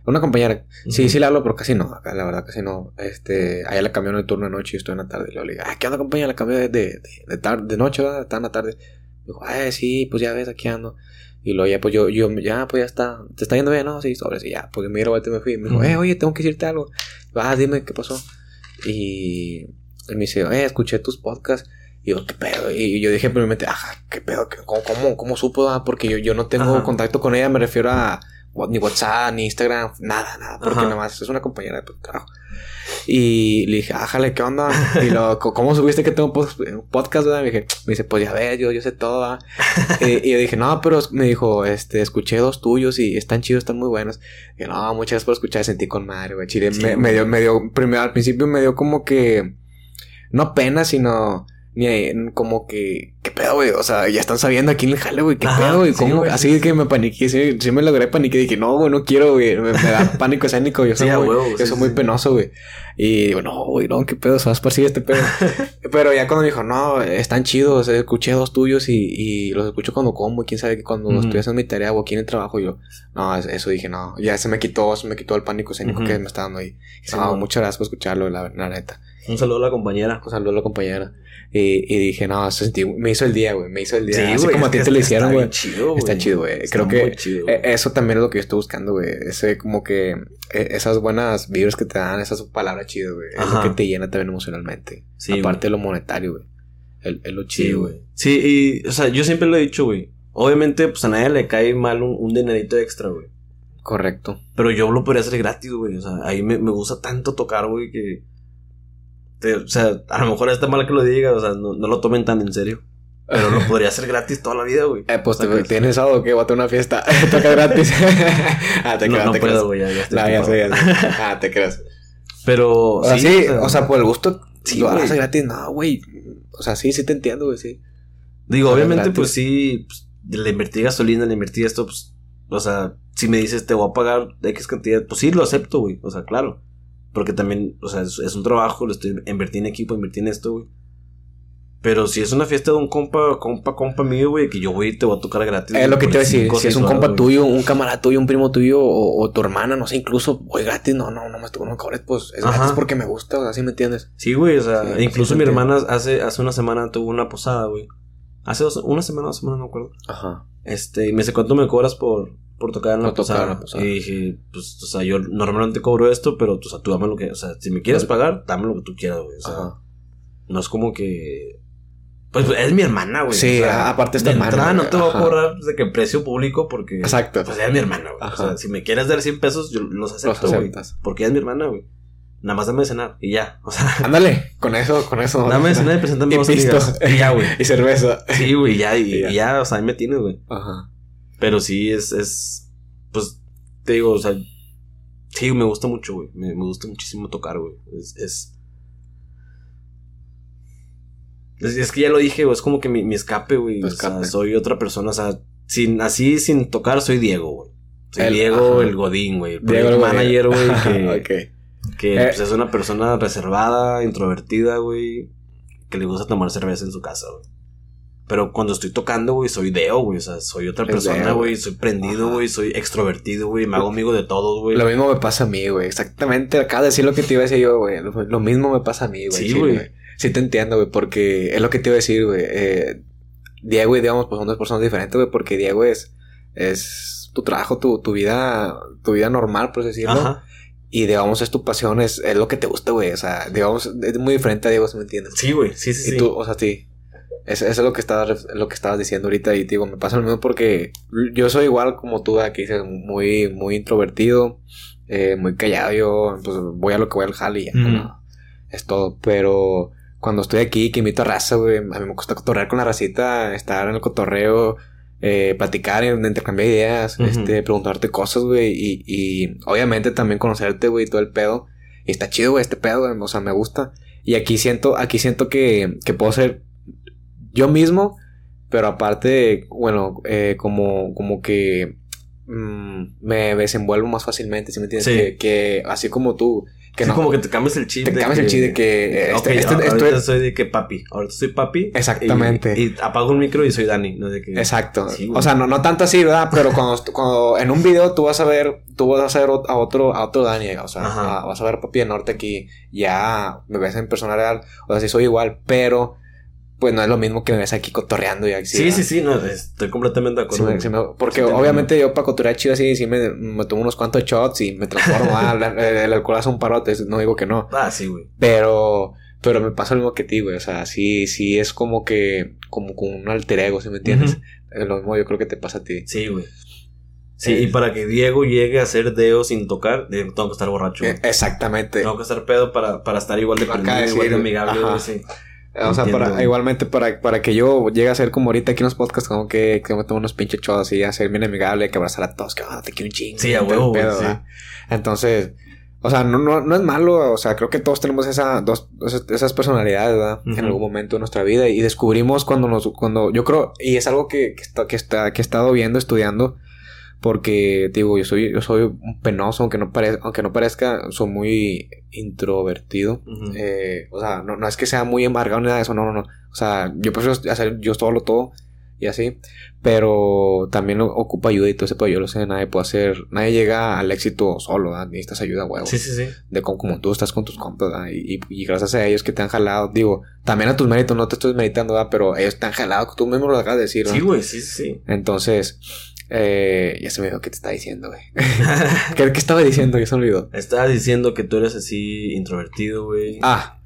Una compañera. Sí, sí le hablo, pero casi no. Acá, la verdad, casi no. Este. A ella la cambió en el turno de noche y estoy en la tarde. Y le digo, ah, ¿qué onda, compañera? La cambió de, de, de, de, tar- de noche, ¿verdad? Está en la tarde. Dijo, ah, sí, pues ya ves, aquí ando. Y luego ya, pues yo, yo, ya, pues ya está. ¿Te está yendo bien? No, sí, sobre. Y ya, pues me dieron vuelta y me fui. Me dijo, eh, oye, tengo que decirte algo. Ah, dime, ¿qué pasó? Y, y me dice, eh, escuché tus podcasts. Y yo, ¿qué pedo? Y yo dije primeramente, ajá, ¿qué pedo? ¿Qué- ¿Cómo, cómo, cómo supo? ah? Porque yo, yo no tengo Ajá. contacto con ella, me refiero a ni WhatsApp, ni Instagram, nada, nada, porque Ajá. nada más es una compañera de trabajo. Y le dije, ájale, ¿qué onda? Y luego, "¿Cómo- ¿cómo supiste que tengo un podcast? verdad? Me, dije, me dice, pues ya ves, yo, yo sé todo. ah". y, yo dije, no, pero me dijo, este, escuché dos tuyos y están chidos, están muy buenos. Y yo, no, muchas gracias por escuchar, sentí con madre, güey. Chile, Sí, me, dio, me dio, primero, al principio me dio como que, no pena, sino, como que, ¿qué pedo, güey? O sea, ya están sabiendo aquí en el jale, güey, ¿qué Ajá, pedo, güey? sí, ¿Cómo? güey, Así sí, que me paniqué, sí, sí me logré paniqué. Dije, no, güey, no quiero, güey. Me, me da pánico escénico. Yo soy, Sí, muy, huevo, yo sí, soy sí, muy sí. penoso, güey. Y digo, no, güey, no, qué pedo, se va a esparcir este pedo. Pero ya cuando me dijo, no, están chidos, escuché dos tuyos y, y los escucho cuando como, y quién sabe que cuando Ujú. estoy haciendo mi tarea o aquí en el trabajo, yo, no, es- eso dije, no, ya se me quitó, se me quitó el pánico escénico Ujú. que me está dando ahí. Sí, no, güey. muchas gracias por escucharlo, la, la neta. Un saludo a la compañera. Un saludo a la compañera. Y, y dije, no, se sentí, me hizo el día, güey, me hizo el día. Así güey, como a ti te lo hicieron, güey. chido, güey. Está chido, güey. Creo que chido, güey. Eso también es lo que yo estoy buscando, güey. Ese como que eh, esas buenas vibras que te dan, esas palabras chidas, güey. Es lo que te llena también emocionalmente. Sí, Aparte de lo monetario, güey. Es es lo Sí, chido, güey. güey. Sí, y, o sea, yo siempre lo he dicho, güey. Obviamente, pues a nadie le cae mal un, un dinerito extra, güey. Correcto. Pero yo lo podría hacer gratis, güey. O sea, ahí me, me gusta tanto tocar, güey, que... te- o sea, a lo mejor está mal que lo diga, o sea, no, no lo tomen tan en serio. Pero lo podría hacer gratis toda la vida, güey. Eh, pues te, tienes algo que a una fiesta. Toca gratis. ah, te No, creas, no te puedo, güey, ya, ya estoy No, ya sé, ya sé. Ah, te creas. Pero... O sea, sí, o sea, por el gusto. Sí, lo haces gratis. No, güey. O sea, sí, sí te entiendo, güey, sí. Digo, obviamente, pues sí, pues, le invertí gasolina, le invertí esto, pues, o sea, si me dices te voy a pagar X cantidad, pues sí, lo acepto, güey, o sea, claro. Porque también, o sea, es, es un trabajo, lo estoy, invertí en equipo, invertí en esto, güey. Pero si es una fiesta de un compa, compa, compa mío, güey, que yo voy y te voy a tocar gratis. Es lo que te iba a decir. Si es un compa tuyo, un camarada tuyo, un primo tuyo o, o tu hermana, no sé, incluso voy gratis. No, no, no me estuvo, no me cobres, pues es Ajá. gratis porque me gusta, o sea, ¿sí me entiendes? Sí, güey, o sea, Sí, incluso sí, mi hermana hace, hace una semana tuvo una posada, güey. Hace dos, una semana, dos semanas, no me acuerdo. Ajá. Este, y me dice, ¿cuánto me cobras por, por tocar en la, posada? Y dije, pues, o sea, yo normalmente cobro esto, pero, o sea, tú dame lo que, o sea, si me quieres Pues- pagar, dame lo que tú quieras, güey. O sea, Ajá. no es como que, pues, es mi hermana, güey. Sí, o sea, aparte es tu de hermana, entrada no te voy a cobrar de que precio público porque, Exacto. pues, ella es mi hermana, güey. O sea, si me quieres dar 100 pesos, yo los acepto, güey. Porque ella es mi hermana, güey. Nada más dame de cenar y ya. O sea, Ándale, con eso, con eso. dame de cenar y preséntame Y dos amigas. Y ya, güey. Y cerveza. Sí, güey, ya, y, Y ya. y ya, o sea, ahí me tienes, güey. Ajá. Pero sí, es, es, pues, te digo, o sea, sí, me gusta mucho, güey. Me, me gusta muchísimo tocar, güey. Es, es, es, es que ya lo dije, güey, es como que mi, mi escape, güey. O sea, soy otra persona, o sea, sin, así, sin tocar, soy Diego, güey. Soy El- Diego, ajá. el Godín, güey. El Diego el manager, güey, que, Ok. Que Eh. pues, es una persona reservada, introvertida, güey. Que le gusta tomar cerveza en su casa, güey. Pero cuando estoy tocando, güey, soy Deo, güey. O sea, soy otra persona, güey. Soy prendido, güey. Soy extrovertido, güey. Me hago amigo de todos, güey. Lo mismo me pasa a mí, güey. Exactamente. Acabas de decir lo que te iba a decir yo, güey. Lo, lo mismo me pasa a mí, güey. Sí, güey. Sí te entiendo, güey. Porque es lo que te iba a decir, güey. Eh, Diego y digamos, pues son dos personas diferentes, güey. Porque Diego es, es tu trabajo, tu, tu vida, tu vida normal, por así decirlo. Ajá. Y digamos, es tu pasión, es, es lo que te gusta, güey. O sea, digamos, es muy diferente a Diego, me entiendes. Sí, güey. Sí, sí, Y sí. tú, o sea, sí. Eso, eso es lo que estabas, lo que estabas diciendo ahorita. Y te digo, me pasa lo mismo porque yo soy igual como tú, aquí dices, muy, muy introvertido, eh, muy callado. Yo, pues voy a lo que voy al jale y ya, no, es todo. Pero cuando estoy aquí, que invito a raza, güey, a mí me gusta cotorrear con la racita, estar en el cotorreo, eh, platicar, intercambiar ideas, este, preguntarte cosas, güey. Y, y obviamente también conocerte, güey, todo el pedo. Y está chido, güey, este pedo, güey. O sea, me gusta. Y aquí siento, aquí siento que, que puedo ser yo mismo, pero aparte, bueno, eh, como, como que mm, me desenvuelvo más fácilmente, ¿sí me entiendes? Sí. Que, que así como tú, que Sí, no, como que te cambias el chip. te cambias el chip de que eh, Ok, este- este- ahorita es- soy de que papi. Ahorita soy papi. Exactamente. Y, y apago el micro y soy Dani. No de que... Exacto. Sí, güey. o sea, no, no tanto así, ¿verdad? Pero cuando, cuando en un video tú vas a ver, tú vas a ver a otro, a otro Dani, o sea, a- vas a ver a Papi de Norte aquí, ya me ves en persona real, o sea, sí soy igual, pero pues no es lo mismo que me ves aquí cotorreando y así. Sí, ¿verdad? sí, sí. No, estoy completamente de acuerdo. me- sí me- porque Sí obviamente yo para cotorrear chido así, sí me, me tomo unos cuantos shots y me transformo. ah, la- el, el alcohol hace un parote, no digo que no. Ah, sí, güey. Pero, pero me pasa lo mismo que ti, güey. O sea, sí, sí es como que, como con un alter ego, ¿sí me entiendes? Es lo mismo yo creo que te pasa a ti. Sí, güey. Sí, Eh. y para que Diego llegue a ser Deo sin tocar, tengo que estar borracho. güey. Eh, Exactamente. Tengo que estar pedo para, para estar igual de prendido, igual de amigable, güey, sí. O sea, para, igualmente para, para que yo llegue a ser como ahorita aquí en los podcasts, como que, que me tomo unos pinches shots y a ser bien amigable, que abrazar a todos, que ah, te quiero un chingo. Sí, a huevo. Entonces, o sea, no, no, no es malo, o sea, creo que todos tenemos esa, dos, esas, personalidades, ¿verdad? En algún momento de nuestra vida y descubrimos cuando nos, cuando, yo creo, y es algo que, que está, que está, que he estado viendo, estudiando, porque, digo, yo soy, yo soy un penoso, aunque no parezca, aunque no parezca, soy muy introvertido. Ujú. Eh, o sea, no, no es que sea muy embargado ni nada de eso, no, no, no. O sea, yo prefiero hacer yo solo todo y así. Pero también ocupa ayuda y todo ese pedo. Yo lo sé, nadie puede hacer, nadie llega al éxito solo, ¿verdad? Necesitas ayuda, huevo. Sí, sí, sí. De como, como tú estás con tus compas. Y, y- y gracias a ellos que te han jalado, digo, también a tus méritos, no te estoy meditando, ¿verdad? Pero ellos te han jalado, tú mismo lo acabas de decir, ¿verdad? Sí, güey, sí, sí. Entonces, eh, ya se me olvidó qué te está diciendo, güey. ¿Qué, ¿Qué estaba diciendo? Ya se me olvidó. Estabas diciendo que tú eres así introvertido, güey. Ah,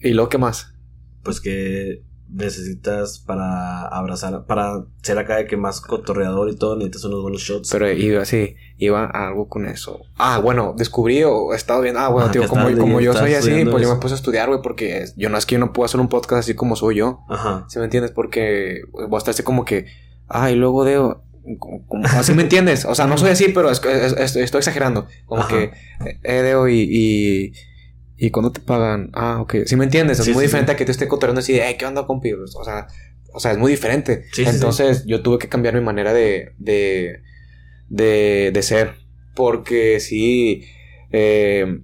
¿y luego qué más? Pues que necesitas para abrazar, para ser acá de que más cotorreador y todo, necesitas unos buenos shots. Pero iba así, iba a algo con eso. Ah, bueno, descubrí o he estado viendo. Ah, bueno, Ajá, tío, como, como yo soy así, pues yo me puse a estudiar, güey, porque yo no es que yo no puedo hacer un podcast así como soy yo. Ajá. ¿Sí me entiendes? Porque voy a estar así como que, ay, luego de. Como- así me entiendes. O sea, no soy así, pero es- es- es- estoy exagerando. Como Ajá. que, eh, Deo y, y. ¿Y cuándo te pagan? Ah, ok. ¿Sí me entiendes? Es Sí, muy sí, diferente a que te esté cotorreando así de, "Ey, ¿qué onda, compi? O sea, o sea, es muy diferente. Entonces, yo tuve que cambiar mi manera de, de, de, de ser. Porque sí, eh,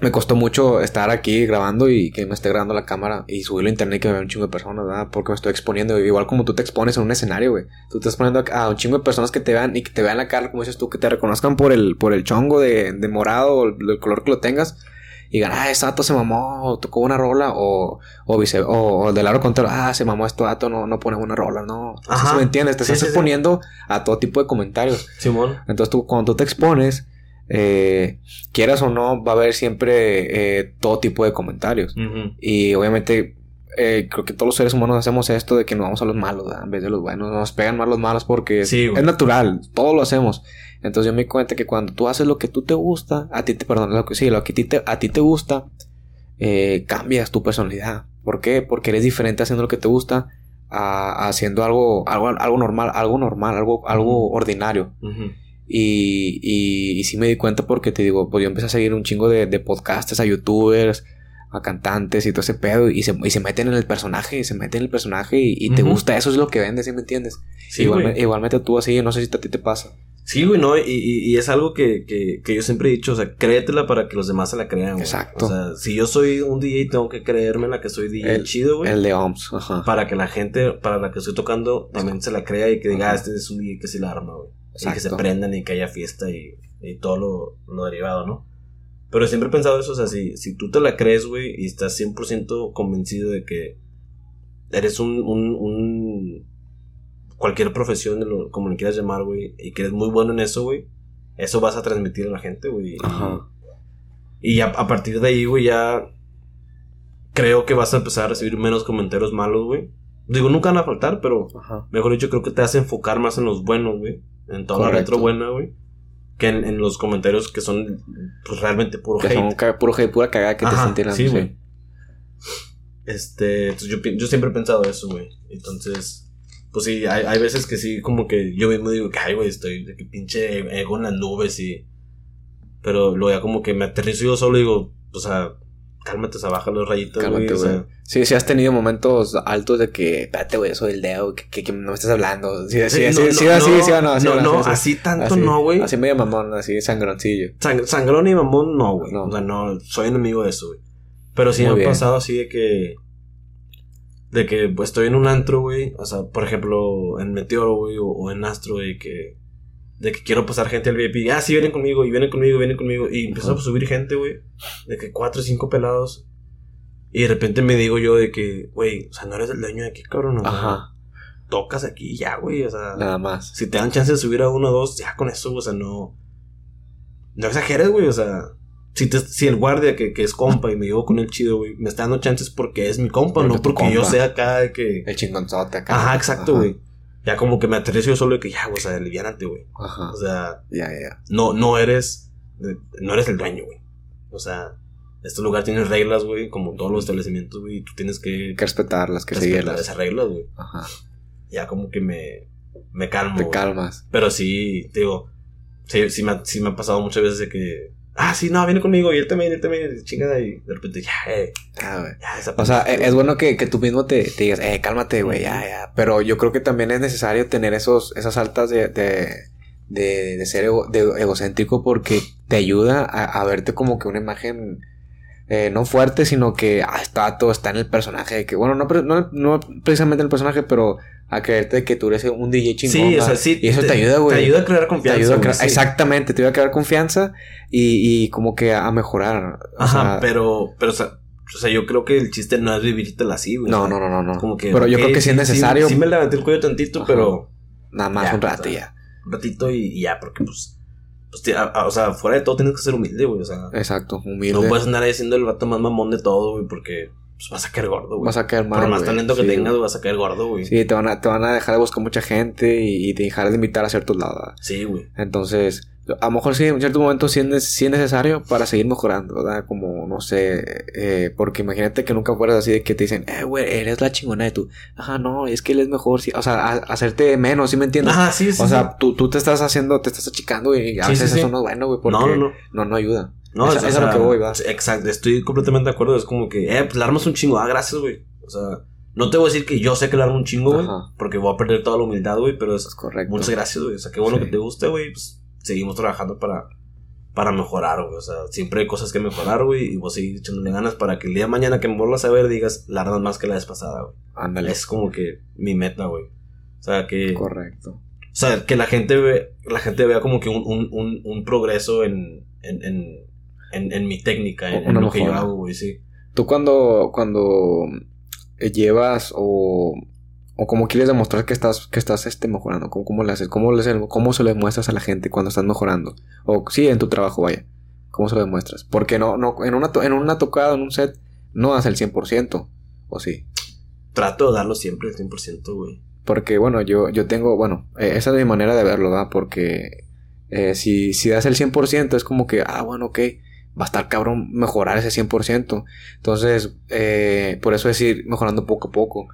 me costó mucho estar aquí grabando y que me esté grabando la cámara y subirlo a internet y que me vean un chingo de personas, ¿verdad? Porque me estoy exponiendo. Igual como tú te expones en un escenario, güey. Tú te estás poniendo a un chingo de personas que te vean y que te vean la cara, como dices tú, que te reconozcan por el, por el chongo de, de morado o el, el color que lo tengas. Y digan, ah, ese dato se mamó, o tocó una rola, o, o, vice, o, o del lado contrario, ah, se mamó este dato, no, no pone una rola, no. Ajá. Así me entiendes, te Sí, estás sí, sí. exponiendo a todo tipo de comentarios. Simón. Entonces tú, cuando tú te expones, eh, quieras o no, va a haber siempre eh, todo tipo de comentarios. Y obviamente, eh, creo que todos los seres humanos hacemos esto de que nos vamos a los malos, ¿verdad? en vez de los buenos. Nos pegan más los malos porque es- Sí, es natural, todos lo hacemos. Entonces yo me di cuenta que cuando tú haces lo que tú te gusta, a ti te, perdón, lo que sí, lo que a ti te, a ti te gusta, cambias tu personalidad. ¿Por qué? Porque eres diferente haciendo lo que te gusta a, haciendo algo, algo, algo normal, algo normal, algo, algo ordinario. Y, y, y sí me di cuenta porque te digo, pues yo empecé a seguir un chingo de, de podcasters, a youtubers, a cantantes y todo ese pedo. Y se, y se meten en el personaje, y se meten en el personaje y, y te gusta, eso es lo que vendes, ¿sí me entiendes? Sí, igualmente tú así, no sé si a ti te pasa. Sí, güey, no, y, y- y es algo que, que, que yo siempre he dicho, o sea, créetela para que los demás se la crean, güey. Exacto. O sea, si yo soy un DJ, tengo que creérmela que soy DJ El- chido, güey. El de OMS, ajá. Para que la gente, para la que estoy tocando, también se la crea y que diga, ah, este es un DJ que sí la arma, güey. Y que se prendan y que haya fiesta y, y todo lo, lo derivado, ¿no? Pero siempre he pensado eso, o sea, si, si tú te la crees, güey, y estás 100% convencido de que eres un, un, un cualquier profesión, como le quieras llamar, güey, y que eres muy bueno en eso, güey, eso vas a transmitir a la gente, güey. y- Ajá. Y ya a partir de ahí, güey, ya creo que vas a empezar a recibir menos comentarios malos, güey. Digo, nunca van a faltar, pero Ajá. mejor dicho, creo que te hace enfocar más en los buenos, güey. En toda la retro buena, güey. Que en, en los comentarios que son pues, realmente puro Que hate. son ca- puro hate, pura cagada que te están sí, güey. Este, yo, yo siempre he pensado eso, güey. Entonces, pues sí, hay, hay veces que sí, como que yo mismo digo que, ay, güey, estoy de que pinche ego en las nubes y... Pero luego ya como que me aterrizo yo solo y digo, o sea, cálmate, o sea, baja los rayitos, güey. Cálmate, O güey. sea, Sí, sí has tenido momentos altos de que, espérate, güey, soy el dedo, que, que, que no me estás hablando. Sí, sí, sí, Sí, sí, no, sí, no, así, no, sí, o no, así, no, o no, así, así tanto así, no, güey. Así medio mamón, así sangroncillo. Sang- sangrón y mamón, no, güey. No. O sea, no, soy enemigo de eso, güey. Pero sí Muy me ha bien. pasado así de que. De que pues, estoy en un antro, güey. O sea, por ejemplo, en Meteoro, güey, o, o en Astro, güey, que. De que quiero pasar gente al VIP. Ah, sí, vienen conmigo, y vienen conmigo, vienen conmigo. Y empiezo Ajá. a subir gente, güey. De que cuatro o cinco pelados. Y de repente me digo yo de que, güey, o sea, no eres el dueño de aquí, cabrón. o sea, Ajá, Tocas aquí ya, güey. O sea, nada más. si te dan chance de subir a uno o dos, ya con eso, o sea, no. No exageres, güey, o sea. Si, te- si el guardia que, que es compa y me llevo con el chido, güey, me está dando chances porque es mi compa, Porque no porque yo sea acá de que. El chingonzote acá. Ajá, exacto, güey. Ya como que me aterrizo yo solo de que ya, güey, o sea, aliviánate, güey. Ajá, O sea, ya, ya. no, no eres. No eres el dueño, güey. O sea, este lugar tiene reglas, güey, como todos los establecimientos, güey, y tú tienes que que respetarlas, que respetar seguirlas. esas reglas, güey. Ajá, Ya como que me. Me calmo. te calmas. Pero sí, te digo, sí, sí, me, sí me ha pasado muchas veces de que, ah, sí, no, viene conmigo, y él también, él también, chingada, y de repente, ya, eh, Ah, ya, esa O sea, e- es bueno que, que tú mismo te, te digas, eh, cálmate, güey, ya, ya. Pero yo creo que también es necesario tener esos, esas altas de, de, de, de ser ego- de egocéntrico porque te ayuda a, a verte como que una imagen eh, no fuerte, sino que ah, está todo, está en el personaje. Que, bueno, no, no, no precisamente en el personaje, pero a creerte que tú eres un DJ chingón. Sí, o sea, sí. Y eso te, ayuda, güey. Te ayuda a crear Te confianza. ayuda a güey, crear- sí. Exactamente, te ayuda a crear confianza y, y como que a mejorar. O Ajá, sea, pero, pero, o sea, o sea, yo creo que el chiste no es vivírtela así, güey. No, no, no, no, no. Como que, pero yo creo que sí es necesario. Sí, me levanté el cuello tantito, Ajá. pero Nada más Ya, un rato ya. un ratito y, y ya, porque pues, pues, ti- a- o sea, fuera de todo tienes que ser humilde, güey, o sea, Exacto, humilde. no puedes andar ahí siendo el vato más mamón de todo, güey, porque pues vas a caer gordo, güey. Vas a caer mal. Por más talento que Sí, tengas, güey. vas a caer gordo, güey. Sí, te van, a, te van a dejar de buscar mucha gente y, y te dejar de invitar a ciertos lados. Sí, güey. Entonces, a lo mejor sí, en ciertos momentos sí es, sí es necesario para seguir mejorando, ¿verdad? Como, no sé, eh, porque imagínate que nunca fueras así de que te dicen, eh, güey, eres la chingona de tú. Ajá, no, es que él es mejor, sí. O sea, a- hacerte menos, ¿sí me entiendes? Ajá, sí, sí. o sí. sea, tú, tú te estás haciendo, te estás achicando y a Sí, veces eso no es bueno, güey, porque no, no, no. no, no ayuda. No, es, o eso es lo que voy, va. Exacto, estoy completamente de acuerdo. Es como que, eh, pues la armas un chingo. Ah, gracias, güey. O sea, no te voy a decir que yo sé que la armo un chingo, güey. Porque voy a perder toda la humildad, güey. Pero Eso es es correcto. muchas gracias, güey. O sea, qué bueno que te guste, güey. Pues seguimos trabajando para, para mejorar, güey. O sea, siempre hay cosas que mejorar, güey. Y vos seguir echándole ganas para que el día de mañana que me vuelvas a ver digas, la armas más que la vez pasada, güey. Ándale. Es como que mi meta, güey. O sea, que. Correcto. O sea, que la gente ve, la gente vea como que un, un, un, un progreso en, en, en, en, en mi técnica, en, en lo que yo hago, güey, sí. Tú cuando, cuando llevas o, o como quieres demostrar que estás, que estás este, mejorando, ¿cómo, cómo le haces? ¿Cómo, le, ¿Cómo se lo demuestras a la gente cuando estás mejorando? O sí, en tu trabajo, vaya. ¿Cómo se lo demuestras? Porque no, no, en una, en una tocada, en un set, no das el 100%. ¿O sí? Trato de darlo siempre el 100%, güey. Porque, bueno, yo, yo tengo, bueno, eh, esa es mi manera de verlo, ¿verdad? Porque eh, si, si das el 100% es como que, ah, bueno, ok, va a estar cabrón mejorar ese 100%. Entonces, eh, por eso es ir mejorando poco a poco.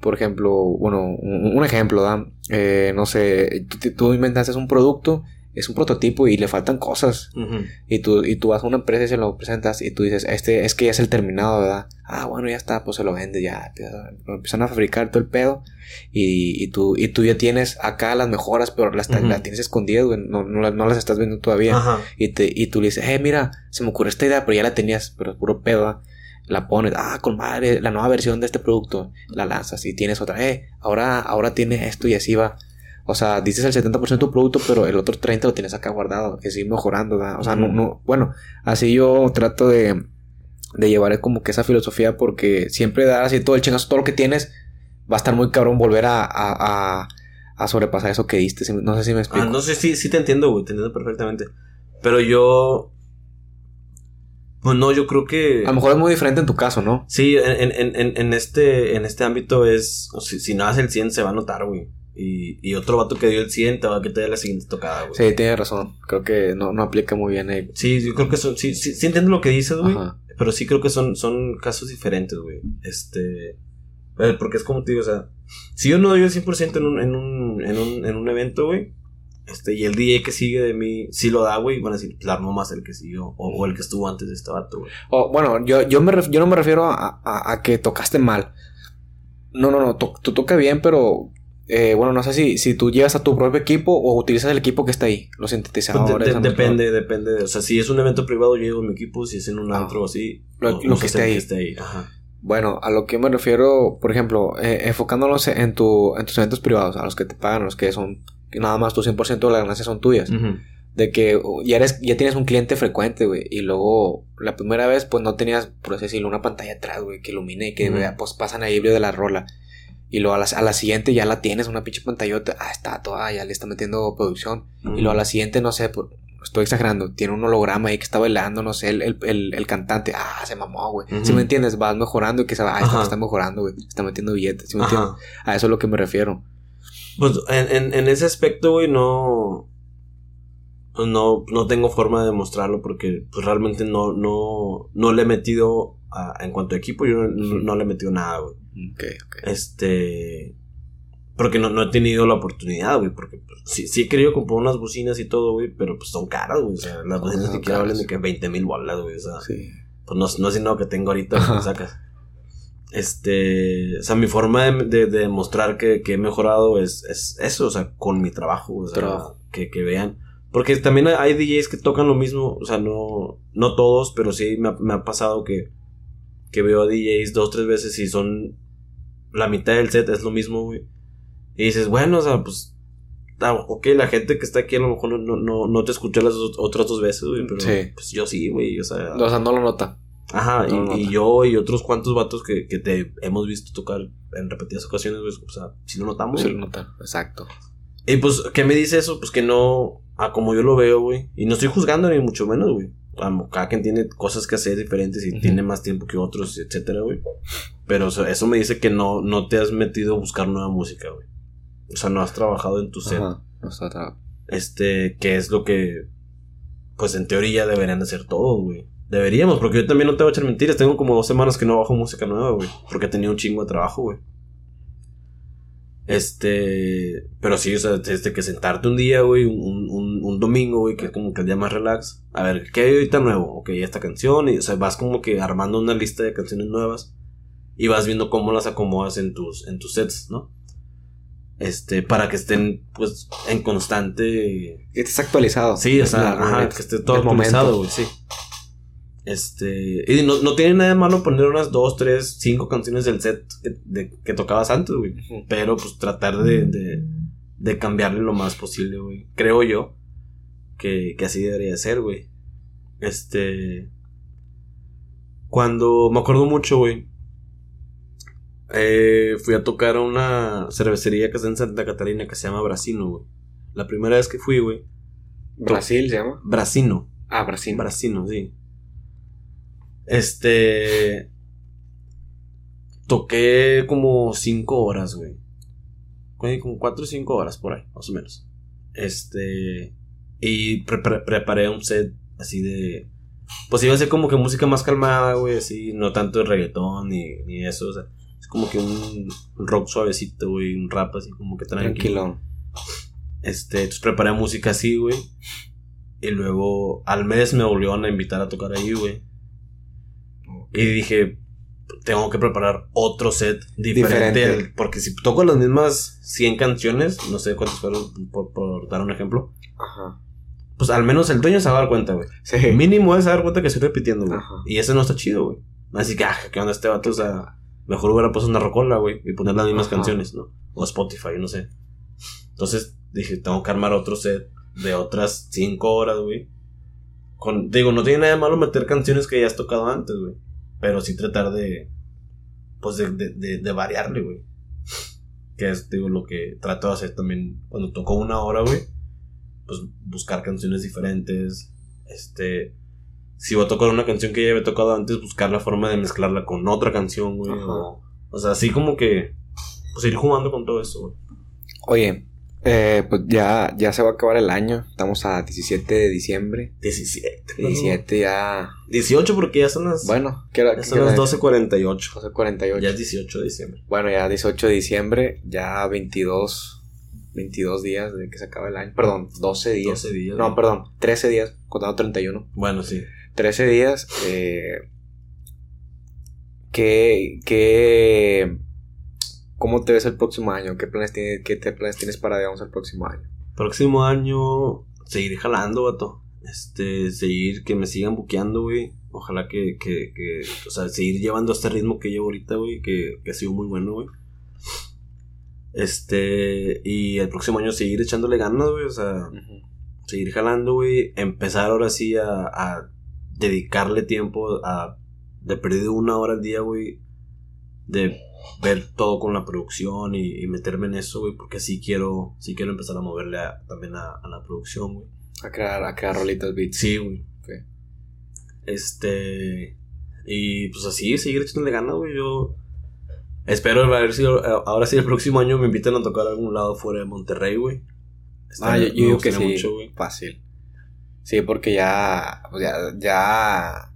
Por ejemplo, bueno, un, un ejemplo, ¿verdad? Eh, no sé, tú, tú inventaste un producto, es un prototipo y le faltan cosas. Y tú, y tú vas a una empresa y se lo presentas y tú dices, este es que ya es el terminado, ¿verdad? Ah, bueno, ya está, pues se lo vende, ya empiezan a fabricar todo el pedo y, y, tú, y tú ya tienes acá las mejoras, pero las, las tienes escondidas, güey, no, no, las- no las estás viendo todavía. Y, te, y tú le dices, eh, mira, se me ocurrió esta idea, pero ya la tenías, pero es puro pedo, ¿verdad? La pones, ah, con madre, la nueva versión de este producto, la lanzas y tienes otra, eh, ahora, ahora tiene esto y así va. O sea, dices el 70% de tu producto, pero el otro 30% lo tienes acá guardado, es ir mejorando, ¿verdad? O sea, no, no, bueno, así yo trato de, de llevar como que esa filosofía porque siempre dar así todo el chingazo, todo lo que tienes, va a estar muy cabrón volver a, a, a, a sobrepasar eso que diste. No sé si me explico. Ah, no sé, sí, sí te entiendo, güey, te entiendo perfectamente. Pero yo. Pues no, yo creo que. A lo mejor es muy diferente en tu caso, ¿no? Sí, en, en, en, en este, en este ámbito es. si, si no das el 100, se va a notar, güey. Y, y otro vato que dio el 100 te va a dé la siguiente tocada, güey. Sí, tienes razón. Creo que no, no aplica muy bien ahí. Sí, yo creo que son. Sí, sí, sí entiendo lo que dices, güey. Pero sí creo que son, son casos diferentes, güey. Este. eh, Porque es como te digo, o sea. Si yo no doy el 100% en un, en un, en un, en un evento, güey. Este, y el DJ que sigue de mí sí lo da, güey. Van a decir, la armó más el que siguió. O, o el que estuvo antes de este vato, güey. O, bueno, yo, yo, me yo no me refiero a, a- a que tocaste mal. No, no, no. to- tú toca bien, pero. eh, bueno, no sé si, si tú llevas a tu propio equipo o utilizas el equipo que está ahí. Los Pues sintetizadores. de- de- depende, depende. O sea, si es un evento privado, yo llevo mi equipo. Si es en un Ah. antro o así. Lo- no- lo no que esté ahí. Ajá. Bueno, a lo que me refiero, por ejemplo, eh, enfocándonos en, tu, en tus eventos privados, a los que te pagan, a los que son que nada más tu 100% de las ganancias son tuyas. De que uh, ya eres, ya tienes un cliente frecuente, güey. Y luego, la primera vez, pues no tenías, por así decirlo, una pantalla atrás, güey, que ilumine y que Ujú. vea, pues pasan ahí de la rola. Y luego a la, a la siguiente ya la tienes, una pinche pantallota. Ah, está toda, ya le está metiendo producción. Y luego a la siguiente, no sé, por- estoy exagerando, tiene un holograma ahí que está bailando, no sé, el, el, el, el cantante. Ah, se mamó, güey. Si me entiendes, vas mejorando y que se va, ah, está, está mejorando, güey. Está metiendo billetes, ¿sí me Ajá. entiendes? A eso es lo que me refiero. Pues en, en, en ese aspecto, güey, no. No, no tengo forma de demostrarlo porque pues, realmente no, no, no le he metido a- en cuanto a equipo, yo no, no- no le he metido nada, güey. Ok, ok. Este. Porque no, no he tenido la oportunidad, güey. Porque pues, sí, sí he querido comprar unas bocinas y todo, güey. Pero pues son caras, güey. O sea, las bocinas ni siquiera valen de que 20 mil bolas, güey. O sea, Sí. pues no, no es sino que tengo ahorita que sacas. Este, o sea, mi forma de, de- de demostrar que, que he mejorado es, es eso, o sea, con mi trabajo, o sea, Trabajo. Que, que vean. Porque también hay DJs que tocan lo mismo, o sea, no, no todos, pero sí me ha, me ha pasado que, que veo a DJs dos, tres veces y son la mitad del set, es lo mismo, güey. Y dices, bueno, o sea, pues, ok, la gente que está aquí a lo mejor no, no, no, te escuchó las otras dos veces, güey, pero Sí. pues yo sí, güey, o sea. O sea, no lo nota. Ajá, y, No, yo y otros cuantos vatos que, que te hemos visto tocar en repetidas ocasiones, güey, o sea, si lo notamos. Sí lo nota. Exacto. Y pues, ¿qué me dice eso? Pues que no, a como yo lo veo, güey. Y no estoy juzgando ni mucho menos, güey. Cada quien tiene cosas que hacer diferentes y tiene más tiempo que otros, etcétera, güey. Pero o sea, eso me dice que no, no te has metido a buscar nueva música, güey. O sea, no has trabajado en tu set. Ajá, no está Este, que es lo que, pues en teoría deberían de hacer todos, güey. Deberíamos, porque yo también no te voy a echar mentiras. Tengo como dos semanas que no bajo música nueva, güey. Porque tenía un chingo de trabajo, güey. Este, pero sí, o sea, desde que sentarte un día, güey, un, un, un domingo, güey, que es como que el día más relax. A ver, ¿qué hay ahorita nuevo? Ok, esta canción, y o sea, vas como que armando una lista de canciones nuevas y vas viendo cómo las acomodas en tus, en tus sets, ¿no? Este, para que estén, pues, en constante Que estés actualizado. Sí, o sea, ajá, que esté todo actualizado, momento. güey, sí. Este, y no, no tiene nada de malo poner unas dos, tres, cinco canciones del set que, de- que tocabas antes, güey. Pero pues tratar de, de, de cambiarle lo más posible, güey. Creo yo que, que así debería ser, güey. Este. Cuando me acuerdo mucho, güey. eh, fui a tocar a una cervecería que está en Santa Catarina que se llama Brasino, güey. La primera vez que fui, güey. Brasil se llama. Brasino. Ah, Brasil. Brasino, sí. Este. Toqué como 5 horas, güey. Como 4 o 5 horas por ahí, más o menos. Este. Y pre- pre- preparé un set así de. Pues iba a ser como que música más calmada, güey, así, no tanto de reggaetón ni, ni eso, o sea, es como que un, rock suavecito, güey, un rap así como que tranquilo. Tranquilón. Este, entonces preparé música así, güey. Y luego al mes me volvieron a invitar a tocar ahí, güey. Y dije, tengo que preparar otro set diferente. Diferente. al- porque si toco las mismas 100 canciones, no sé cuántas fueron, por, por dar un ejemplo, Ajá. pues al menos el dueño se va a dar cuenta, güey. Sí. Mínimo es dar cuenta que estoy repitiendo, güey. Y eso no está chido, güey. Así que, ah, ¿qué onda este vato? O sea, mejor hubiera puesto una rocola, güey, y poner las mismas Ajá. canciones, ¿no? O Spotify, no sé. Entonces dije, tengo que armar otro set de otras cinco horas, güey. Con, digo, no tiene nada de malo meter canciones que ya has tocado antes, güey. Pero sí tratar de, pues, de, de, de, de variarle, güey. Que es, digo, lo que trato de hacer también cuando toco una hora, güey. Pues buscar canciones diferentes. Este, si voy a tocar una canción que ya había tocado antes, buscar la forma de mezclarla con otra canción, güey. O, o sea, así como que, pues ir jugando con todo eso, güey. Oye, eh, pues ya, ya se va a acabar el año. Estamos a 17 de diciembre. 17. 17 ya. 18 porque ya son las, Bueno, ¿qué hora? ya son las 12.48. 12.48. Ya es 18 de diciembre. Bueno, ya 18 de diciembre, ya 22, 22 días de que se acaba el año. Perdón, 12 días. 12 días. No, perdón, 13 días, contando 31. Bueno, sí. 13 días. Eh, ¿qué, qué, ¿Cómo te ves el próximo año? ¿Qué planes tienes, qué te- planes tienes para, digamos, el próximo año? Próximo año, seguir jalando, vato. Este, seguir, que me sigan buqueando, güey. Ojalá que, que, que, o sea, seguir llevando este ritmo que llevo ahorita, güey, que, que ha sido muy bueno, güey. Este, y el próximo año seguir echándole ganas, güey, o sea, seguir jalando, güey. Empezar ahora sí a, a dedicarle tiempo a, de perdido una hora al día, güey, de ver todo con la producción y, y meterme en eso, güey, porque sí quiero, sí quiero empezar a moverle a- también a, a la producción, güey. A crear, a crear rolitas beats. Sí, güey. Este. Y pues así, seguir echándole ganas, güey. Yo espero a ver si ahora sí el próximo año me invitan a tocar a algún lado fuera de Monterrey, güey. Ah, yo, yo digo que sí. mucho, fácil. Sí, porque ya, pues ya, ya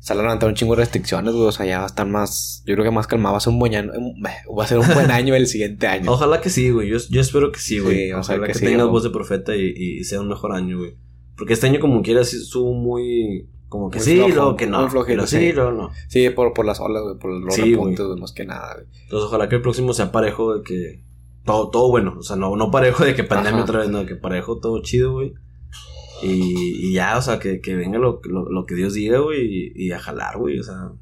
se han levantado un chingo de restricciones, güey. O sea, ya va a estar más, yo creo que más calmado. Va a ser un buen año, un- va a ser un buen año el siguiente año. Ojalá que sí, güey. Yo, yo espero que sí, güey. Sí, ojalá que que, sí, tengas voz de profeta y, y sea un mejor año, güey. Porque este año como quiera sí estuvo muy... Como que Muy sí, flojo, luego que no. muy flojito, pero sí, sí. luego no. Sí, por, por las olas, güey, por los Sí, repuntes, güey, más que nada, güey. Entonces ojalá que el próximo sea parejo de que... Todo, todo bueno. O sea, no, no parejo de que pandemia Ajá. otra vez, no. Que parejo todo chido, güey. Y, y ya, o sea, que, que venga lo, lo, lo que Dios diga, güey. Y, y a jalar, güey. O sea...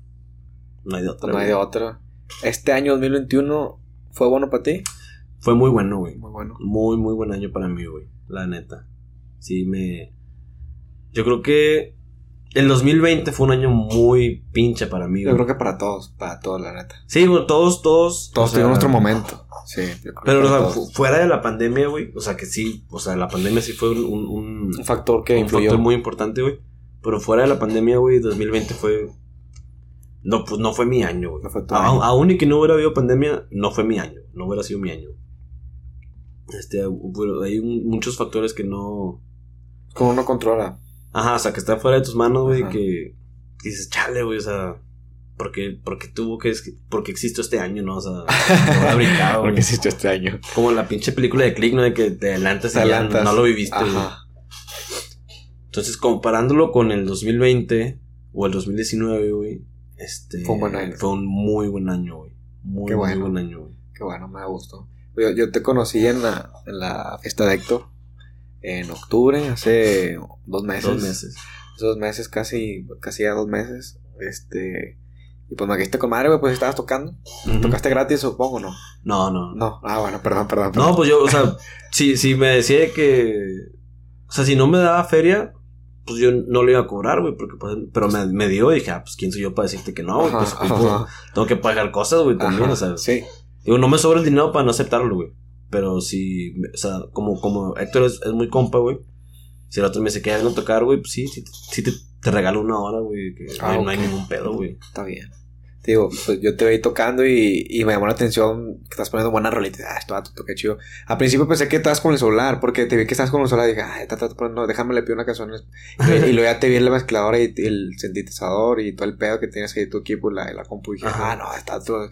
No hay de otra, No hay de otra. Este año 2021 fue bueno para ti. Fue muy bueno, güey. Muy bueno. Muy, muy buen año para mí, güey. La neta. Sí, me. Yo creo que. El 2020 fue un año muy pinche para mí, Yo güey. creo que para todos, para todos, la neta. Sí, bueno, todos, todos. Todos sea, tuvieron nuestro momento. Sí, yo creo que Pero, o para sea, todos. fu- fuera de la pandemia, güey. O sea, que sí. O sea, la pandemia sí fue un, un, un- un factor que un influyó. factor muy importante, güey. Pero fuera de la pandemia, güey, 2020 fue. No, pues no fue mi año, güey. No. Aún y que no hubiera habido pandemia, no fue mi año. No hubiera sido mi año. Este, hay un- muchos factores que no. Como uno controla. Ajá, o sea, que está fuera de tus manos, güey, que dices, chale, güey, o sea, porque, porque tuvo que, porque existió este año, ¿no? O sea, no brincado. Porque hiciste este año. Como la pinche película de Click, ¿no? De que te adelantas y Te ya no lo viviste. Ajá. Entonces, comparándolo con el 2020 o el 2019, güey, este... Fue un buen año. Fue un muy buen año, güey. Muy, Qué bueno. muy buen año, güey. Qué bueno, me gustó. Yo, yo te conocí en la, en la fiesta de Héctor. En octubre, hace dos meses. Dos meses. Dos meses, casi, casi ya dos meses. Este. Y pues me quedé con madre, güey, pues estabas tocando. ¿Tocaste gratis, supongo, no? No, no. No. Ah, bueno, perdón, perdón. perdón. No, pues yo, o sea, si, si me decía que... O sea, si no me daba feria, pues yo no le iba a cobrar, güey, porque pues, pero me, me dio y dije, ah, pues quién soy yo para decirte que no, güey, pues ajá. tengo que pagar cosas, güey, también, Ajá, o sea, Sí. digo, no me sobra el dinero para no aceptarlo, güey, pero si, o sea, como, como Héctor es, es muy compa, güey, si el otro me dice que ya no tocar, güey, pues sí, sí, sí te, te regalo una hora, güey, que Ah, no hay ningún pedo, güey. Está bien. Digo, pues yo te veí tocando y, y me llamó la atención que estás poniendo buenas rolitas. Ah, esto va, toqué chido. Al principio pensé que estabas con el celular, porque te vi que estabas con el celular y dije, ay, está, está poniendo, déjame le pido una canción. Y, y luego ya te vi en la mezcladora y el sintetizador y todo el pedo que tienes ahí tu equipo y la, y la compu. Y dije, Ajá. ah, no, está, to-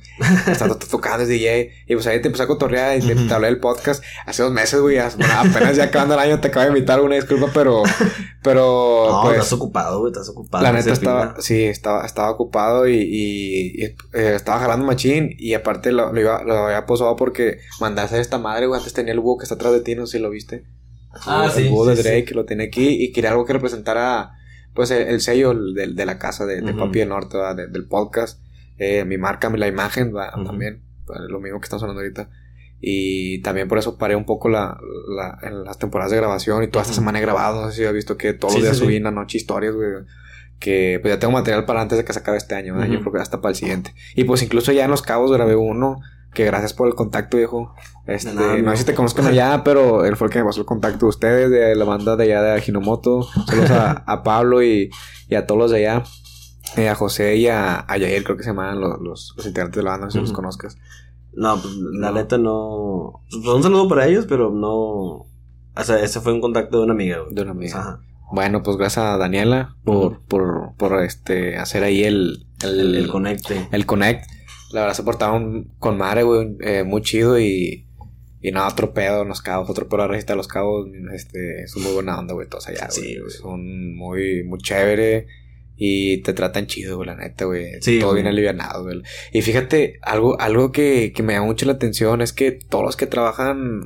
está, to- tocando, es DJ. Y pues ahí te empecé a cotorrear y te, te hablé del podcast hace dos meses, güey. Bueno, apenas ya acabando el año te acabo de invitar, una disculpa, pero, pero, No, pues. estás ocupado, güey, estás ocupado. La neta estaba, sí, estaba, estaba ocupado y, y- y, eh, estaba jalando machín y aparte lo, lo, iba, lo había posado porque mandaste a esta madre, güey, antes tenía el búho que está atrás de ti, no sé si lo viste. Ah, el sí, búho de sí, Drake lo tiene aquí y quería algo que representara pues el, el sello de, de la casa de, de Ujú. Papi del Norte. De- del podcast, eh, mi marca, la imagen, ¿verdad? Ujú. también, pues, lo mismo que estamos hablando ahorita. Y también por eso paré un poco la, la- en las temporadas de grabación y toda esta semana he grabado. No sé si has visto que todos Sí, los días sí, sí. subí en la noche historias, güey. Que pues ya tengo material para antes de que se acabe este año. Yo creo que hasta para el siguiente. Y pues incluso ya en Los Cabos grabé uno. Que gracias por el contacto, viejo. Este, nada, no sé si te conozcan allá, pero él fue el que me pasó el contacto de ustedes, de la banda de allá de Ajinomoto. Saludos a, a Pablo y, y a todos los de allá. Eh, a José y a, a Yair, creo que se llaman los, los, los integrantes de la banda, no sé si los conozcas. No, pues la neta no. Pues, un saludo para ellos, pero no. O sea, ese fue un contacto de una amiga, güey. De una amiga. Ajá. Bueno, pues gracias a Daniela por, por, por este hacer ahí el, el, El, el connect. La verdad se portaron con madre, güey, eh, muy chido y, y nada, otro pedo en los cabos, otro pedo a la recita de los cabos, este, son muy buena onda, güey, todos allá, Sí, güey. güey. Son muy, muy chévere y te tratan chido, güey, la neta, güey. Sí, Todo güey. bien alivianado, güey. Y fíjate, algo, algo que, que me llama mucho la atención es que todos los que trabajan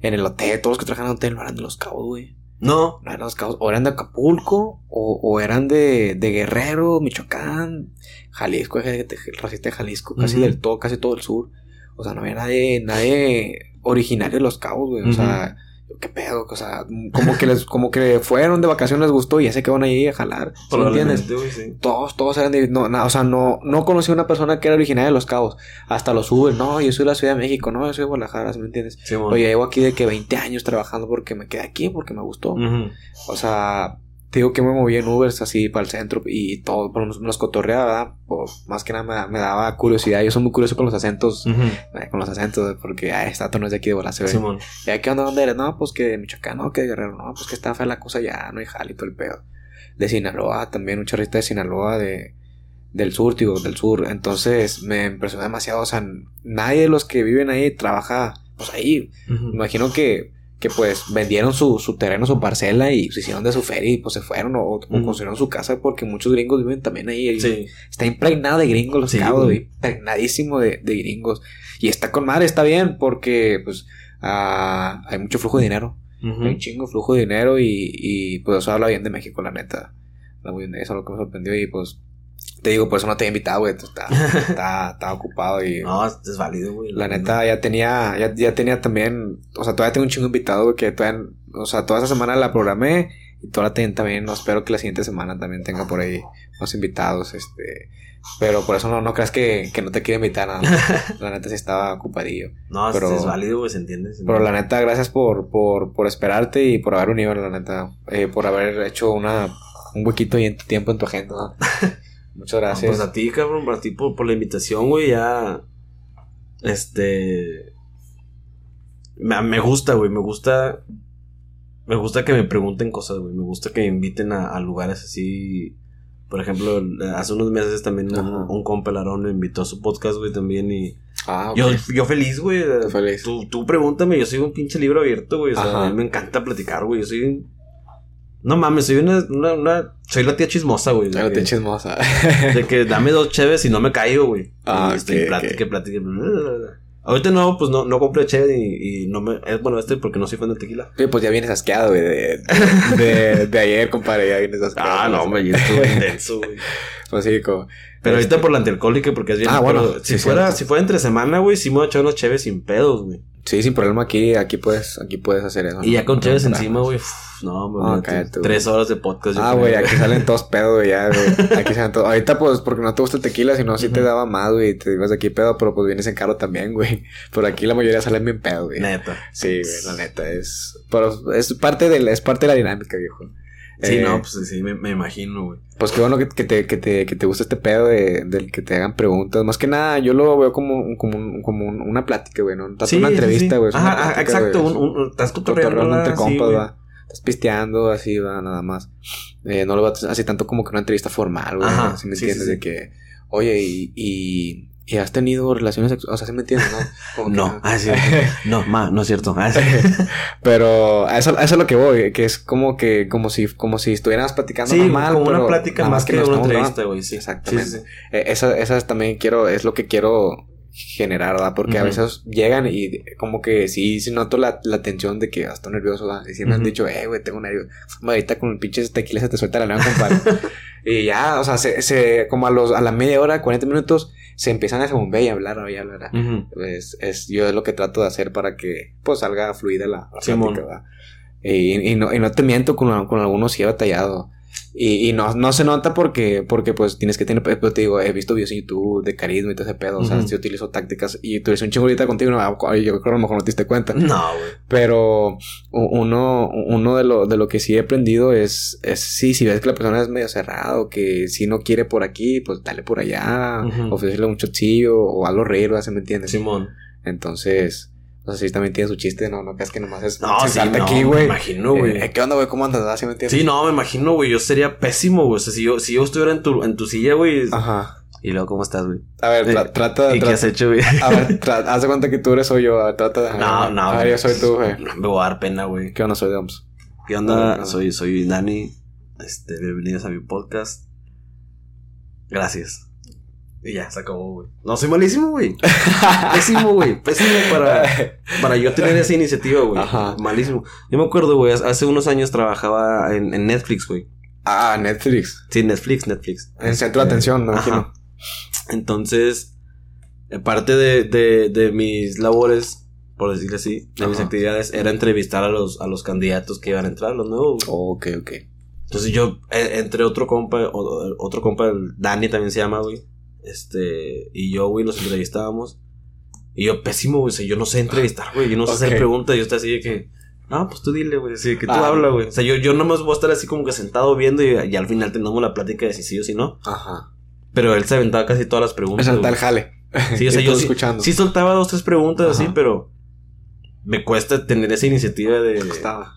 en el hotel, todos los que trabajan en el hotel no eran de los cabos, güey. No. No eran los cabos, o eran de Acapulco, o, o eran de, de Guerrero, Michoacán, Jalisco, racista de Jalisco, casi del todo, casi todo el sur. O sea, no había nadie, nadie originario de los cabos, güey. O sea, qué pedo, o sea, como que les, como que fueron de vacaciones, les gustó y ya se quedaron ahí a jalar. ¿Sí me entiendes? Sí. Todos, todos eran de, no, na- o sea, no, no conocí a una persona que era originaria de los cabos. Hasta los Uber, no, yo soy de la Ciudad de México, no, yo soy de Guadalajara, ¿sí me entiendes? Oye, llevo aquí de que 20 años trabajando porque me quedé aquí, porque me gustó. O sea, te digo que me moví en Ubers así para el centro y todo, pero nos, nos cotorreaba, ¿verdad? Pues, más que nada me, me daba curiosidad. Yo soy muy curioso con los acentos, eh, con los acentos, porque ah, esta no es de aquí de Bola, se ve. Simón. ¿Y qué onda? ¿Dónde eres? No, pues que de Michoacán, no, que de Guerrero, no, pues que está fea la cosa ya, no hay jale y todo el pedo. De Sinaloa, también un charrista de Sinaloa, de, del sur, digo, del sur. Entonces me impresionó demasiado. O sea, nadie de los que viven ahí trabaja, pues ahí. Me imagino que, que pues vendieron su, su terreno, su parcela y se hicieron de su feria y pues se fueron o, construyeron su casa porque muchos gringos viven también ahí. Sí. Está impregnado de gringos los Sí, cabos, güey. Impregnadísimo de, de gringos. Y está con madre, está bien porque pues ah, hay mucho flujo de dinero. Hay un chingo flujo de dinero y, y pues eso habla bien de México, la neta. Eso, lo que me sorprendió y pues te digo, por eso no te he invitado, güey. Está, está, está ocupado y... No, es válido, güey. La neta, ya tenía, ya, ya tenía también, o sea, todavía tengo un chingo invitado, güey, que todavía, o sea, toda esa semana la programé y toda la ten- también, no, espero que la siguiente semana también tenga por ahí más invitados, este, pero por eso no, no creas que, que no te quiero invitar, nada más. la neta sí estaba ocupadillo. No, es- pero- es válido, güey, se entiende. se Pero la neta, gracias por, por, por esperarte y por haber unido, la neta, eh, por haber hecho una, un huequito y en tu tiempo en tu agenda. ¿no? Muchas gracias. Pues a ti, cabrón, a ti por, por la invitación, güey, ya. Este. Me, me gusta, güey, me gusta. Me gusta que me pregunten cosas, güey. Me gusta que me inviten a, a lugares así. Por ejemplo, hace unos meses también un, un compa Larón me invitó a su podcast, güey, también. Y ah, ok. yo, yo feliz, güey. feliz. Tú, tú pregúntame, yo soy un pinche libro abierto, güey. O sea, a mí me encanta platicar, güey. Yo soy. un- No mames, soy una, una, una- Soy la tía chismosa, güey. Te que- chismosa. de que dame dos cheves y no me caigo, güey. Ah, estoy ok, platique. Ahorita no, pues no, no compré cheve y, y no me... Es bueno este porque no soy fan del tequila. Sí, pues ya vienes asqueado, güey, de, de, de ayer, compadre, ya vienes asqueado. Ah, no, me estuvo intenso, güey. Pues sí, como... Pero ahorita por la antialcohólica porque es bien... Ah, bueno, pero sí, si fuera, cierto. si fuera entre semana, güey, sí me voy a echar unos cheves sin pedos, güey. Sí, sin problema aquí, aquí puedes, aquí puedes hacer eso. Y ¿no? ya con No hay encima, güey. No, me meto cállate. Tres horas de podcast. Ah, güey, aquí salen todos pedo, güey, ya, güey. Aquí salen todos. Ahorita, pues, porque no te gusta el tequila, sino si te daba más, güey, te ibas de aquí pedo, pero pues vienes en carro también, güey. Por aquí la mayoría salen bien pedo, güey. Neta. Sí, güey, la neta, es... Pero es parte de la, es parte de la dinámica, viejo. Sí, Eh, no, pues sí, me, me imagino, güey. Pues qué bueno que, que te, que, te, que te gusta este pedo de, del que te hagan preguntas. Más que nada, yo lo veo como, como, un- como un- una plática, güey, ¿no? Tanto Sí, una sí, entrevista, sí. güey. una Ajá, plática, exacto. güey, Un, un, un- estás cotorreando entre sí, compas, va. Estás pisteando así, va, nada más. Eh, no lo vas así tanto como que una entrevista formal, güey. Ajá, Si me sí, entiendes, sí, sí. de que, oye, y, y, y has tenido relaciones sexuales, o sea, ¿sí me entiendes, no? Que- No, ah, sí. No, ma, no es cierto. Ah, sí. Pero a eso, a eso es lo que voy, que es como que, como si, como si estuvieras platicando Sí, normal. como una plática más que nos una entrevista, güey, sí. Exactamente. Eh, esa, esas también quiero, es lo que quiero generar, ¿verdad? Porque a veces llegan y como que sí, sí noto la, la tensión de que estoy nervioso, ¿verdad? Y sí me han dicho, eh, güey, tengo nervios. Ahorita con el pinche tequila se te suelta la lengua, compadre. y ya, o sea, se, se, como a los, a la media hora, 40 minutos, se empiezan a bombear y hablar, y hablar. Ujú. Es, es, yo es lo que trato de hacer para que, pues, salga fluida la, la Simón. plática. Y, y no, y no te miento, con, con algunos sí he batallado. Y, y no, no se nota porque, porque pues tienes que tener, pero te digo, he visto videos en YouTube de carisma y todo ese pedo, o sea, si utilizo tácticas y eres un chingolita contigo, no, yo creo que a lo mejor no te diste cuenta. No, güey. Pero uno, uno de lo, de lo que sí he aprendido es, es sí, si ves que la persona es medio cerrada o que si no quiere por aquí, pues dale por allá, Ujú. ofrecerle un chochillo o algo reír. ¿Se me entiendes? Simón. Entonces, o sea, sí también tiene su chiste, no, no creas que nomás es No, sí, no, aquí, me güey. imagino, güey. Eh, ¿Qué onda, güey? ¿Cómo andas? ¿Sí me entiendes? Sí, no, me imagino, güey. Yo sería pésimo, güey. O sea, si yo, si yo estuviera en tu, en tu silla, güey. Ajá. Y luego, ¿cómo estás, güey? A ver, tra- Eh, trata, ¿Y qué has hecho, güey? A ver, haz de cuenta que tú eres soy yo. A ver, trata de. No, no. A ver, yo soy tú, güey. No, me voy a dar pena, güey. ¿Qué onda soy de Oms? ¿Qué onda? no. Soy, soy Dani. Este, bienvenidos a mi podcast. Gracias. Y ya, se acabó, güey. No, soy malísimo, güey. Pésimo, güey. Pésimo para, para yo tener esa iniciativa, güey. Ajey. Malísimo. Yo me acuerdo, güey, hace unos años trabajaba en, en Netflix, güey. Ah, Netflix. Sí, Netflix, Netflix. En centro de atención, me Ajá. imagino. Entonces, eh, parte de, de, de mis labores, por decirlo así, de mis Ajá. actividades, era entrevistar a los, a los candidatos que iban a entrar, los nuevos. güey. ok, ok. Entonces yo, eh, entre otro compa, otro compa, Dani también se llama, güey. Este, y yo, güey, nos entrevistábamos. Y yo, pésimo, güey. O sea, yo no sé entrevistar, güey. Yo no sé hacer preguntas. Yo estoy así de que, no, pues tú dile, güey. Así de que tú Ah. habla, güey. O sea, yo, yo nomás voy a estar así como que sentado viendo y, y al final tenemos la plática de si sí o si no. Ajá. Pero él se aventaba casi todas las preguntas. salta el jale. Sí, o sea, yo sí, escuchando. sí soltaba dos, tres preguntas así, pero me cuesta tener esa iniciativa de...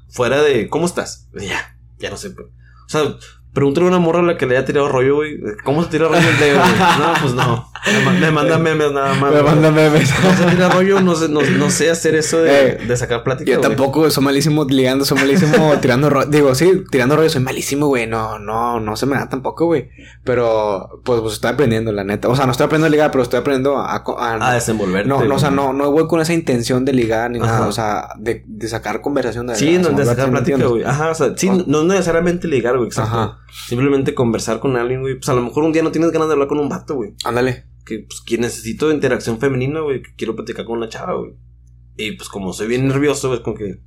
Fuera de, ¿cómo estás? Ya, ya no sé. pero- O sea, pregúntale a una morra a la que le haya tirado rollo, güey. ¿Cómo se tira rollo el dedo, güey? No, pues no. Me, ma- me manda memes nada más. Me güey. manda memes. No se tira rollo, no sé, no, no sé hacer eso de, Eh, de sacar plática. Yo güey. tampoco soy malísimo ligando, soy malísimo tirando rollo. Digo, sí, tirando rollo soy malísimo, güey. No, no, no se me da tampoco, güey. Pero, pues, pues estoy aprendiendo, la neta. O sea, no estoy aprendiendo a ligar, pero estoy aprendiendo a... a- A desenvolverte. no, no, o sea, no, no voy con esa intención de ligar ni nada. O sea, de, de sacar conversación. De, Sí, no, de sacar ¿me plática, güey. Ajá, o sea, sí, no necesariamente ligar, güey. exacto. Ajá. Simplemente conversar con alguien, güey. Pues a lo mejor un día no tienes ganas de hablar con un vato, güey. Ándale. que pues que necesito interacción femenina, güey, que quiero platicar con una chava, güey. Y pues como soy bien nervioso, güey, es como que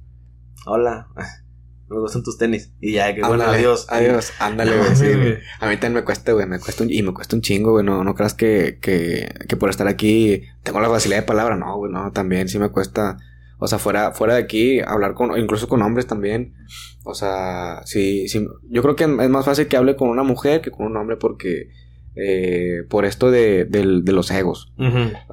hola, me gustan tus tenis y ya que bueno, adiós. Adiós. Ándale, sí, güey. A mí también me cuesta, güey. Me cuesta un, y me cuesta un chingo, güey. No, no creas que, que, que por estar aquí tengo la facilidad de palabra. No, güey. No, también sí me cuesta. O sea, fuera, fuera de aquí, hablar con, incluso con hombres también. O sea, sí, sí, yo creo que es más fácil que hable con una mujer que con un hombre porque, eh, por esto de, del- de los egos.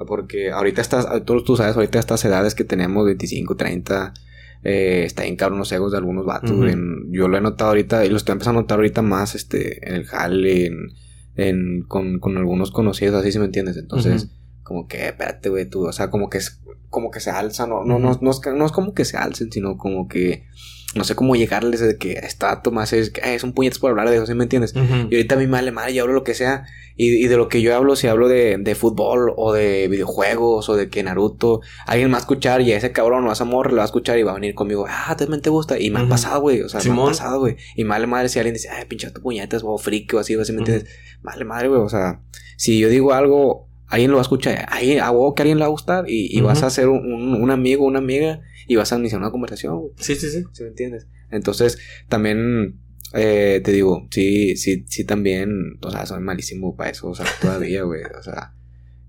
Porque ahorita estás, tú, tú sabes, ahorita estas edades que tenemos, 25, 30, eh, está bien caro los egos de algunos vatos. En- Yo lo he notado ahorita y lo estoy empezando a notar ahorita más este, en el jale, en, en- con, con algunos conocidos, así si me entiendes. Entonces, como que, espérate, güey, tú, o sea, como que es, como que se alzan, no, no, no, es, no es como que se alcen, sino como que, no sé cómo llegarles de que está Tomás, es, "Ay, es un puñetes por hablar de eso, ¿sí me entiendes? Ujú. Y ahorita a mí me vale madre, yo hablo lo que sea. Y, y de lo que yo hablo, si hablo de, de fútbol o de videojuegos o de que Naruto, alguien me va a escuchar y a ese cabrón o a esa morra le va a escuchar y va a venir conmigo, ah, también te gusta. Y me ha Ujú. pasado, güey, o sea, me Simón. ha pasado, güey. Y me vale madre si alguien dice, ay, pinche tu puñetas o friki o así, o así, ¿me Ujú. entiendes? Vale madre, güey, o sea, si yo digo algo, alguien lo va a escuchar, alguien, a huevo que alguien le va a gustar y, y vas a ser un, un, un amigo, una amiga y vas a iniciar una conversación, güey. Sí, sí, sí. ¿Sí me entiendes? Entonces, también eh, te digo, sí, sí, sí, también, o sea, soy malísimo para eso, o sea, todavía, güey, o sea,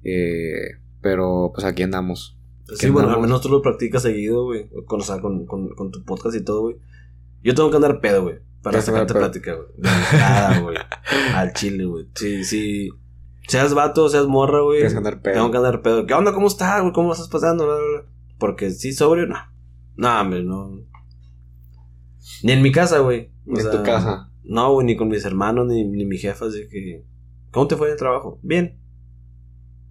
eh, pero pues aquí andamos. Sí, ¿Qué bueno, al menos tú lo practicas seguido, güey. Con, o sea, con, con, con tu podcast y todo, güey. Yo tengo que andar pedo, güey. Para sacarte plática, güey. De nada, güey. Al chile, güey. Sí, sí. Seas vato, seas morra, güey. Tienes que andar pedo. Tengo que andar pedo. ¿Qué onda? ¿Cómo estás, güey? ¿Cómo estás pasando? Bla, bla, bla. Porque sí, sobrio, no. No, hombre, no. Ni en mi casa, güey. Ni en tu casa. No, güey, ni con mis hermanos, ni, ni mi jefa, así que. ¿Cómo te fue en el trabajo? Bien.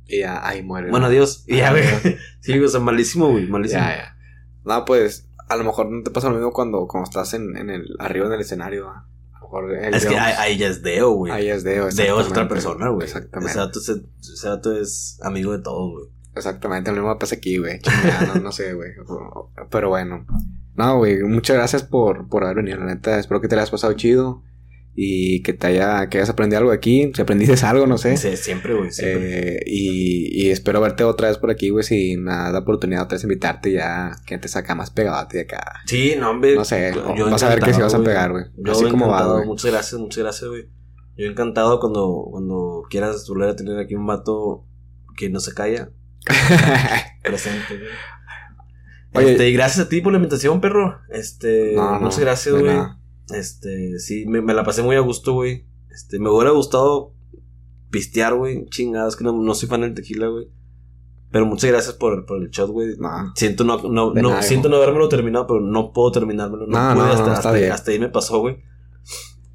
Y ya, ahí muere. Bueno, ¿no? adiós. Y ya, Ah, güey. Sí, o sea, malísimo, güey, malísimo. Ya, ya. No, pues, a lo mejor no te pasa lo mismo cuando, cuando estás en, en el, arriba en el escenario, ¿va? Mejor el Es que ahí, ya es Deo, güey. ahí es Deo, Deo es otra persona, güey. Exactamente. Ese vato, es- ese es amigo de todos, güey. Exactamente, lo mismo pasa aquí, güey. No, no sé, güey. Pero bueno. No, güey, muchas gracias por, por haber venido, la neta. Espero que te la hayas pasado chido. Y que te haya, que hayas aprendido algo aquí. Si aprendiste algo, no sé. Sí, siempre, güey, siempre. Eh, y, y espero verte otra vez por aquí, güey. Si me da la oportunidad otra vez invitarte ya, que te saca más pegado a ti de acá. sí, no, hombre. no sé, yo vas a ver que sí encantado, vas a pegar, güey. Yo Así como va, güey. Muchas gracias, muchas gracias, güey. Yo encantado cuando, cuando quieras volver a tener aquí un vato que no se calla. Presente, güey. Oye. Este, y gracias a ti por la invitación, perro. Este, No, no, muchas gracias, güey. Este, sí, me, me la pasé muy a gusto, güey. Este, me hubiera gustado pistear, güey. Chingados, que no, no soy fan del tequila, güey. Pero muchas gracias por, por el shot, güey. Siento no, no, De no, nada, siento no habérmelo terminado, pero no puedo terminármelo. No, pude no, hasta, hasta, hasta ahí me pasó, güey.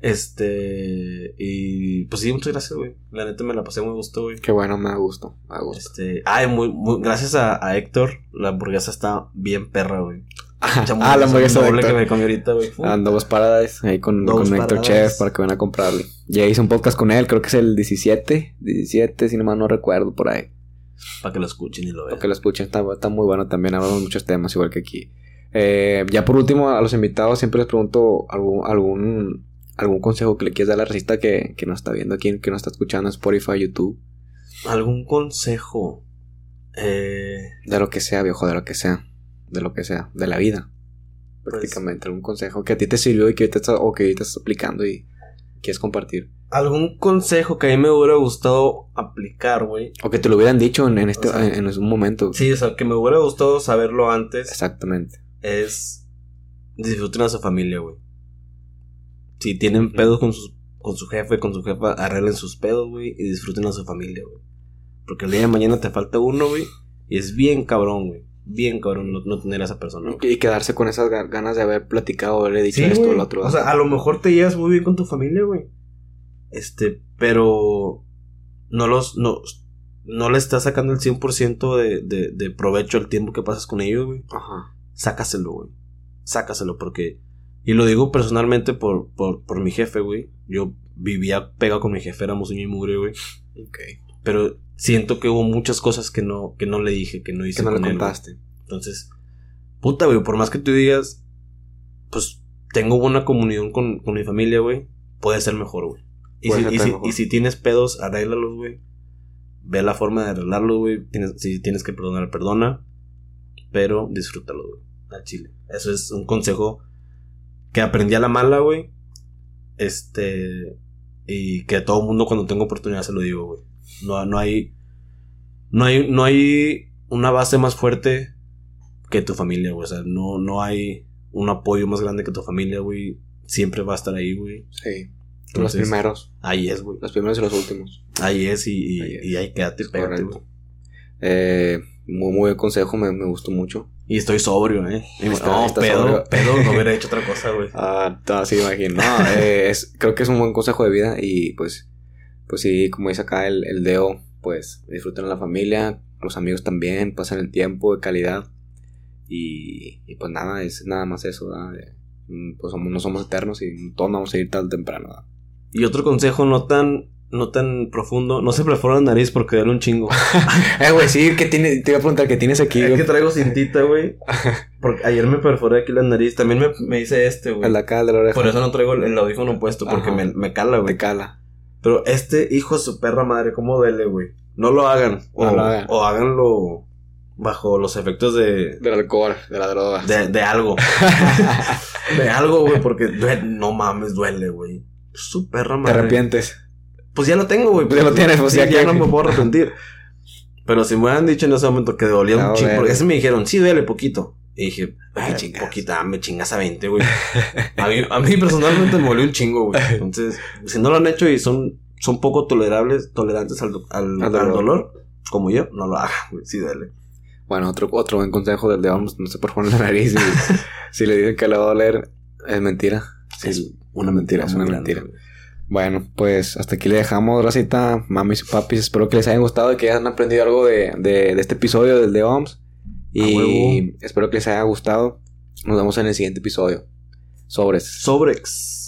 Este, y pues sí, muchas gracias, güey. La neta me la pasé muy a gusto, güey. Qué bueno, me da gusto. Me da gusto. Este, ay, muy, muy, gracias a, a Héctor, la hamburguesa está bien perra, güey. Ah, la hamburguesa doble que me comí ahorita, güey. Doubles Paradise, ahí con, con Héctor. Chef para que vayan a comprarle. Ya hice un podcast con él, creo que es el 17, 17, si no mal no recuerdo, por ahí. Para que lo escuchen y lo vean. Para que lo escuchen, está, está muy bueno también, hablamos muchos temas, igual que aquí. Eh, ya por último, a los invitados siempre les pregunto algún, algún, algún consejo que le quieras dar a la racista que, que nos está viendo aquí, que nos está escuchando en Spotify, YouTube, ¿Algún consejo? Eh, de lo que sea, viejo, de lo que sea, de lo que sea, de la vida. Pues- Prácticamente, algún consejo que a ti te sirvió y que ahorita estás, o que ahorita estás aplicando y quieres compartir. ¿Algún consejo que a mí me hubiera gustado aplicar, güey? O que te lo hubieran dicho en, en este, O sea, en, en un momento. Sí, o sea, que me hubiera gustado saberlo antes Exactamente. es disfruten a su familia, güey. Si tienen pedos con, sus, con su jefe, con su jefa, arreglen sus pedos, güey, y disfruten a su familia, güey. Porque el día de mañana te falta uno, güey, y es bien cabrón, güey. Bien cabrón no, no tener a esa persona, güey. Y quedarse con esas ga- ganas de haber platicado, haberle dicho Sí, esto o lo otro. O sea, a lo mejor te llevas muy bien con tu familia, güey. Este, pero no los, no, no le estás sacando el 100% de, de, de provecho al tiempo que pasas con ellos, güey. Ajá. Sácaselo, güey. Sácaselo porque... Y lo digo personalmente por, por, por mi jefe, güey. Yo vivía pegado con mi jefe, éramos uña y mugre, güey. Ok. Pero siento que hubo muchas cosas que no, que no le dije, que no hice Que no le con él, güey. contaste. Entonces, puta, güey, por más que tú digas, pues tengo buena comunión con, con mi familia, güey, puede ser mejor, güey. Y si, y, si, mejor. y si tienes pedos, arréglalos, güey. Ve la forma de arreglarlos, güey. Tienes- si tienes que perdonar, perdona. Pero disfrútalo, güey. Al chile. Eso es un consejo que aprendí a la mala, güey. Este. Y que a todo mundo cuando tengo oportunidad se lo digo, güey. No, no hay. No hay. No hay una base más fuerte que tu familia, güey. O sea, no, no hay un apoyo más grande que tu familia, güey. Siempre va a estar ahí, güey. Sí. los primeros. Ahí es, güey. Los primeros y los últimos. Ahí es y, y, Ahí es. y ahí quédate, pégate, güey. Eh, muy, muy buen consejo, me, me gustó mucho. Y estoy sobrio, ¿eh? Está- no, está pedo, sobrio. pedo, no hubiera hecho otra cosa, güey. Ah, no, sí, imagino. No, eh, es, creo que es un buen consejo de vida y pues, pues sí, como dice acá el, el Deo, pues disfruten a la familia, los amigos también, pasen el tiempo de calidad y, y pues nada, es nada más eso, mm, pues somos, no somos eternos y todos vamos a ir tarde o temprano, ¿verdad? Y otro consejo no tan, no tan profundo. No se perfora la nariz porque duele un chingo. Eh, güey, sí, que tiene, te iba a preguntar, ¿qué tienes aquí? es que traigo cintita, güey. Porque ayer me perforé aquí la nariz. También me, me hice este, güey. En la cara de la oreja. Por eso no traigo el, el audífono puesto, porque me, me cala, güey. Te cala. Pero este hijo de su perra madre, ¿cómo duele, güey? No lo hagan. O, lo hagan. o háganlo bajo los efectos de, Del alcohol, de la droga. de, de algo. de algo, güey, porque duele- no mames, duele, güey. Su perra Te madre. arrepientes. Pues ya lo tengo, güey. Ya lo tienes, pues, Sí, ya ya no me puedo arrepentir. Pero si me hubieran dicho en ese momento que dolía No, un chingo, porque ese me dijeron, sí duele poquito. Y dije, ay, chingas. poquita, me chingas a 20, güey. a, mí, a mí personalmente me molió un chingo, güey. Entonces, si no lo han hecho y son, son poco tolerables, tolerantes al, al, Al al dolor. como yo, no lo hagan, güey. Sí duele. Bueno, otro, otro buen consejo del de vamos, no se perforen la nariz. y si le dicen que le va a doler, es mentira. Sí, Es una mentira, es una grande, mentira. Bueno, pues hasta aquí le dejamos, racita, mamis y papis. Espero que les haya gustado y que hayan aprendido algo de, de, de este episodio del de OMS. Y espero que les haya gustado. Nos vemos en el siguiente episodio. Sobres. Sobrex.